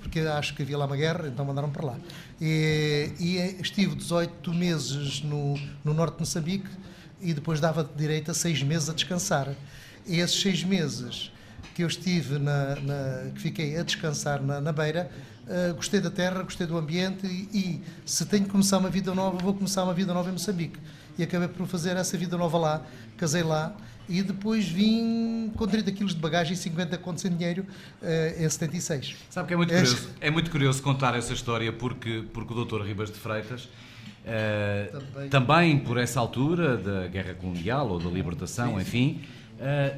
[SPEAKER 9] Porque acho que havia lá uma guerra, então mandaram para lá. E, e estive 18 meses no, no norte de Moçambique e depois dava direito a 6 meses a descansar. E esses 6 meses que eu estive na, na- que fiquei a descansar na, na beira, eh, gostei da terra, gostei do ambiente e, e se tenho que começar uma vida nova, vou começar uma vida nova em Moçambique. E acabei por fazer essa vida nova lá, casei lá e depois vim com 30 quilos de bagagem e 50 contos sem dinheiro eh, em 76.
[SPEAKER 2] Sabe que é muito curioso, é muito curioso contar essa história porque, porque o Dr. Ribas de Freitas, eh,
[SPEAKER 9] Também.
[SPEAKER 2] também. por essa altura da Guerra Colonial ou da Libertação, enfim, eh,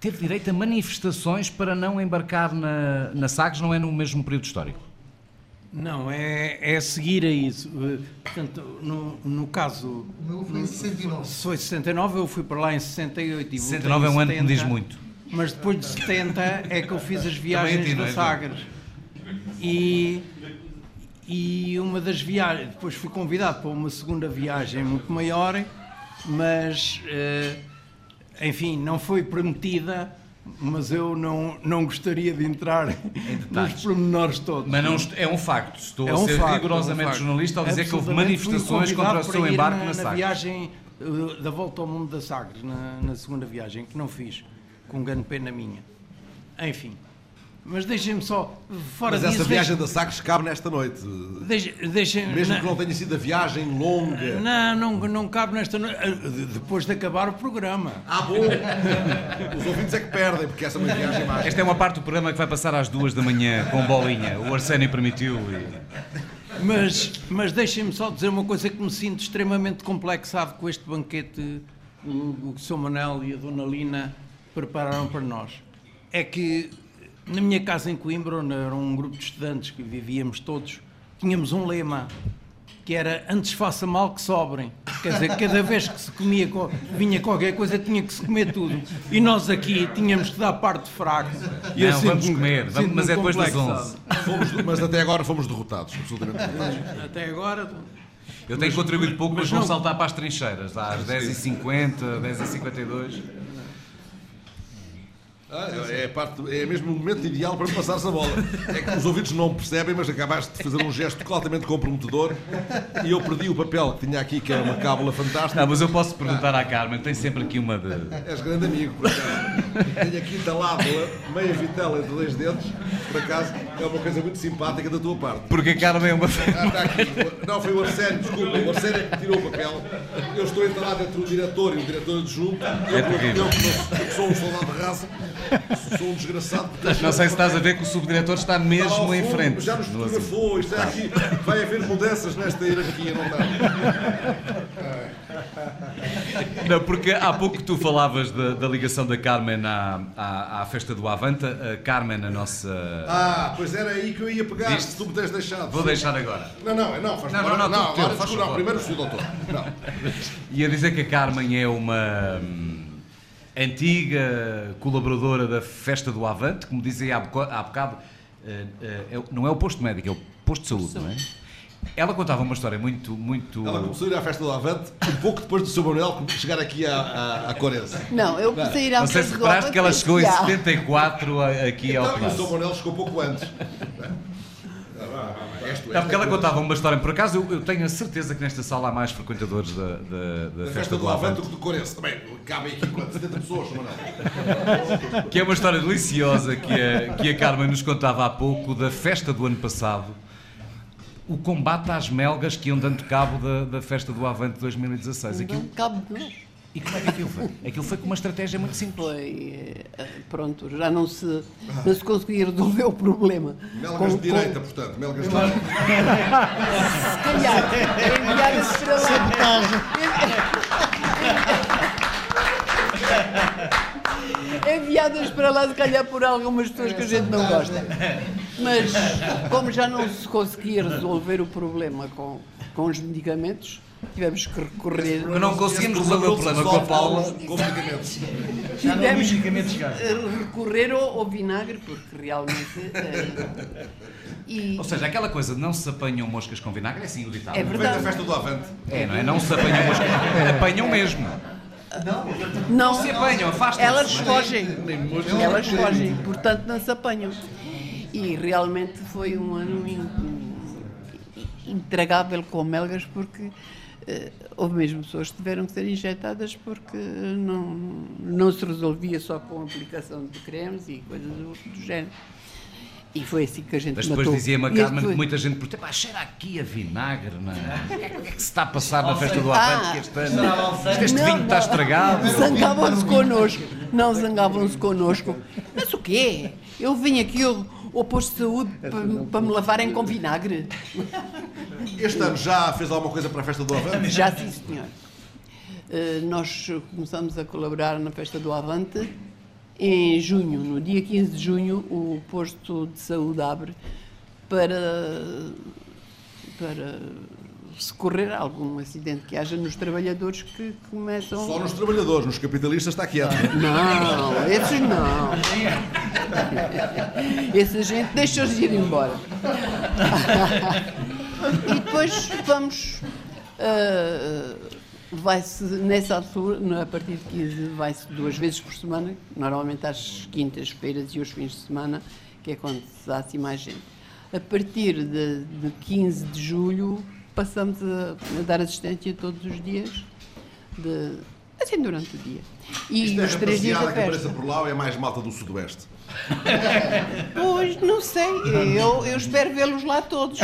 [SPEAKER 2] teve direito a manifestações para não embarcar na, na Sagres, não é no mesmo período histórico?
[SPEAKER 12] Não, é, é seguir a isso. Eh, Portanto, no, no caso.
[SPEAKER 9] O meu foi em 69.
[SPEAKER 12] Se foi 69, eu fui para lá em 68 e voltei
[SPEAKER 2] 69 é um ano que me
[SPEAKER 12] 70,
[SPEAKER 2] diz muito.
[SPEAKER 12] Mas depois de 70 é que eu fiz as viagens
[SPEAKER 2] ti,
[SPEAKER 12] da
[SPEAKER 2] é,
[SPEAKER 12] Sagres. E, e uma das viagens. Depois fui convidado para uma segunda viagem muito maior, mas. eh, enfim, não foi permitida mas eu não, não gostaria de entrar nos pormenores todos.
[SPEAKER 2] Mas não, é um facto. Estou
[SPEAKER 12] É
[SPEAKER 2] a
[SPEAKER 12] um
[SPEAKER 2] ser
[SPEAKER 12] facto,
[SPEAKER 2] rigorosamente
[SPEAKER 12] é um
[SPEAKER 2] jornalista ao dizer que houve manifestações contra o seu embarque
[SPEAKER 12] na,
[SPEAKER 2] na
[SPEAKER 12] na
[SPEAKER 2] Sagres.
[SPEAKER 12] viagem uh, da volta ao mundo da Sagres, na, na segunda viagem, que não fiz, com grande pena minha. Enfim. Mas deixem-me só, fora
[SPEAKER 4] Mas
[SPEAKER 12] disso...
[SPEAKER 4] essa viagem
[SPEAKER 12] deixem-
[SPEAKER 4] da Sagres cabe nesta noite.
[SPEAKER 12] Deixem- deixem-
[SPEAKER 4] Mesmo
[SPEAKER 12] na-
[SPEAKER 4] que não tenha sido a viagem longa.
[SPEAKER 12] Não, não, não cabe nesta noite, uh, depois de acabar o programa.
[SPEAKER 4] Ah, bom! Os ouvintes é que perdem, porque essa é uma viagem mais.
[SPEAKER 2] Esta é uma parte do programa que vai passar às duas da manhã com bolinha. O Arsénio permitiu. E...
[SPEAKER 12] Mas, mas deixem-me só dizer uma coisa que me sinto extremamente complexado com este banquete que o, o Sr. Manel e a Dona Lina prepararam para nós. É que na minha casa em Coimbra, onde era um grupo de estudantes que vivíamos todos, tínhamos um lema que era antes faça mal que sobrem. Quer dizer, cada vez que se comia, co- vinha qualquer coisa, tinha que se comer tudo. E nós aqui tínhamos que dar parte fraco. E
[SPEAKER 2] Não, vamos comer, vamos- mas é depois das
[SPEAKER 12] complexado.
[SPEAKER 2] 11.
[SPEAKER 4] Fomos- mas até agora fomos derrotados, absolutamente derrotados.
[SPEAKER 12] Até agora.
[SPEAKER 2] Eu tenho contribuído pouco, mas,
[SPEAKER 12] mas
[SPEAKER 2] vou
[SPEAKER 12] não-
[SPEAKER 2] saltar para as trincheiras, às 10h50, 10h52.
[SPEAKER 4] Ah, é, parte, é mesmo o momento ideal para me passares a bola. É que os ouvintes não percebem, mas acabaste de fazer um gesto altamente comprometedor e eu perdi o papel que tinha aqui, que era uma cábula fantástica.
[SPEAKER 2] Não, mas eu posso perguntar à Carmen, tem sempre aqui uma de.
[SPEAKER 4] És grande amigo, por acaso. Tenho aqui entalado meia vitela entre dois dentes, por acaso é uma coisa muito simpática da tua parte.
[SPEAKER 2] Porque a Carmen é uma.
[SPEAKER 4] Ah, está aqui. Não, foi o Arsénio, desculpa. O Arsénio é que tirou o papel. Eu estou entalado entre o diretor e o diretor adjunto. Eu,
[SPEAKER 2] É
[SPEAKER 4] eu,
[SPEAKER 2] terrível.
[SPEAKER 4] eu, que não- sou um soldado de raça, sou um desgraçado.
[SPEAKER 2] Não sei se estás a ver que o subdiretor está mesmo
[SPEAKER 4] ao
[SPEAKER 2] em
[SPEAKER 4] fundo,
[SPEAKER 2] frente.
[SPEAKER 4] Já nos fotografou, isto é aqui. Vai haver mudanças nesta hierarquia, não está?
[SPEAKER 2] Não, porque há pouco tu falavas da, da ligação da Carmen à, à, à festa do Avanta. A Carmen, a nossa.
[SPEAKER 4] Ah, pois era aí que eu ia pegar,
[SPEAKER 2] Viste?
[SPEAKER 4] se tu me tens deixado.
[SPEAKER 2] Vou deixar agora.
[SPEAKER 4] Não, não, não, faz
[SPEAKER 2] Não, não, não,
[SPEAKER 4] não, agora,
[SPEAKER 2] faz
[SPEAKER 4] não, primeiro o doutor. Não.
[SPEAKER 2] Ia dizer que a Carmen é uma hum, antiga colaboradora da festa do Avante, como dizia há, bocado, eh, eh, é não é o posto médico, é o posto de saúde, não é? Ela contava uma história muito, muito.
[SPEAKER 4] Ela começou a ir à festa do Avante um pouco depois do seu Manuel chegar aqui à, à, à Corense.
[SPEAKER 8] Não, eu comecei a ir à
[SPEAKER 2] Não sei se
[SPEAKER 8] festa do
[SPEAKER 2] reparaste que ela
[SPEAKER 8] Avante
[SPEAKER 2] chegou em
[SPEAKER 8] já.
[SPEAKER 2] 74 a- aqui ao
[SPEAKER 4] Então, e o seu
[SPEAKER 2] Palácio.
[SPEAKER 4] Manuel chegou pouco antes.
[SPEAKER 2] Não, porque ela contava uma história. Por acaso, eu, eu tenho a certeza que nesta sala há mais frequentadores da, da, da
[SPEAKER 4] A
[SPEAKER 2] festa do Avante.
[SPEAKER 4] do que do Corense. Também, cabem aqui quanto? 70 pessoas, Manuel.
[SPEAKER 2] Que é uma história deliciosa que a, que a Carmen nos contava há pouco da festa do ano passado. O combate às melgas que iam dando cabo da, da festa do Avante 2016. Aquilo,
[SPEAKER 8] Não cabe de nós.
[SPEAKER 2] E como é que aquilo foi? Aquilo foi com uma estratégia muito simples.
[SPEAKER 8] Foi, eh, pronto, já não se, não se conseguia resolver o problema.
[SPEAKER 4] Melgas
[SPEAKER 8] Com-
[SPEAKER 4] de direita, portanto. Melgas de
[SPEAKER 8] com-
[SPEAKER 4] direita.
[SPEAKER 8] Se calhar, enviar-se para lá. Enviadas para lá, se calhar, por algumas pessoas que a gente não gosta. Mas, como já não se conseguia resolver o problema com, com os medicamentos, tivemos que recorrer.
[SPEAKER 2] Porque não conseguimos resolver o problema com a Paula.
[SPEAKER 4] Com medicamentos.
[SPEAKER 3] Já não
[SPEAKER 8] Tivemos
[SPEAKER 3] medicamentos
[SPEAKER 8] eh, recorrer ao, ao vinagre, porque realmente. eh, e,
[SPEAKER 2] Ou seja, aquela coisa de não se apanham moscas com vinagre é assim o ditado.
[SPEAKER 8] É verdade.
[SPEAKER 4] da festa do Avante.
[SPEAKER 2] É, não é? Não se apanham moscas. Apanham mesmo.
[SPEAKER 8] não
[SPEAKER 2] se apanham, afastam-se.
[SPEAKER 8] Elas fogem. Elas fogem, portanto não se apanham. E realmente foi um ano intragável com melgas, porque eh, houve mesmo pessoas que tiveram que ser injetadas porque não, não se resolvia só com a aplicação de cremes e coisas do, do género. E foi assim que a gente
[SPEAKER 2] Mas depois
[SPEAKER 8] matou.
[SPEAKER 2] dizia-me a Carmen que muita gente pergunta, pá, cheira aqui a vinagre, não é? O que é, que é se está a passar na festa do
[SPEAKER 8] Ah,
[SPEAKER 2] Avante que este ano? Este
[SPEAKER 8] Não,
[SPEAKER 2] vinho está
[SPEAKER 8] não.
[SPEAKER 2] estragado.
[SPEAKER 8] Zangavam-se connosco. Não zangavam-se connosco. Mas o quê? Eu vim aqui ao, ao posto de saúde para, para me lavarem com vinagre.
[SPEAKER 4] Este ano já fez alguma coisa para a festa do Avante?
[SPEAKER 8] Já sim, senhor. Eh, nós começamos a colaborar na festa do Avante em junho, no dia 15 de junho, o posto de saúde abre para, para socorrer algum acidente que haja nos trabalhadores que começam.
[SPEAKER 4] Só nos trabalhadores, nos capitalistas está quieto.
[SPEAKER 8] Não, esses não. Essa gente deixa-os ir embora. E depois vamos. ah, Vai-se, nessa altura, a partir de 15, vai-se duas vezes por semana, normalmente às quintas-feiras e aos fins de semana, que é quando se dá assim mais gente. A partir de, de 15 de julho, passamos a, a, dar assistência todos os dias, de, assim durante o dia.
[SPEAKER 4] E Isto os é três dias da festa. que apareça por lá ou é mais malta do Sudoeste?
[SPEAKER 8] Pois, não sei. Eu, eu espero vê-los lá todos.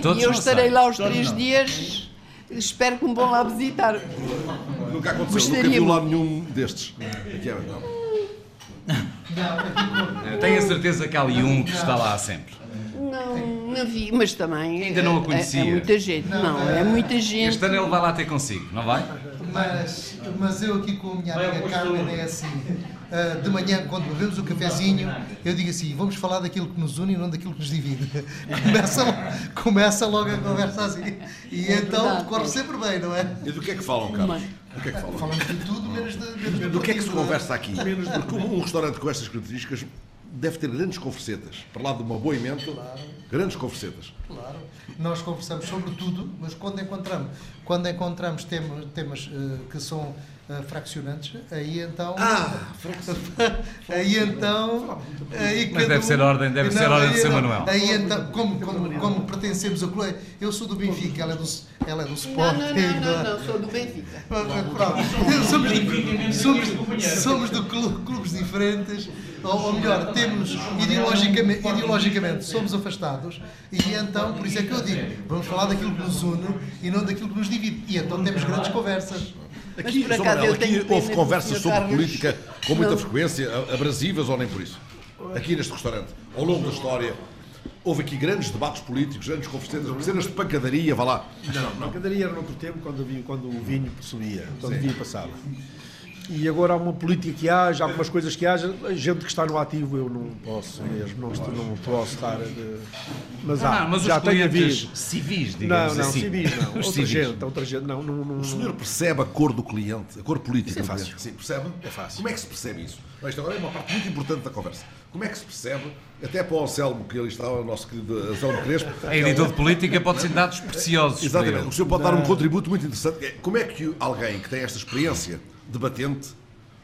[SPEAKER 8] todos e eu estarei lá os todos três não. dias. Espero que me vão lá visitar.
[SPEAKER 4] Nunca aconteceu, Gostaria nunca viu lá nenhum destes. Aqui é, não.
[SPEAKER 2] Tenho a certeza que há ali um que está lá sempre.
[SPEAKER 8] Não, não vi, mas também.
[SPEAKER 2] Ainda não a conhecia.
[SPEAKER 8] É, é muita gente, não, é muita gente.
[SPEAKER 2] Este ano ele vai lá ter consigo, não vai?
[SPEAKER 9] Mas, mas eu aqui com a minha amiga Carmen é assim. Uh, de manhã, quando bebemos o cafezinho, eu digo assim: vamos falar daquilo que nos une e não daquilo que nos divide. começa, começa logo a conversa assim. E é então verdade, corre é. sempre bem, não é?
[SPEAKER 4] E do que é que falam, Carlos? Do que é que falam?
[SPEAKER 9] Falamos de tudo, menos de.
[SPEAKER 4] Menos do que é que se conversa aqui? Porque um restaurante com estas características deve ter grandes conversetas. Para lá de uma boa emenda, claro. grandes conversetas.
[SPEAKER 9] Claro. Nós conversamos sobre tudo, mas quando encontramos, quando encontramos temas, temas uh, que são uh, fraccionantes, aí então.
[SPEAKER 4] Ah!
[SPEAKER 9] aí então. Aí
[SPEAKER 2] mas deve um, ser ordem, deve não, ser ordem de São Manuel.
[SPEAKER 9] Aí então, como, como, como pertencemos ao clube, eu sou do Benfica, ela é do, ela é do Sporting.
[SPEAKER 8] Não, não, não, não, não, sou do Benfica.
[SPEAKER 9] somos, do, somos, somos de clubes diferentes ou, ou melhor, temos ideologicamente, ideologicamente somos afastados e então, por isso é que eu digo, vamos falar daquilo que nos une e não daquilo que nos divide. E então temos grandes conversas.
[SPEAKER 4] Aqui, Manuel, aqui houve conversas sobre Carlos, política com muita não. frequência, abrasivas ou nem por isso? Aqui neste restaurante, ao longo da história, houve aqui grandes debates políticos, grandes conversas, cenas de pancadaria, vá lá.
[SPEAKER 7] Não, pancadaria era no outro tempo, quando, quando o vinho subia, quando o vinho passava e agora há uma política que haja, algumas coisas que haja, gente que está no ativo eu não posso mesmo, não, não posso estar. De,
[SPEAKER 2] mas há, ah, mas já tem havido. civis, digamos
[SPEAKER 7] não, não,
[SPEAKER 2] assim.
[SPEAKER 7] civis não. outra civis. gente, outra gente, não, não, não,
[SPEAKER 4] O senhor percebe a cor do cliente, a cor política?
[SPEAKER 7] É fácil.
[SPEAKER 4] Sim, percebe?
[SPEAKER 7] É fácil.
[SPEAKER 4] Como é que se percebe isso? Isto agora é uma parte muito importante da conversa. Como é que se percebe, até para o Anselmo, que ali está, o nosso querido Anselmo Crespo.
[SPEAKER 2] A editor de política pode ser dados preciosos.
[SPEAKER 4] Exatamente. O senhor pode dar um contributo muito interessante. Como é que alguém que tem esta experiência debatente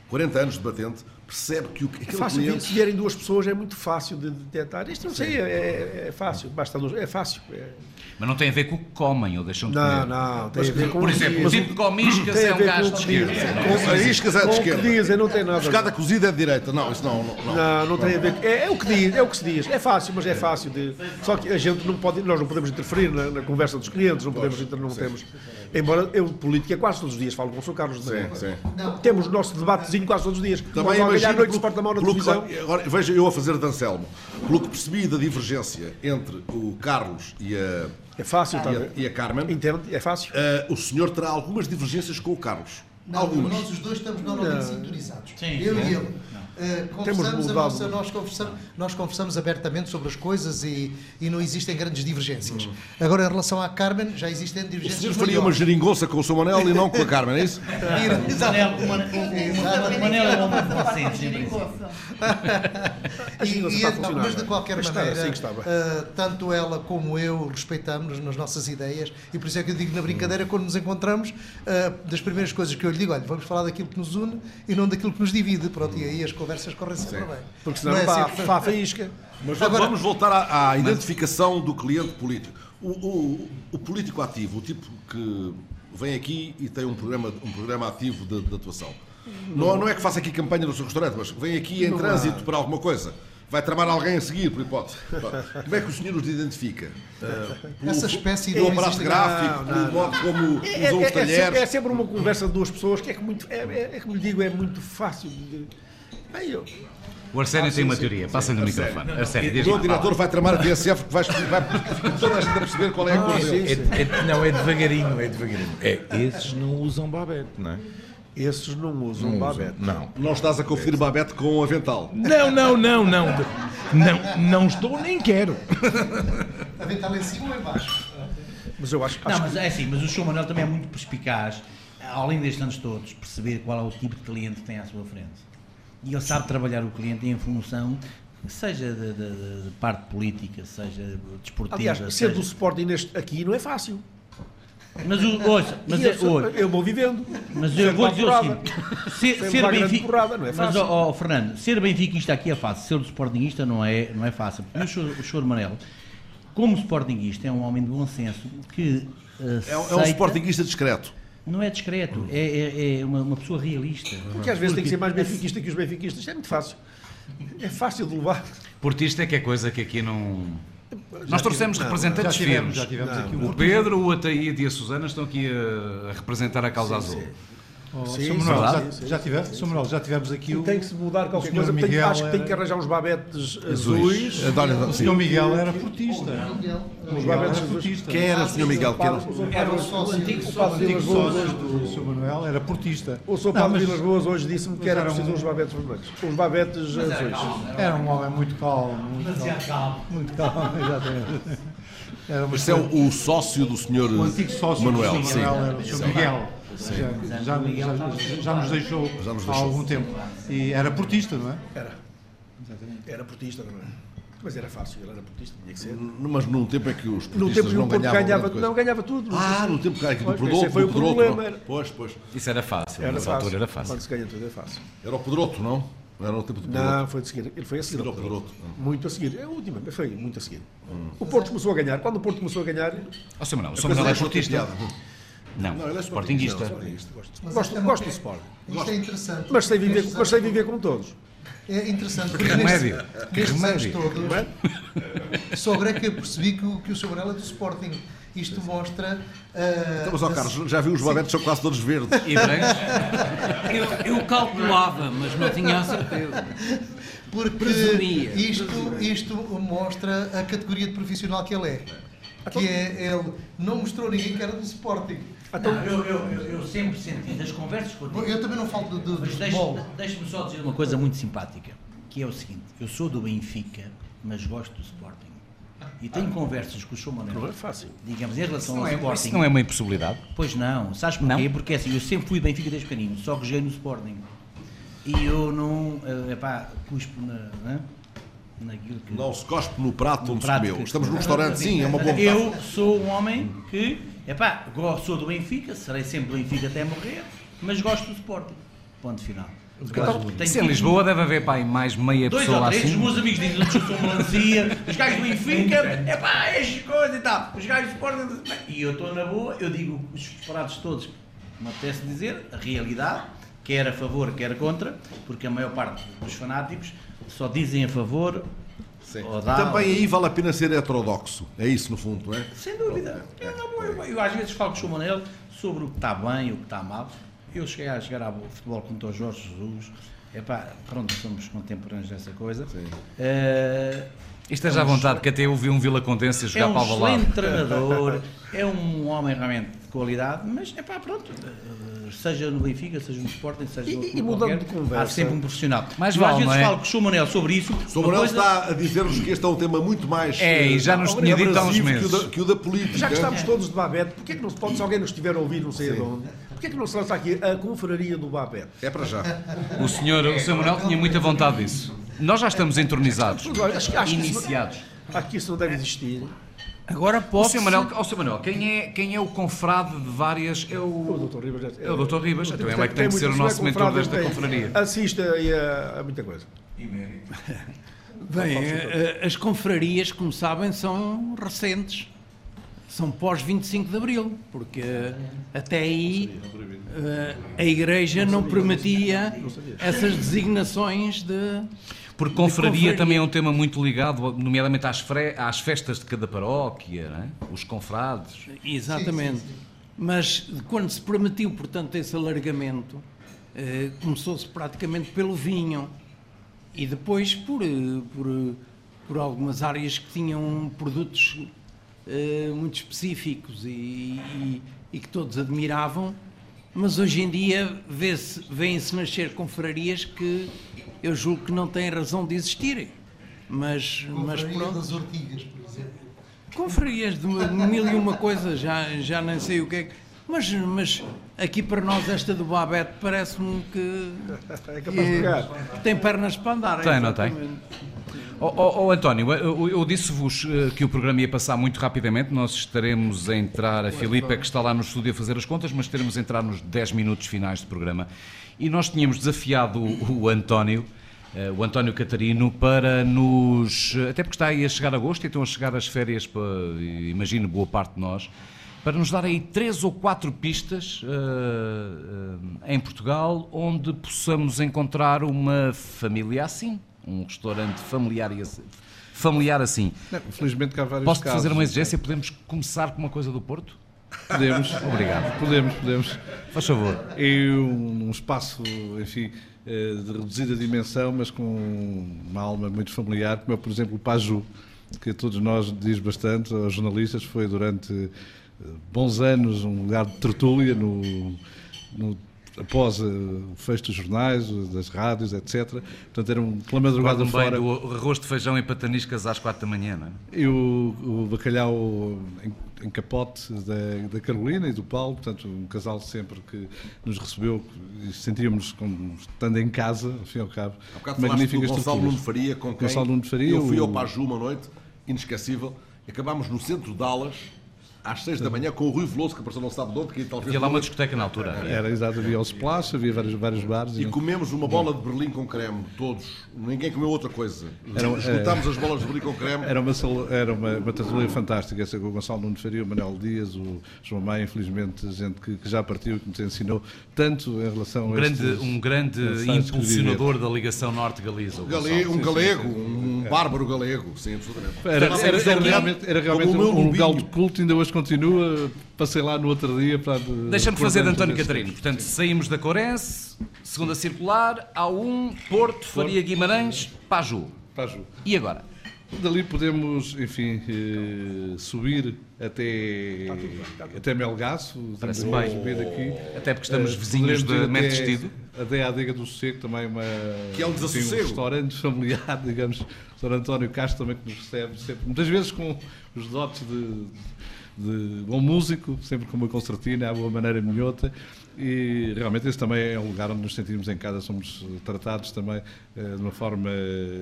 [SPEAKER 4] 40 anos de batente, percebe que o que
[SPEAKER 7] é fácil, cliente... Se vierem duas pessoas é muito fácil de detectar. Isto não sei, é, é, é, fácil, basta luz, é fácil. É...
[SPEAKER 2] Mas não tem a ver com o que comem ou deixam de
[SPEAKER 7] não,
[SPEAKER 2] comer.
[SPEAKER 7] Não, não, tem Mas, a ver com
[SPEAKER 2] Por exemplo, o tipo que come iscas é um gajo de esquerda.
[SPEAKER 4] Com, iscas é de esquerda.
[SPEAKER 7] que dizem, não tem nada.
[SPEAKER 4] Pescada cozida é de direita. Não, isso não. Não,
[SPEAKER 7] não, não, não tem a ver. É, é, o que diz, é o que se diz. É fácil, mas é fácil de. Só que a gente não pode, nós não podemos interferir na, na conversa dos clientes, não podemos, não sim. temos. Embora eu política quase todos os dias falo com o Sr. Carlos de
[SPEAKER 4] sim, sim.
[SPEAKER 7] Temos o nosso debatezinho quase todos os dias. Também imagino, mal na televisão.
[SPEAKER 4] Agora, veja eu a fazer de Anselmo. Pelo que percebi da divergência entre o Carlos e a
[SPEAKER 7] é fácil,
[SPEAKER 4] e, a, e a Carmen.
[SPEAKER 7] Entendo, é fácil.
[SPEAKER 4] Uh, o senhor terá algumas divergências com o Carlos.
[SPEAKER 9] Não,
[SPEAKER 4] algumas.
[SPEAKER 9] nós os dois estamos normalmente sintonizados. Sim, eu e ele. Uh, conversamos, nossa, nós, conversamos, nós conversamos abertamente sobre as coisas e, e não existem grandes divergências. Hum. Agora, em relação à Carmen, já existem divergências. O
[SPEAKER 4] senhor faria uma geringonça com o seu Manel e não com a Carmen, é isso?
[SPEAKER 3] O Manel é um homem de
[SPEAKER 9] então, Mas de qualquer maneira, uh, tanto ela como eu respeitamos nas nossas ideias e por isso é que eu digo na brincadeira, quando nos encontramos, uh, das primeiras coisas que eu lhe digo, olha, vamos falar daquilo que nos une e não daquilo que nos divide. Pronto, e aí as conversas correm sempre bem.
[SPEAKER 7] Porque senão não é assim, faísca.
[SPEAKER 4] Mas Agora, vamos voltar à, à identificação do cliente político. O, o, o, político ativo, o tipo que vem aqui e tem um programa, um programa ativo de, de atuação. Não, não é que faça aqui campanha no seu restaurante, mas vem aqui em não trânsito há. para alguma coisa vai tramar alguém a seguir, por hipótese. Como é que o senhor os identifica?
[SPEAKER 9] Uh, Essa espécie
[SPEAKER 4] de. Pelo aparato gráfico, pelo modo como
[SPEAKER 7] é,
[SPEAKER 4] usam
[SPEAKER 7] é,
[SPEAKER 4] os talheres.
[SPEAKER 7] É, é, sempre uma conversa de duas pessoas que é que muito. É, é, é como lhe digo, é muito fácil de. Bem, eu,
[SPEAKER 2] o Arsénio ah, tem uma teoria. Passa-lhe o microfone. Arsénio,
[SPEAKER 4] o diretor vai tramar a TSF que vai, vai toda a gente a perceber qual é a coisa. Ah,
[SPEAKER 14] é, é, não, é devagarinho, é devagarinho. É, esses não usam babete, não é?
[SPEAKER 7] Esses não usam não babete.
[SPEAKER 14] Não.
[SPEAKER 4] Não estás a conferir babete com o avental.
[SPEAKER 14] Não, não, não, não. Não, não estou nem quero.
[SPEAKER 9] Avental em cima ou em baixo?
[SPEAKER 3] Mas eu acho, acho Não, mas é assim, mas o Sr. Manuel também é muito perspicaz, além destes anos todos, perceber qual é o tipo de cliente que tem à sua frente. E ele sabe trabalhar o cliente em função seja de, de, de, parte política, seja desportiva.
[SPEAKER 7] Aliás, ser seja... do Sporting neste, aqui não é fácil.
[SPEAKER 3] Mas, o, ouça, mas
[SPEAKER 7] eu, sou-
[SPEAKER 3] ouça.
[SPEAKER 7] eu vou vivendo.
[SPEAKER 3] Mas eu vou dizer o seguinte: ser,
[SPEAKER 7] Sem
[SPEAKER 3] ser Benfica.
[SPEAKER 7] porrada, não é
[SPEAKER 3] mas,
[SPEAKER 7] fácil.
[SPEAKER 3] ó, ó, Fernando, ser benfiquista aqui é fácil, ser do Sportingista não é, não é fácil. E o senhor, o senhor Manel, como Sportingista, é um homem de bom senso que. eh,
[SPEAKER 4] É, um- é um
[SPEAKER 3] aceita-
[SPEAKER 4] sportinguista discreto.
[SPEAKER 3] Não é discreto, é, é- é uma, uma pessoa realista.
[SPEAKER 7] Porque às vezes tem que ser mais
[SPEAKER 3] Porque-
[SPEAKER 7] benfiquista que os benfiquistas. Isto é muito fácil. É fácil de levar.
[SPEAKER 2] Portista é que é coisa que aqui não.
[SPEAKER 7] Já
[SPEAKER 2] Nós trouxemos
[SPEAKER 7] não,
[SPEAKER 2] representantes
[SPEAKER 7] já tivemos-
[SPEAKER 2] firmes.
[SPEAKER 7] já tivemos aqui
[SPEAKER 2] o
[SPEAKER 7] o-
[SPEAKER 2] Pedro, o Ataíde e a Susana estão aqui a, a representar a causa azul.
[SPEAKER 10] Oh,
[SPEAKER 7] Sim,
[SPEAKER 10] Sr. Manuel, já, tivemos. Manuel, já tivemos aqui o.
[SPEAKER 7] Tem que se mudar qualquer
[SPEAKER 10] o senhor
[SPEAKER 7] coisa. Tem,
[SPEAKER 10] Miguel
[SPEAKER 7] acho que tem que arranjar uns babetes
[SPEAKER 4] Azuis.
[SPEAKER 7] azuis.
[SPEAKER 4] Adoro-
[SPEAKER 10] O. Sr. Miguel era portista.
[SPEAKER 7] Os
[SPEAKER 10] Miguel
[SPEAKER 7] babetes
[SPEAKER 10] era
[SPEAKER 7] azuis.
[SPEAKER 10] portista.
[SPEAKER 4] Quem era o Sr. Miguel? Quem era?
[SPEAKER 10] Era o
[SPEAKER 7] antigo sócio
[SPEAKER 10] do Sr. Manuel, era portista.
[SPEAKER 7] O Sr. Paulo Vilas Boas hoje disse-me que era preciso uns babetes vermelhos. Uns babetes azuis.
[SPEAKER 10] Era um homem muito calmo. Muito calmo. Muito calmo, exatamente.
[SPEAKER 4] Este é o, o sócio do Sr.
[SPEAKER 10] O antigo sócio
[SPEAKER 4] Manuel.
[SPEAKER 10] do
[SPEAKER 4] sim.
[SPEAKER 10] Manuel era o Sr. Miguel.
[SPEAKER 4] Sim.
[SPEAKER 10] Já, já, já- já nos deixou
[SPEAKER 4] Já nos
[SPEAKER 10] há
[SPEAKER 4] deixou.
[SPEAKER 10] algum tempo. E era portista, não é?
[SPEAKER 7] Era. Era portista, não é? Mas era fácil, ele era portista, tinha que ser.
[SPEAKER 4] Mas num tempo é que os
[SPEAKER 7] No
[SPEAKER 4] portistas não ganhavam
[SPEAKER 7] ganhava, não ganhava tudo.
[SPEAKER 4] Ah, no tempo que era aqui do Pedroto,
[SPEAKER 7] foi o
[SPEAKER 4] Pedroto,
[SPEAKER 7] problema.
[SPEAKER 4] Pois, pois.
[SPEAKER 2] Isso era fácil,
[SPEAKER 7] era
[SPEAKER 2] nessa
[SPEAKER 7] fácil.
[SPEAKER 2] altura era fácil.
[SPEAKER 7] Quando se ganha tudo é fácil.
[SPEAKER 4] Era o Pedroto, não? Não era o tempo do Pedroto.
[SPEAKER 7] Não, foi de seguir. Ele foi a seguir.
[SPEAKER 4] Era
[SPEAKER 7] ao
[SPEAKER 4] o Pedroto.
[SPEAKER 7] Muito a seguir. É a última, mas foi muito a seguir. O Porto começou a ganhar. Quando o Porto começou a ganhar.
[SPEAKER 2] Ó, Sr. Manuel, o
[SPEAKER 7] a
[SPEAKER 2] Sr. Manuel é portista? Não,
[SPEAKER 7] Não, ele é
[SPEAKER 2] sportinguista.
[SPEAKER 7] sportinguista, Gosto,
[SPEAKER 9] Mas
[SPEAKER 7] gosto,
[SPEAKER 9] é
[SPEAKER 7] gosto do Sport.
[SPEAKER 9] Isto é interessante.
[SPEAKER 7] Mas sei viver, mas sei viver como todos.
[SPEAKER 9] É interessante
[SPEAKER 2] Que
[SPEAKER 9] porque
[SPEAKER 2] remédio,
[SPEAKER 9] nestes,
[SPEAKER 2] que
[SPEAKER 9] nestes
[SPEAKER 2] remédio.
[SPEAKER 9] todos, só agora é que eu percebi que o, que o. Manuel é do Sporting. Isto mostra. ah,
[SPEAKER 4] Então, mas, ó,
[SPEAKER 9] a-
[SPEAKER 4] Carlos, já viu os babetes são quase todos verdes.
[SPEAKER 2] E brancos?
[SPEAKER 12] Eu, eu calculava, mas não tinha a certeza.
[SPEAKER 9] Porque
[SPEAKER 12] Presumia.
[SPEAKER 9] isto, isto mostra a categoria de profissional que ele é. Que é, ele não mostrou ninguém que era do Sporting.
[SPEAKER 3] Não, eu, eu, eu, eu sempre senti das conversas que eu
[SPEAKER 9] também não falo do, do
[SPEAKER 3] Mas
[SPEAKER 9] futebol.
[SPEAKER 3] deixe- deixe-me só dizer uma coisa muito simpática, que é o seguinte, eu sou do Benfica, mas gosto do Sporting. E tenho conversas com o. Manuel.
[SPEAKER 7] Não é fácil.
[SPEAKER 3] Digamos, em relação
[SPEAKER 2] Não
[SPEAKER 3] ao
[SPEAKER 2] é,
[SPEAKER 3] Sporting.
[SPEAKER 2] isso não é uma impossibilidade.
[SPEAKER 3] Pois não, sabes porquê? Porque assim, eu sempre fui Benfica desde pequenino, só que joguei no Sporting. E eu não, eh, epá, cuspo na, né? naquilo que...
[SPEAKER 4] Não se cospe no prato onde se
[SPEAKER 3] prato
[SPEAKER 4] comeu.
[SPEAKER 3] que-
[SPEAKER 4] Estamos num restaurante, sim, é uma boa
[SPEAKER 3] Eu sou um homem que, epá, gosto, sou do Benfica, serei sempre Benfica até morrer, mas gosto do Sporting. Ponto final.
[SPEAKER 2] Então,
[SPEAKER 3] Tenho
[SPEAKER 2] se em
[SPEAKER 3] tido
[SPEAKER 2] Lisboa deve haver pá, mais meia
[SPEAKER 3] Dois
[SPEAKER 2] pessoa
[SPEAKER 3] ou três, os
[SPEAKER 2] assim.
[SPEAKER 3] meus amigos dizem que eu sou melancia, os gajos do Benfica, é pá, estas coisas e tal. Os gajos do Sporting. E eu estou na boa, eu digo os disparados todos, me apetece dizer, a realidade, quer a favor, quer contra, porque a maior parte dos fanáticos só dizem a favor. Dá,
[SPEAKER 4] Também
[SPEAKER 3] ou-
[SPEAKER 4] aí vale a pena ser heterodoxo. É isso, no fundo, não é?
[SPEAKER 3] Sem dúvida. Eu, não- eu- eu às vezes falo com o. Manel sobre o que está bem e o que está mal. Eu cheguei a chegar ao futebol com o Jorge Jesus. Epá, pronto, somos contemporâneos dessa coisa. Eh,
[SPEAKER 2] E esteja à vontade, que até eu vi um Vila Condense
[SPEAKER 3] é
[SPEAKER 2] jogar
[SPEAKER 3] um
[SPEAKER 2] para o Alvalade.
[SPEAKER 3] excelente treinador, é um homem realmente de qualidade, mas é pá, pronto, seja no Benfica, seja no Sporting, seja
[SPEAKER 7] E-
[SPEAKER 3] no
[SPEAKER 7] e mudando
[SPEAKER 3] qualquer,
[SPEAKER 7] de conversa-
[SPEAKER 3] há sempre um profissional.
[SPEAKER 2] Mais
[SPEAKER 3] eu
[SPEAKER 2] vale,
[SPEAKER 3] às vezes
[SPEAKER 2] é?
[SPEAKER 3] falo com o. Manel sobre isso.
[SPEAKER 4] O
[SPEAKER 3] coisa-
[SPEAKER 4] está a dizer-nos que este é um tema muito mais
[SPEAKER 2] É, e já
[SPEAKER 4] eh,
[SPEAKER 2] nos tinha dito há uns meses.
[SPEAKER 4] Que o, da, que o da política.
[SPEAKER 7] Já que estamos todos de Babete, porquê é que não se pode, se alguém nos estiver a ouvir, não sei de onde, porquê é que não se lança aqui a confraria do Babete?
[SPEAKER 4] É para já.
[SPEAKER 2] O senhor, o senhor Manuel tinha muita vontade disso. Nós já estamos entronizados,
[SPEAKER 7] acho, que- acho que isso-
[SPEAKER 2] iniciados.
[SPEAKER 7] acho que isso não deve existir.
[SPEAKER 12] Agora
[SPEAKER 2] O
[SPEAKER 12] pode.
[SPEAKER 2] senhor Manuel, ó, senhor Manuel, quem é, quem é o confrade de várias... É
[SPEAKER 7] O
[SPEAKER 2] o...
[SPEAKER 7] Dr. Ribas
[SPEAKER 2] É o Dr. Ribas, então ele é que tem que ser o nosso
[SPEAKER 7] é
[SPEAKER 2] mentor desta
[SPEAKER 7] tem-
[SPEAKER 2] confraria.
[SPEAKER 7] Assista aí a, a muita coisa.
[SPEAKER 12] Bem, eh, eh, as confrarias, como sabem, são recentes. São pós 25 de Abril, porque eh, até aí eh, a Igreja não permitia essas designações de.
[SPEAKER 2] Porque confraria também é um tema muito ligado, nomeadamente às, fre- às festas de cada paróquia, é? os confrades.
[SPEAKER 12] Exatamente. Mas quando se permitiu, portanto, esse alargamento, eh, começou-se praticamente pelo vinho e depois por, eh, por, por algumas áreas que tinham produtos eh, muito específicos e, e- e que todos admiravam, mas hoje em dia vê-se- vêem-se nascer confrarias que eu julgo que não têm razão de existirem. Mas, mas
[SPEAKER 9] Confraria
[SPEAKER 12] pronto.
[SPEAKER 9] das Ortigas, por exemplo.
[SPEAKER 12] Confrarias de mil e uma coisa, já, já nem sei o que é que. Mas, mas aqui para nós, esta do Babette parece-me que.
[SPEAKER 7] É capaz de pegar.
[SPEAKER 12] que tem pernas para andar.
[SPEAKER 2] Tem, não tem? Oh, oh, oh, António, eu, eu disse-vos eh, que o programa ia passar muito rapidamente. Nós estaremos a entrar, a Filipe é que está lá no estúdio a fazer as contas, mas estaremos a entrar nos 10 minutos finais do programa. E nós tínhamos desafiado o, o António, eh, o António Catarino, para nos. Até porque está aí a chegar agosto e estão a chegar as férias, para, imagino, boa parte de nós para nos dar aí três ou quatro pistas uh, uh, em Portugal onde possamos encontrar uma família assim, um restaurante familiar, e assim, familiar assim.
[SPEAKER 6] Não, felizmente há vários
[SPEAKER 2] Posso
[SPEAKER 6] casos.
[SPEAKER 2] fazer uma exigência? Podemos começar com uma coisa do Porto?
[SPEAKER 6] Podemos.
[SPEAKER 2] Obrigado.
[SPEAKER 6] Podemos, podemos.
[SPEAKER 2] Faz favor.
[SPEAKER 6] E um, um espaço, enfim, eh, de reduzida dimensão, mas com uma alma muito familiar, como é, por exemplo, o Paju, que a todos nós diz bastante, aos jornalistas, foi durante bons anos, um lugar de tertúlia no, no após uh, o fecho dos jornais, das rádios, etc. Portanto, era um, pela madrugada fora...
[SPEAKER 2] bem do arroz de feijão e pataniscas às quatro da manhã, não é?
[SPEAKER 6] E o, o bacalhau em, em capote da, da, Carolina e do Paulo, portanto, um casal sempre que nos recebeu e sentíamos como estando em casa, ao fim e ao cabo.
[SPEAKER 4] Há magníficas Gonçalo Nuno Faria, com quem
[SPEAKER 6] Gonçalo Nuno Faria,
[SPEAKER 4] eu fui ao Paju uma noite, inesquecível, acabámos no centro de Dallas, às 6 da manhã com o Rui Veloso, que apareceu não sabe de onde, que talvez...
[SPEAKER 2] Havia lá uma discoteca na altura.
[SPEAKER 6] Era, exato, havia o Splash, havia vários, vários bares.
[SPEAKER 4] E, e comemos uma bola de Berlim com creme, todos. Ninguém comeu outra coisa. Era, Esgotámos é, as bolas de Berlim com creme.
[SPEAKER 6] Era uma, era uma, uma tertulia fantástica, essa com o Gonçalo Nuno Faria, o Manuel Dias, o João Maia, infelizmente, gente que, que já partiu e que nos ensinou tanto em relação
[SPEAKER 2] um
[SPEAKER 6] a
[SPEAKER 2] grande,
[SPEAKER 6] estes,
[SPEAKER 2] Um grande impulsionador da ligação Norte-Galiza.
[SPEAKER 4] Galego, um galego, um bárbaro galego, sim, absolutamente.
[SPEAKER 6] Era, era, era, era realmente, era realmente um, um lugar de culto, ainda hoje continua passei lá no outro dia para.
[SPEAKER 2] Deixa-me fazer de António Catarino. Portanto, saímos da Corense, segunda circular, A1, Porto, Faria Guimarães, Paju.
[SPEAKER 6] Paju.
[SPEAKER 2] E agora?
[SPEAKER 6] Dali podemos, enfim, eh, subir até, até Melgaço.
[SPEAKER 2] Parece bem.
[SPEAKER 6] Subir aqui.
[SPEAKER 2] Até porque estamos vizinhos de Metestido.
[SPEAKER 6] Até à Adega do Sossego, também uma,
[SPEAKER 4] que é um,
[SPEAKER 6] enfim, um restaurante familiar, digamos. O Sr. António Castro também que nos recebe sempre, muitas vezes com os dotes de de bom músico, sempre com uma concertina, à boa maneira minhota, e realmente esse também é um lugar onde nos sentimos em casa, somos tratados também eh, de uma forma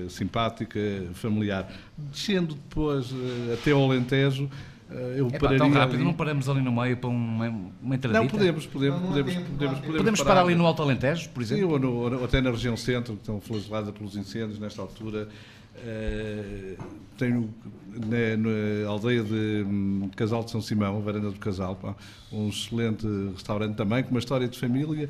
[SPEAKER 6] simpática, familiar. Descendo depois eh, até ao Alentejo, eh, eu
[SPEAKER 2] é
[SPEAKER 6] pararia
[SPEAKER 2] tão rápido,
[SPEAKER 6] ali...
[SPEAKER 2] não paramos ali no meio para uma, uma entradita?
[SPEAKER 6] Não, podemos, podemos, podemos, podemos, podemos,
[SPEAKER 2] podemos parar, ali no Alto Alentejo, por exemplo?
[SPEAKER 6] Sim, ou, no, ou até na região centro, que estão flageladas pelos incêndios nesta altura. Uh, tenho na, na, aldeia de um, Casal de São Simão, Varanda do Casal, um excelente restaurante também, com uma história de família.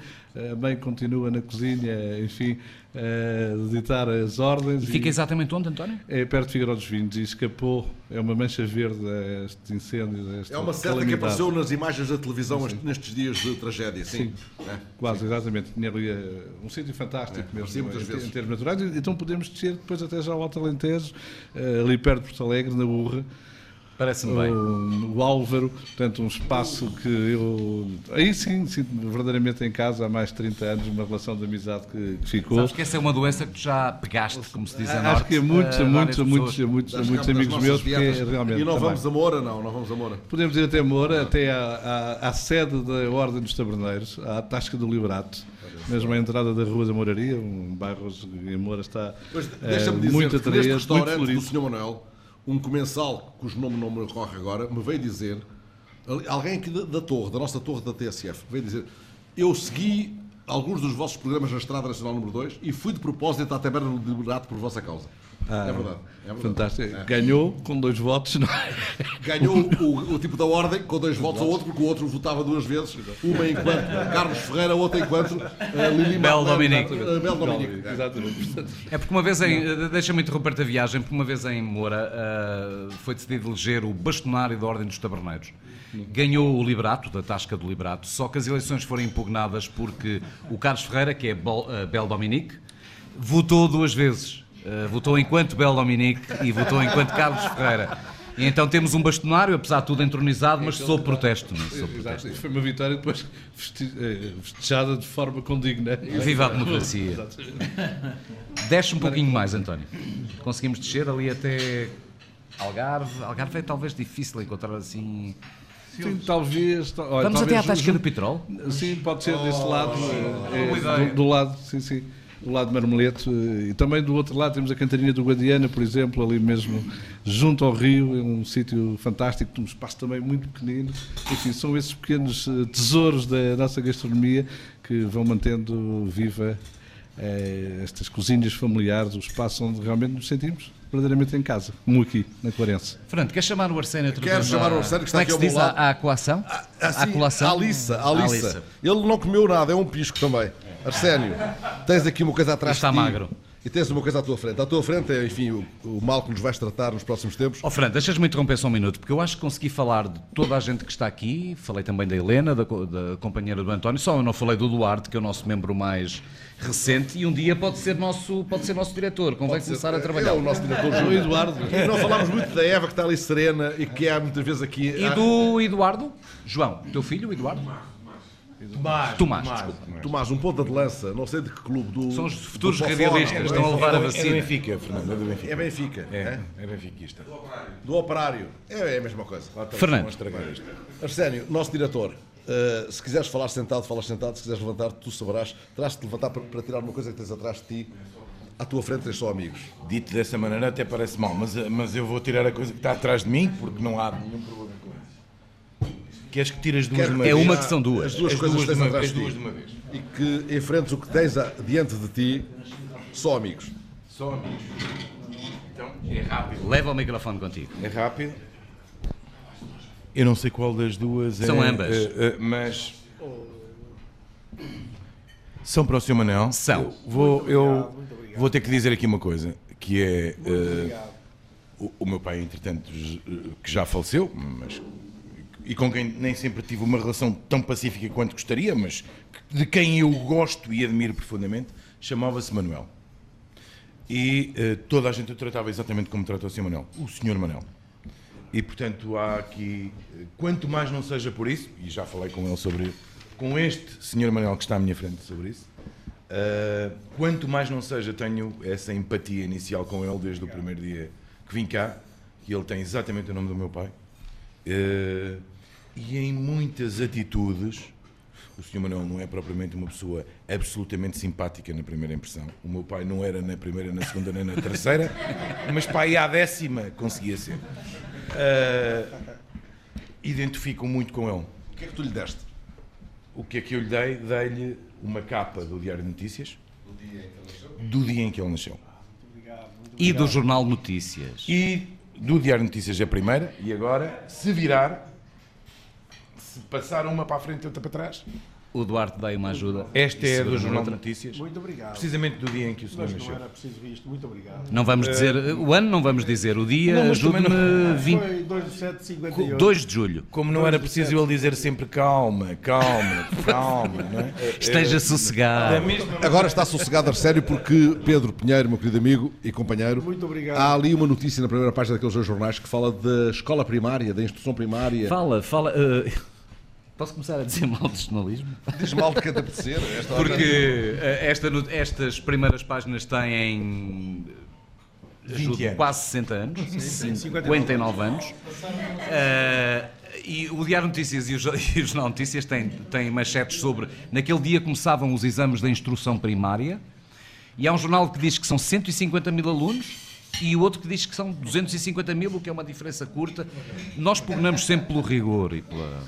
[SPEAKER 6] A mãe continua na cozinha, enfim, a editar as ordens.
[SPEAKER 2] E fica e, exatamente onde, António?
[SPEAKER 6] É perto de Figueiredo dos Vinhos e escapou, é uma mancha verde a estes incêndios. A
[SPEAKER 4] é uma seta que apareceu nas imagens da televisão sim. nestes dias de tragédia, sim.
[SPEAKER 6] sim. É. Quase, sim. exatamente. Tinha ali eh, um sítio fantástico é, mesmo, em, em, termos naturais. Então podemos descer depois até já ao Alto Alentejo, eh, ali perto de Porto Alegre, na Urra.
[SPEAKER 2] Parece-me bem.
[SPEAKER 6] O, Álvaro, portanto, um espaço que eu. Aí sim, sinto verdadeiramente em casa há mais de 30 anos, uma relação de amizade que, que ficou.
[SPEAKER 2] Sabes que essa é uma doença que tu já pegaste, como se diz a Norte.
[SPEAKER 6] Acho que é muitos, uh, muitos, muitos, muitos, muitos amigos meus, porque é realmente.
[SPEAKER 4] E não
[SPEAKER 6] também.
[SPEAKER 4] vamos a Moura, não, não vamos a Moura.
[SPEAKER 6] Podemos ir até Moura, até à, à, à sede da Ordem dos Taberneiros, à Tasca do Liberato mesmo a entrada da Rua da Moraria, um bairro em Moura está
[SPEAKER 4] pois, uh,
[SPEAKER 6] muito
[SPEAKER 4] restaurante muito do Sr. Manuel, um comensal, cujo nome não me ocorre agora, me veio dizer, alguém aqui da, da torre, da nossa torre da TSF, veio dizer, eu segui alguns dos vossos programas na Estrada Nacional número 2 e fui de propósito à Taberna do Liberato por vossa causa. Ah, é verdade. É verdade.
[SPEAKER 6] Fantástico. É. Ganhou com dois votos, não é?
[SPEAKER 4] Ganhou o, o, tipo da ordem com dois votos ao outro, porque o outro votava duas vezes. Uma enquanto Carlos Ferreira, outra enquanto uh, Lili
[SPEAKER 2] Bel Dominique.
[SPEAKER 4] Uh, Bel Dominique.
[SPEAKER 6] Exatamente.
[SPEAKER 2] É porque uma vez em. Deixa-me interromper-te a viagem, porque uma vez em Moura uh, foi decidido eleger o bastonário da Ordem dos Taberneiros. Ganhou o Liberato, da Tasca do Liberato, só que as eleições foram impugnadas porque o Carlos Ferreira, que é Bel Dominique, votou duas vezes Uh, votou enquanto Bel Dominique e votou enquanto Carlos Ferreira. E então temos um bastonário, apesar de tudo entronizado, mas sob protesto. Não, é? sob protesto.
[SPEAKER 6] Foi uma vitória depois eh, festejada de forma condigna.
[SPEAKER 2] Viva a democracia. Desce um pouquinho mais, António. Conseguimos descer ali até Algarve. Algarve é talvez difícil encontrar assim.
[SPEAKER 6] Sim, talvez. Olha,
[SPEAKER 2] Vamos
[SPEAKER 6] talvez
[SPEAKER 2] até à tasca do petróleo?
[SPEAKER 6] Sim, pode ser desse lado. Oh, é, do, do, lado, sim, sim. O lado de Marmeleto. eh, E também do outro lado temos a Cantarinha do Guadiana, por exemplo, ali mesmo junto ao rio, é um sítio fantástico, um espaço também muito pequenino. Enfim, são esses pequenos eh, tesouros da nossa gastronomia que vão mantendo viva eh, estas cozinhas familiares, o espaço onde realmente nos sentimos verdadeiramente em casa, como aqui, na Clarence.
[SPEAKER 2] Fernando, quer chamar o Arsénio outra
[SPEAKER 4] Quero chamar
[SPEAKER 2] à-
[SPEAKER 4] o Arsénio, que está
[SPEAKER 2] Como é que
[SPEAKER 4] aqui
[SPEAKER 2] se
[SPEAKER 4] ao
[SPEAKER 2] diz
[SPEAKER 4] meu lado.
[SPEAKER 2] à, à coação?
[SPEAKER 4] Assim,
[SPEAKER 2] à colação?
[SPEAKER 4] A Alissa, a Alissa.
[SPEAKER 2] Alissa.
[SPEAKER 4] Ele não comeu nada, é um pisco também. Arsénio, tens aqui uma coisa atrás
[SPEAKER 2] Está
[SPEAKER 4] de ti.
[SPEAKER 2] magro.
[SPEAKER 4] E tens uma coisa à tua frente. À tua frente é, enfim, o, o mal que nos vais tratar nos próximos tempos.
[SPEAKER 2] Ó Fernando, deixas-me interromper só um minuto, porque eu acho que consegui falar de toda a gente que está aqui, falei também da Helena, da, da companheira do António, só eu não falei do Duarte, que é o nosso membro mais recente, e um dia pode ser nosso, pode ser nosso diretor, convém
[SPEAKER 4] Pode ser.
[SPEAKER 2] começar a
[SPEAKER 4] É
[SPEAKER 2] trabalhar.
[SPEAKER 4] o nosso diretor Júlio Eduardo. E não falámos muito da Eva, que está ali serena e que há muitas vezes aqui.
[SPEAKER 2] E do Eduardo? João, teu filho, o Eduardo?
[SPEAKER 4] Tomás.
[SPEAKER 2] Tomás, desculpa.
[SPEAKER 4] Tomás, um ponta de lança, não sei de que clube. Do,
[SPEAKER 2] São os futuros
[SPEAKER 4] do
[SPEAKER 2] radialistas, estão a levar a
[SPEAKER 14] É do
[SPEAKER 2] vacina.
[SPEAKER 14] Benfica, Fernando, é do Benfica.
[SPEAKER 4] É Benfica.
[SPEAKER 14] É, é benfiquista.
[SPEAKER 4] Do operário. É, é a mesma coisa.
[SPEAKER 2] Fernando.
[SPEAKER 4] Arsénio, nosso diretor, uh, se quiseres falar sentado, falas sentado. Se quiseres levantar, tu saberás. Terás de te levantar para, para tirar uma coisa que tens atrás de ti. À tua frente tens só amigos.
[SPEAKER 14] Dito dessa maneira até parece mal, mas, mas eu vou tirar a coisa que está atrás de mim, porque não há nenhum problema. Queres que tire as duas
[SPEAKER 4] Quero
[SPEAKER 14] de uma
[SPEAKER 4] que
[SPEAKER 2] É
[SPEAKER 14] vez?
[SPEAKER 2] uma que são duas.
[SPEAKER 4] As duas
[SPEAKER 14] As
[SPEAKER 4] coisas
[SPEAKER 14] duas
[SPEAKER 4] tens
[SPEAKER 14] uma-
[SPEAKER 4] atrás
[SPEAKER 14] as
[SPEAKER 4] de
[SPEAKER 14] duas de uma vez.
[SPEAKER 4] E que enfrentes o que tens a- diante de ti, só amigos.
[SPEAKER 14] Só amigos. Então, é rápido.
[SPEAKER 2] Leva o microfone contigo.
[SPEAKER 14] É rápido. Eu não sei qual das duas é.
[SPEAKER 2] São ambas.
[SPEAKER 14] eh, eh, mas. São para o Sr. Manel.
[SPEAKER 2] São.
[SPEAKER 14] Eu vou, eu vou ter que dizer aqui uma coisa, que é. eh, o, o meu pai, entretanto, que já faleceu, mas. E com quem nem sempre tive uma relação tão pacífica quanto gostaria, mas de quem eu gosto e admiro profundamente, chamava-se Manuel. E eh, toda a gente o tratava exatamente como trata o Sr. Manuel, o Sr. Manuel. E portanto há aqui, eh, quanto mais não seja por isso, e já falei com ele sobre, com este Sr. Manuel que está à minha frente sobre isso, eh, quanto mais não seja, tenho essa empatia inicial com ele desde o primeiro dia que vim cá, que ele tem exatamente o nome do meu pai. Eh, e em muitas atitudes, o Sr. Manuel não é propriamente uma pessoa absolutamente simpática na primeira impressão. O meu pai não era na primeira, na segunda, nem na terceira, mas pai à décima conseguia ser. Eh, identifico muito com ele.
[SPEAKER 4] O que é que tu lhe deste?
[SPEAKER 14] O que é que eu lhe dei? Dei-lhe uma capa do Diário de Notícias do dia em que ele nasceu.
[SPEAKER 2] E do Jornal Notícias.
[SPEAKER 14] E do Diário de Notícias é a primeira, e agora, se virar, se passar uma para a frente e outra para trás,
[SPEAKER 2] O Duarte dá uma ajuda.
[SPEAKER 14] esta é a do
[SPEAKER 2] Segura
[SPEAKER 14] Jornal de. Notícias,
[SPEAKER 7] Muito obrigado.
[SPEAKER 14] precisamente do dia em que o senhor
[SPEAKER 7] Mas não
[SPEAKER 14] nasceu.
[SPEAKER 7] era preciso isto. Muito obrigado.
[SPEAKER 2] Não vamos dizer o ano, não vamos dizer o dia,
[SPEAKER 14] Não,
[SPEAKER 2] ajude-me 20
[SPEAKER 7] Foi 2 de 7 de 58.
[SPEAKER 2] 2 de julho.
[SPEAKER 14] Como não era preciso ele dizer sempre calma, calma, calma, não é?
[SPEAKER 2] Esteja
[SPEAKER 14] Da
[SPEAKER 2] sossegado.
[SPEAKER 14] mesma
[SPEAKER 4] Agora está sossegado, Arsénio, porque Pedro Pinheiro, meu querido amigo e companheiro,
[SPEAKER 7] Muito obrigado.
[SPEAKER 4] há ali uma notícia na primeira página daqueles dois jornais que fala da escola primária, da instrução primária.
[SPEAKER 2] Fala, fala. eh, posso começar a dizer mal de jornalismo?
[SPEAKER 4] Diz mal de que apetecer. Esta hora-
[SPEAKER 2] Porque eh, esta estas primeiras páginas têm eh,
[SPEAKER 14] 20
[SPEAKER 2] ajudo,
[SPEAKER 14] anos.
[SPEAKER 2] quase 60 anos,
[SPEAKER 7] sim,
[SPEAKER 2] 59 anos. Eh, e o Diário Notícias e o, e o Jornal Notícias têm, têm manchetes sobre. Naquele dia começavam os exames da instrução primária, e há um jornal que diz que são 150 mil alunos. E o outro que diz que são 250 mil, o que é uma diferença curta. Nós pugnamos sempre pelo rigor e pela.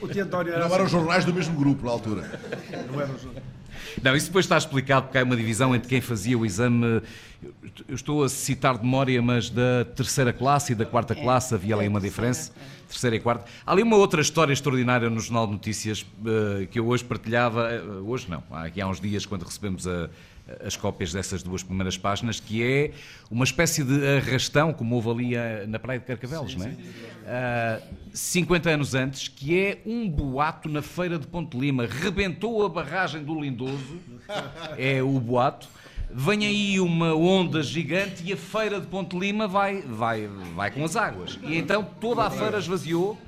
[SPEAKER 7] O tio António era
[SPEAKER 4] Não eram jornais do mesmo grupo na altura.
[SPEAKER 7] Não era os-
[SPEAKER 2] Não, isso depois está explicado porque há uma divisão entre quem fazia o exame. Eu estou a citar de memória, mas da terceira classe e da quarta classe havia ali uma diferença. Terceira e quarta. Há ali uma outra história extraordinária no Jornal de Notícias eh, que eu hoje partilhava. eh, hoje não, há- aqui há uns dias, quando recebemos a- as cópias dessas duas primeiras páginas, que é uma espécie de arrastão, como houve ali eh, na Praia de Carcavelos, não é? Ah, 50 anos antes, que é um boato na feira de Ponte Lima. Rebentou a barragem do Lindoso, é o boato. Vem aí uma onda gigante e a feira de Ponte Lima vai, vai, vai com as águas. E então toda a feira esvaziou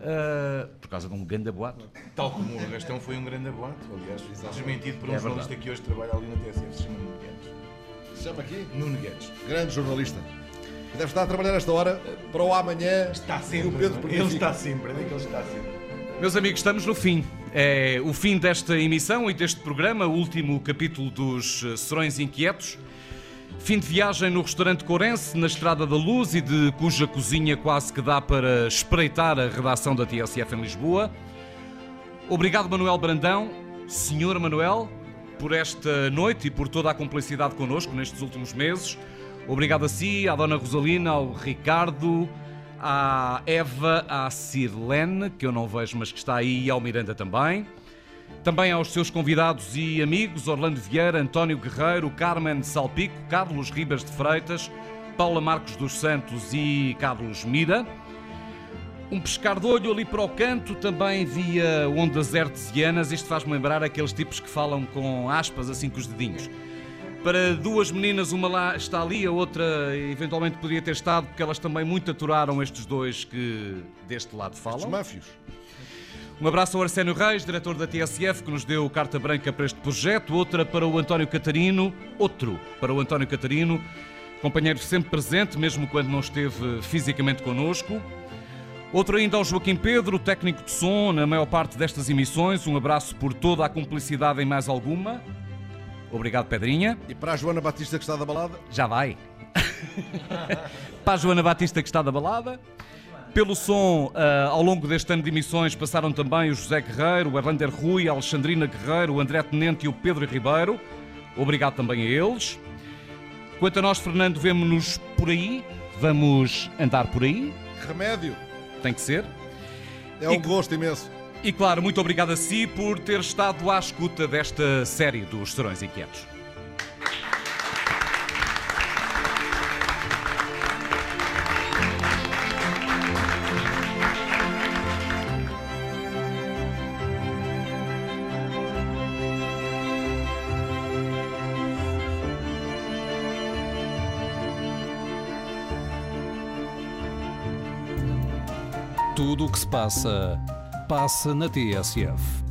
[SPEAKER 2] ah, por causa de um grande boato.
[SPEAKER 14] Tal como o Gastão foi um grande aboate, aliás, desmentido por um
[SPEAKER 2] É
[SPEAKER 14] jornalista
[SPEAKER 2] verdade.
[SPEAKER 14] que hoje trabalha ali na TSF, se chama Nuno Guedes.
[SPEAKER 4] Se chama aqui?
[SPEAKER 14] Nuno Guedes.
[SPEAKER 4] Grande jornalista. Deve estar a trabalhar esta hora para o amanhã.
[SPEAKER 14] Está
[SPEAKER 4] e o
[SPEAKER 14] sempre,
[SPEAKER 4] Pedro
[SPEAKER 14] ele
[SPEAKER 4] Benfica.
[SPEAKER 14] está sempre, é que está sempre.
[SPEAKER 2] Meus amigos, estamos no fim. é o fim desta emissão e deste programa, o último capítulo dos eh, Serões Inquietos. Fim de viagem no restaurante Corense, na Estrada da Luz e de cuja cozinha quase que dá para espreitar a redação da TSF em Lisboa. Obrigado, Manuel Brandão. Senhor Manuel, por esta noite e por toda a cumplicidade connosco nestes últimos meses. Obrigado a si, à Dona Rosalina, ao Ricardo, à Eva, à Sirlene, que eu não vejo, mas que está aí, e ao Miranda também. Também aos seus convidados e amigos Orlando Vieira, António Guerreiro, Carmen Salpico, Carlos Ribas de Freitas, Paula Marcos dos Santos e Carlos Mira. Um pescar de olho ali para o canto, também via ondas artesianas. Isto faz-me lembrar aqueles tipos que falam com aspas, assim com os dedinhos. Para duas meninas, uma lá está ali, a outra eventualmente poderia ter estado, porque elas também muito aturaram estes dois que deste lado falam. Estes
[SPEAKER 4] máfios.
[SPEAKER 2] Um abraço ao Arsénio Reis, diretor da TSF, que nos deu carta branca para este projeto. Outra para o António Catarino. Outro para o António Catarino, companheiro sempre presente, mesmo quando não esteve fisicamente connosco. Outro ainda ao Joaquim Pedro, técnico de som, na maior parte destas emissões. Um abraço por toda a cumplicidade em mais alguma. Obrigado, Pedrinha.
[SPEAKER 4] E para a Joana Batista que está da balada?
[SPEAKER 2] Já vai. para a Joana Batista que está da balada. Pelo som, uh, ao longo deste ano de emissões, passaram também o José Guerreiro, o Erlander Rui, a Alexandrina Guerreiro, o André Tenente e o Pedro Ribeiro. Obrigado também a eles. Quanto a nós, Fernando, vemos-nos por aí. Vamos andar por aí.
[SPEAKER 4] Remédio.
[SPEAKER 2] Tem que ser.
[SPEAKER 4] É um e, gosto imenso.
[SPEAKER 2] E claro, muito obrigado a si por ter estado à escuta desta série dos Serões Inquietos.
[SPEAKER 15] Tudo o que se passa, passa na TSF.